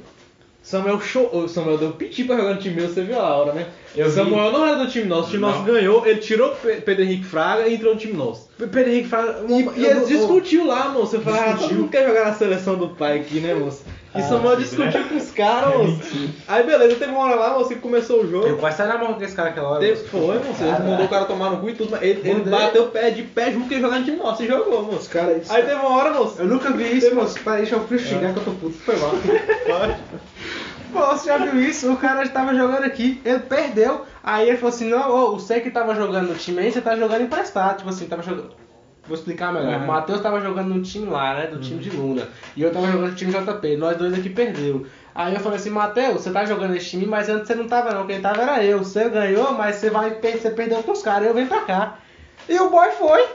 [SPEAKER 3] Samuel show, o Samuel deu piti pra jogar no time meu, você viu a hora, né?
[SPEAKER 4] Eu vi.
[SPEAKER 3] Samuel não era do time nosso, o time
[SPEAKER 4] Não.
[SPEAKER 3] nosso ganhou, ele tirou Pedro Henrique Fraga e entrou no time nosso.
[SPEAKER 4] Pedro Henrique fala.
[SPEAKER 3] E, e eles discutiu lá, moço. Eu falei, ah, todo mundo quer jogar na seleção do pai aqui, né, moço? E
[SPEAKER 1] Ah,
[SPEAKER 3] Samuel discutiu com os caras, moço. Aí beleza, teve uma hora lá, moço, que começou o jogo.
[SPEAKER 4] Eu quase saí na mão com esse cara aquela hora.
[SPEAKER 3] Teve, foi, moço. Ele mandou o cara tomar no cu e tudo, mas ele, ele bateu o pé de pé junto que ele jogar no time nosso e jogou, moço.
[SPEAKER 4] Os caras.
[SPEAKER 3] Aí teve uma hora, moço.
[SPEAKER 4] Eu nunca vi isso, moço. Peraí, deixa eu fui xingar que eu tô puto. Foi mal. Pô, você já viu isso? O cara tava jogando aqui, ele perdeu. Aí ele falou assim: Não, ô, você que tava jogando no time aí, você tá jogando emprestado. Tipo assim, tava jogando. Vou explicar melhor.
[SPEAKER 1] Uhum.
[SPEAKER 4] O Matheus tava jogando no time lá, né? Do time de Luna. E eu tava jogando no time JP. Nós dois aqui perdeu. Aí eu falei assim, Matheus, você tá jogando esse time, mas antes você não tava não. Quem tava era eu. Você ganhou, mas você vai você perdeu com os caras. Eu venho pra cá. E o boy foi.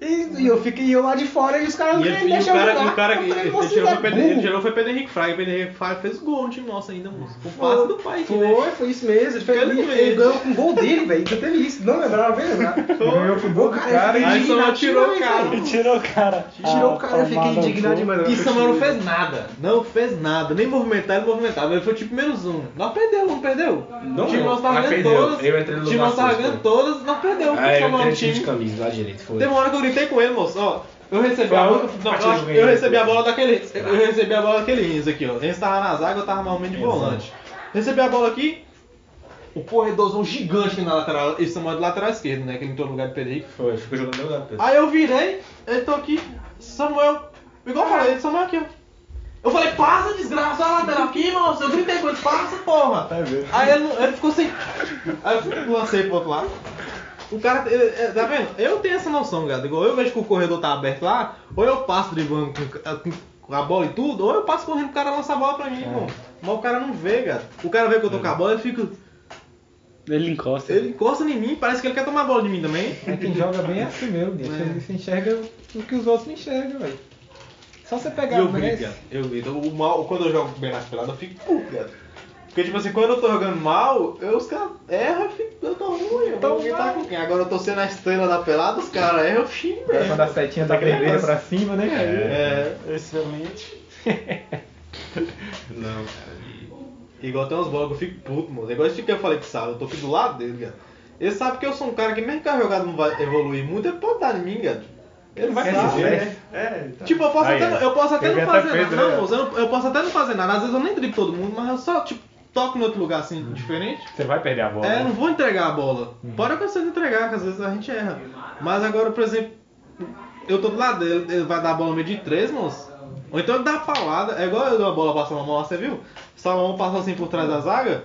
[SPEAKER 4] E, e eu fiquei eu lá de fora e os caras
[SPEAKER 3] E,
[SPEAKER 4] não
[SPEAKER 3] ele,
[SPEAKER 4] queriam
[SPEAKER 3] e o
[SPEAKER 4] deixar jogar.
[SPEAKER 3] o cara que
[SPEAKER 4] falei,
[SPEAKER 3] ele,
[SPEAKER 4] "Você
[SPEAKER 3] tirou
[SPEAKER 4] é
[SPEAKER 3] foi Pedro,
[SPEAKER 4] burro."
[SPEAKER 3] ele tirou foi Pedro Henrique Fraga. Pedro Henrique Fraga fez gol no time nosso ainda, moço. Com passe do pai né?
[SPEAKER 4] Foi, foi isso mesmo. Ele, fez,
[SPEAKER 3] Ele
[SPEAKER 4] ele, ganhou com o gol dele, velho. Então teve isso. Não lembrava, bem lembrar.
[SPEAKER 2] Ganhou com o gol do cara, hein?
[SPEAKER 3] Aí Samuel tirou o cara.
[SPEAKER 1] E tirou o cara.
[SPEAKER 4] Tirou
[SPEAKER 1] Ah,
[SPEAKER 4] o cara, eu fiquei indignado demais.
[SPEAKER 3] E Samuel não fez nada. Não fez nada. Nem movimentar, ele movimentava. Ele foi tipo menos um. Não perdeu, não perdeu.
[SPEAKER 4] Não,
[SPEAKER 3] o time nosso tava
[SPEAKER 4] Ah,
[SPEAKER 3] ganhando todas. O time nosso tava ganhando todas, não perdeu.
[SPEAKER 4] Ah,
[SPEAKER 3] Porque
[SPEAKER 4] eu entrei time de camisa lá direito.
[SPEAKER 3] Hora que eu gritei com ele, moço. Ó, eu recebi a bola. Não, eu,
[SPEAKER 4] eu
[SPEAKER 3] eu recebi a bola daquele. Eu recebi a bola daquele Renzo aqui, ó. Renzo tava na zaga, eu tava normalmente de volante. Recebi a bola aqui. O corredorzão gigante aqui na lateral. Esse Samuel de lateral esquerdo, né? Que ele entrou no lugar de Pedro Henrique.
[SPEAKER 4] Foi, ficou jogando no meu lugar. Pedro.
[SPEAKER 3] Aí eu virei, ele tô aqui, Samuel, igual eu falei, Samuel aqui, ó. Eu falei, passa desgraça, a lateral aqui, moço. Eu gritei com ele, passa, porra.
[SPEAKER 2] Tá?
[SPEAKER 3] Aí ele, ele ficou assim. Aí eu lancei pro outro lado. O cara, ele- é, tá vendo? Eu tenho essa noção, cara. Igual eu vejo que o corredor tá aberto lá, ou eu passo driblando com, com a bola e tudo, ou eu passo correndo pro cara lançar a bola pra mim, irmão. Mas o cara não vê, cara. O cara vê que eu tô com a bola, ele fica.
[SPEAKER 1] Ele encosta.
[SPEAKER 3] Ele encosta em mim, parece que ele quer tomar a bola de mim também.
[SPEAKER 2] É quem joga bem é assim mesmo, bicho.
[SPEAKER 3] É.
[SPEAKER 2] Ele se enxerga o que os outros não enxergam, velho. Só você
[SPEAKER 3] E
[SPEAKER 2] pegar
[SPEAKER 3] eu
[SPEAKER 2] o
[SPEAKER 3] grito,
[SPEAKER 2] Messi.
[SPEAKER 3] cara. Eu grito. O mal, quando eu jogo bem nas peladas, eu fico puto, cara. Porque, tipo assim, quando eu tô jogando mal, eu, os caras erram, eu, fico, eu tô ruim. Eu
[SPEAKER 2] Tô
[SPEAKER 3] vou
[SPEAKER 2] mal.
[SPEAKER 3] com quem? Agora eu tô sendo a estrela da pelada, os caras erram, eu xingo
[SPEAKER 2] Quando
[SPEAKER 3] mesmo.
[SPEAKER 2] a setinha tá
[SPEAKER 1] negócio.
[SPEAKER 2] pra cima, né?
[SPEAKER 3] É,
[SPEAKER 1] Excelente.
[SPEAKER 3] não, cara. Igual tem uns bolas que eu fico puto, mano. Igual esse que eu falei que sabe, eu tô aqui do lado dele, cara. Ele sabe que eu sou um cara que mesmo que a jogada não vai evoluir muito, ele pode dar em mim, cara. Ele vai
[SPEAKER 2] Quer
[SPEAKER 3] sabe.
[SPEAKER 2] dizer,
[SPEAKER 3] né?
[SPEAKER 4] É, tá.
[SPEAKER 3] Tipo, eu posso,
[SPEAKER 1] Aí,
[SPEAKER 3] até,
[SPEAKER 1] ó.
[SPEAKER 3] eu posso até não fazer nada.
[SPEAKER 2] né?
[SPEAKER 3] Não, moço, eu, não- eu posso até não fazer nada. Às vezes eu nem driblo todo mundo, mas eu só, tipo, toco em outro lugar assim, diferente.
[SPEAKER 2] Você vai perder a bola.
[SPEAKER 3] É, eu
[SPEAKER 2] né?
[SPEAKER 3] não vou entregar a bola. Pode acontecer de entregar, que às vezes a gente erra. Mas agora, por exemplo, eu tô do lado dele, ele vai dar a bola no meio de três, moço. Ou então ele dá uma paulada, é igual eu dou a bola pra Salomão lá, você viu? Salomão passou assim por trás da zaga.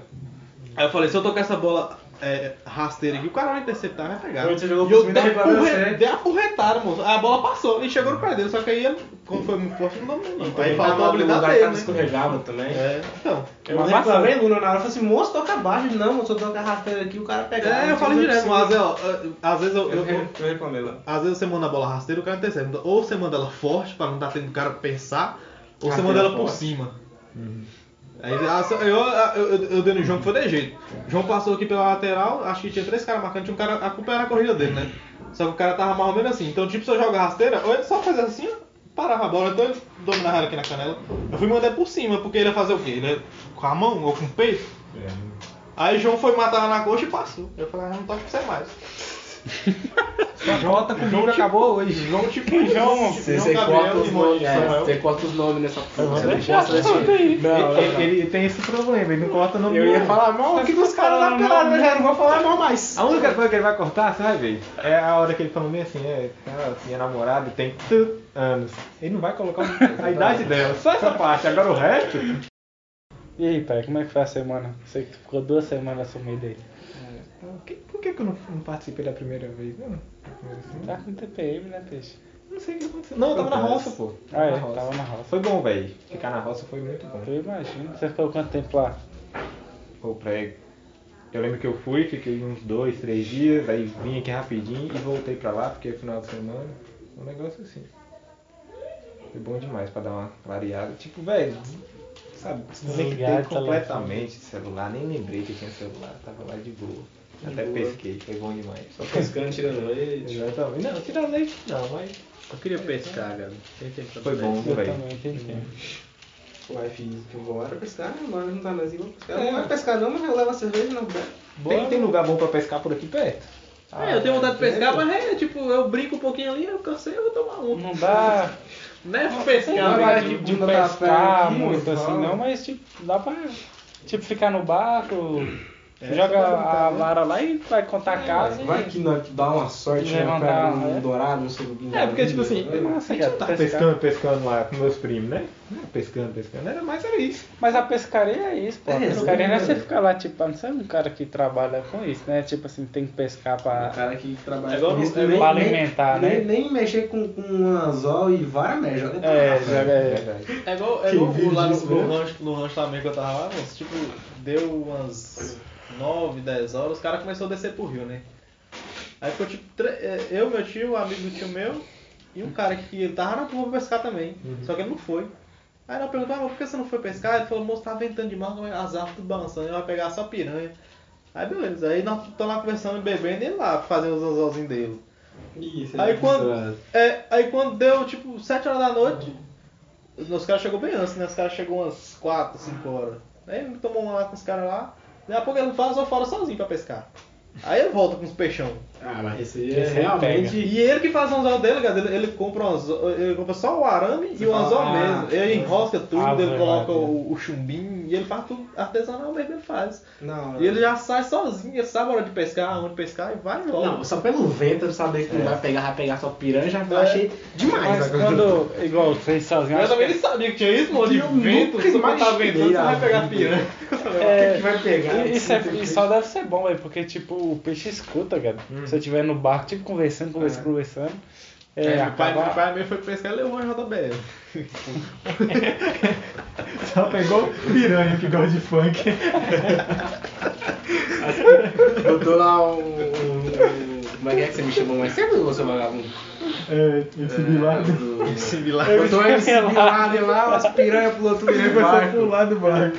[SPEAKER 3] Aí eu falei, se eu tocar essa bola é, rasteira aqui, o cara vai interceptar, vai pegar.
[SPEAKER 4] Você jogou
[SPEAKER 3] e eu dei apurre- a porretada, moço. Aí a bola passou e chegou no pé dele, só que aí, ele, como foi muito forte, não dominou. não. Aí faltou a habilidade dele,
[SPEAKER 4] tava
[SPEAKER 3] né?
[SPEAKER 4] escorregava também.
[SPEAKER 3] É, então.
[SPEAKER 4] Eu reclamei, Luna, na hora eu falei assim, moço, toca baixo. Ele, Não, moço, eu toco a rasteira aqui, o cara pega.
[SPEAKER 3] É, eu falo direto, mas às vezes, ó, às vezes eu-
[SPEAKER 4] Eu,
[SPEAKER 3] eu,
[SPEAKER 4] lá.
[SPEAKER 3] Às vezes você manda a bola rasteira, o cara intercepta. Ou você manda ela forte, pra não dar tempo do cara pensar, ou você manda ela por cima. Aí, ah, eu, eu, eu, eu dei no João que foi de jeito. João passou aqui pela lateral, acho que tinha três caras marcando, tinha um cara, a culpa era a corrida dele, né? Só que o cara tava mais ou menos assim. Então, tipo, se eu jogar rasteira, ou ele só fazia assim, ó, parava a bola, então ele dominava ela aqui na canela. Eu fui mandar por cima, porque ele ia fazer o quê? Ele ia com a mão ou com o peito?
[SPEAKER 2] É.
[SPEAKER 3] Aí o João foi matar ela na coxa e passou. Eu falei, ah, não toco pra você mais.
[SPEAKER 2] Cota comigo acabou hoje.
[SPEAKER 3] João tipo
[SPEAKER 1] João,
[SPEAKER 4] Você,
[SPEAKER 3] João
[SPEAKER 4] você corta os nomes, é, você corta os nomes nessa porra. Você não não,
[SPEAKER 2] ele,
[SPEAKER 4] não.
[SPEAKER 2] ele tem esse problema, ele não corta o nome
[SPEAKER 4] Eu ia falar mal aqui dos caras da pelada, mas já não vou falar mal mais.
[SPEAKER 2] A única coisa que ele vai cortar, você vai ver, é a hora que ele falou meio assim, é, ah, minha namorada tem tu anos. Ele não vai colocar a idade dela, só essa parte. Agora o resto,
[SPEAKER 1] E aí, pai, como é que foi a semana? Você que ficou duas semanas sumido aí.
[SPEAKER 2] Por que, que eu não, não participei da primeira vez? Não,
[SPEAKER 1] Tá com TPM, né, peixe?
[SPEAKER 2] não sei o que aconteceu. Não, eu tava na roça, pô.
[SPEAKER 1] Ah, é,
[SPEAKER 2] na roça.
[SPEAKER 1] tava na roça.
[SPEAKER 2] Foi bom, velho. Ficar na roça foi muito bom.
[SPEAKER 1] Eu imagino. Você ficou quanto tempo lá?
[SPEAKER 2] Pô, prego. Eu lembro que eu fui, fiquei uns dois, três dias, aí vim aqui rapidinho e voltei pra lá, porque é final de semana. Um negócio assim. Foi bom demais pra dar uma clareada. Tipo, velho, sabe, desconectei
[SPEAKER 1] Desligar o
[SPEAKER 2] completamente de celular, nem lembrei que tinha celular, tava lá de boa. Até
[SPEAKER 4] boa.
[SPEAKER 2] pesquei, foi bom demais.
[SPEAKER 4] Só pescando, tirando leite.
[SPEAKER 2] Exatamente. Não, tirar leite não, mas
[SPEAKER 3] Eu queria pescar, cara. Tem tempo pra
[SPEAKER 2] foi bom, velho.
[SPEAKER 1] também, tem tempo.
[SPEAKER 4] Uai, que eu vou era pescar, agora não tá mais igual pescar.
[SPEAKER 2] É.
[SPEAKER 4] Não vai pescar não, mas eu levo a cerveja não beco.
[SPEAKER 2] Tem, tem lugar bom pra pescar por aqui perto?
[SPEAKER 3] Ah, eu tenho vontade de pescar, mas é tipo, eu brinco um pouquinho ali, eu cansei, eu vou tomar um.
[SPEAKER 1] Não dá.
[SPEAKER 3] Não é
[SPEAKER 1] Não
[SPEAKER 3] pescar,
[SPEAKER 1] vai
[SPEAKER 3] né?
[SPEAKER 1] de, de pescar muito assim,
[SPEAKER 4] fala.
[SPEAKER 1] não, mas tipo, dá pra tipo, ficar no barco,
[SPEAKER 2] É,
[SPEAKER 1] joga
[SPEAKER 2] pra brincar,
[SPEAKER 1] a
[SPEAKER 2] né?
[SPEAKER 1] vara lá e vai contar a casa
[SPEAKER 4] Vai
[SPEAKER 1] e.
[SPEAKER 4] que nós dá uma sorte, né? Pega um
[SPEAKER 1] é.
[SPEAKER 4] dourado, um surubim.
[SPEAKER 2] É, porque tipo assim,
[SPEAKER 1] É massa,
[SPEAKER 2] a gente não tá
[SPEAKER 1] pescar.
[SPEAKER 2] pescando, pescando lá com meus primos, né? Não, pescando, pescando, era mais era isso.
[SPEAKER 1] Mas a pescaria é isso, pô. A
[SPEAKER 4] É,
[SPEAKER 1] pescaria não é você ficar lá, tipo, não é um cara que trabalha com isso, né? Tipo assim, tem que pescar
[SPEAKER 4] O
[SPEAKER 1] pra.
[SPEAKER 4] cara que trabalha
[SPEAKER 3] É
[SPEAKER 4] com isso,
[SPEAKER 3] é
[SPEAKER 4] nem-
[SPEAKER 1] igual
[SPEAKER 4] nem-
[SPEAKER 1] alimentar,
[SPEAKER 4] nem,
[SPEAKER 1] né?
[SPEAKER 4] Nem mexer com, com um anzol e vara meia, joga pra
[SPEAKER 1] É, joga. É.
[SPEAKER 2] verdade.
[SPEAKER 3] É igual, é igual lá no,
[SPEAKER 4] mesmo?
[SPEAKER 3] rancho, no rancho também que eu tava lá, moço, tipo, deu umas 9, 10 horas, os caras começaram a descer pro rio, né? Aí ficou tipo, é, eu, meu tio, um amigo do tio meu, e um cara que ele tava na turma pra pescar também, só que ele não foi. Aí nós perguntamos, ah, mas por que você não foi pescar? Ele falou, moço, tá ventando demais, as árvores tudo balançando, ele vai pegar só piranha. Aí beleza, aí nós estamos lá conversando, bebendo e ele lá fazendo os anzolzinhos dele.
[SPEAKER 4] Isso,
[SPEAKER 3] Aí
[SPEAKER 4] é
[SPEAKER 3] quando, é, aí quando deu tipo 7 horas da noite, os caras chegou bem antes, né? Os caras chegou umas 4, 5 horas. Aí ele tomou uma lá com os caras lá, daqui a pouco ele faz, eu fora sozinho pra pescar. Aí ele volta com os peixão.
[SPEAKER 4] Ah, mas esse é realmente.
[SPEAKER 3] E ele que faz o anzol dele, cara, ele, ele compra um anzol, ele compra só o arame e o
[SPEAKER 4] fala,
[SPEAKER 3] anzol
[SPEAKER 4] ah,
[SPEAKER 3] mesmo. Ele enrosca tudo,
[SPEAKER 1] Ave
[SPEAKER 3] ele coloca
[SPEAKER 1] Maria.
[SPEAKER 3] o, o chumbinho e ele faz tudo artesanal mesmo, ele faz.
[SPEAKER 4] Não,
[SPEAKER 3] E ele já sai sozinho, ele sabe a hora de pescar, onde pescar e vai volta.
[SPEAKER 4] Não, só pelo vento eu saber que não vai pegar, vai pegar só piranha, já
[SPEAKER 3] É.
[SPEAKER 4] achei demais.
[SPEAKER 1] Mas quando, igual vocês sozinhos,
[SPEAKER 3] Eu também
[SPEAKER 1] que
[SPEAKER 3] nem sabia que tinha isso, mano, de
[SPEAKER 4] Eu
[SPEAKER 3] vento, se você tá ventando, você vai pegar
[SPEAKER 4] vida.
[SPEAKER 3] piranha.
[SPEAKER 1] é,
[SPEAKER 4] que vai pegar?
[SPEAKER 1] e- Isso, é, e só deve ser bom, velho, porque tipo, o peixe escuta, cara. Se eu estiver no barco, tipo, conversando, conversando, conversando. É,
[SPEAKER 3] É, meu, pai, meu pai mesmo foi pescar e levou uma JBL.
[SPEAKER 2] Só pegou piranha que gosta de funk.
[SPEAKER 4] Botou lá um, um- Como é que é que você me chamou mais cedo, ô seu vagabundo?
[SPEAKER 2] É, esse bilado.
[SPEAKER 4] Do-
[SPEAKER 3] Similar.
[SPEAKER 4] Botou MC Bin Laden lá, as piranhas pulou tudo
[SPEAKER 2] a
[SPEAKER 4] barco.
[SPEAKER 2] pular do barco.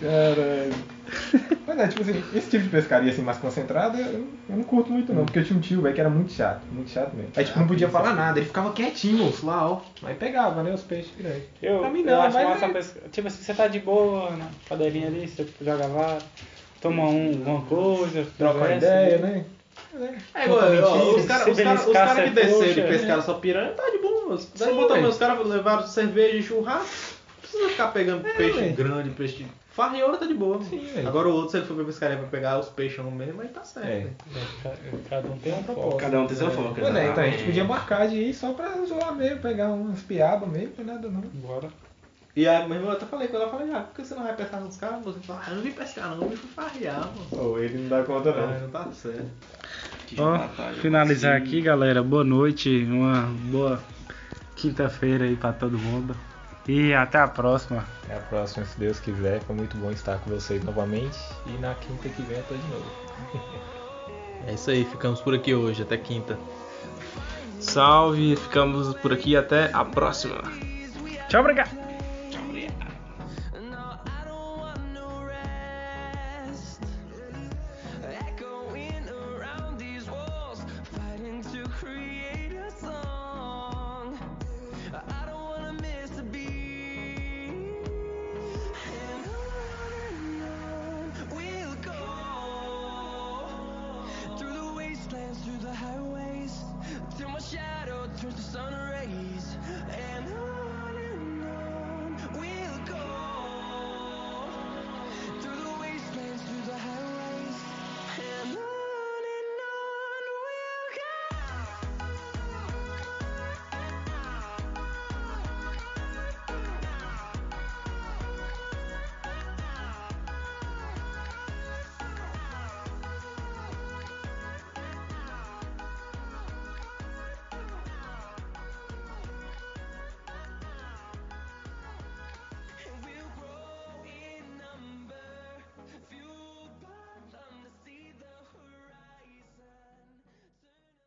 [SPEAKER 2] Caralho. Mas é, tipo assim, esse tipo de pescaria assim mais concentrada, eu, eu não curto muito não, porque eu tinha um tio, velho, que era muito chato, muito chato mesmo. Aí tipo, não podia falar nada, ele ficava quietinho, moço, lá, ó. Aí pegava, né, os peixes grandes.
[SPEAKER 1] Eu,
[SPEAKER 2] Pra mim
[SPEAKER 1] eu
[SPEAKER 2] não,
[SPEAKER 1] acho
[SPEAKER 2] mas
[SPEAKER 1] massa
[SPEAKER 2] é-
[SPEAKER 1] pesca- Tipo assim, você tá de boa na cadeirinha ali, você joga vara, toma um, alguma coisa,
[SPEAKER 2] Troca uma ideia, né?
[SPEAKER 3] É igual,
[SPEAKER 2] Conta
[SPEAKER 3] ó, os caras cara, os
[SPEAKER 1] beliscar,
[SPEAKER 3] cara que desceram e
[SPEAKER 1] né?
[SPEAKER 3] pescaram só piranha, tá de boa. Daí
[SPEAKER 2] Sim,
[SPEAKER 3] botou
[SPEAKER 2] velho.
[SPEAKER 3] os caras levaram cerveja e churrasco. Não precisa ficar pegando peixe
[SPEAKER 2] velho.
[SPEAKER 3] grande, peixe. Farriola tá de boa.
[SPEAKER 2] Sim.
[SPEAKER 3] Agora o outro, se ele for pra pescaria pra pegar os peixão mesmo, aí tá certo.
[SPEAKER 2] É.
[SPEAKER 3] né?
[SPEAKER 1] Cada- Cada um tem um propósito.
[SPEAKER 4] Cada um tem seu foco.
[SPEAKER 2] Pois é, então a gente
[SPEAKER 4] exatamente.
[SPEAKER 2] podia marcar de ir só pra zoar mesmo, pegar umas piabas mesmo, não é nada não.
[SPEAKER 1] Bora.
[SPEAKER 3] E aí, meu irmão, eu até falei com ela, eu falei, ah, por que você não vai pescar com os caras? Você fala, ah, eu não vim pescar não, eu vim farrear, mano.
[SPEAKER 2] Ou ele não dá conta
[SPEAKER 3] Ah, não tá certo.
[SPEAKER 1] Ó, finalizar aqui, galera. Boa noite, uma boa quinta-feira aí pra todo mundo. E até a próxima.
[SPEAKER 2] Até a próxima, se Deus quiser. Foi muito bom estar com vocês novamente. E na quinta que vem eu tô de novo.
[SPEAKER 3] É isso aí, ficamos por aqui hoje, até quinta.
[SPEAKER 4] Salve, ficamos por aqui até a próxima.
[SPEAKER 1] Tchau, obrigado.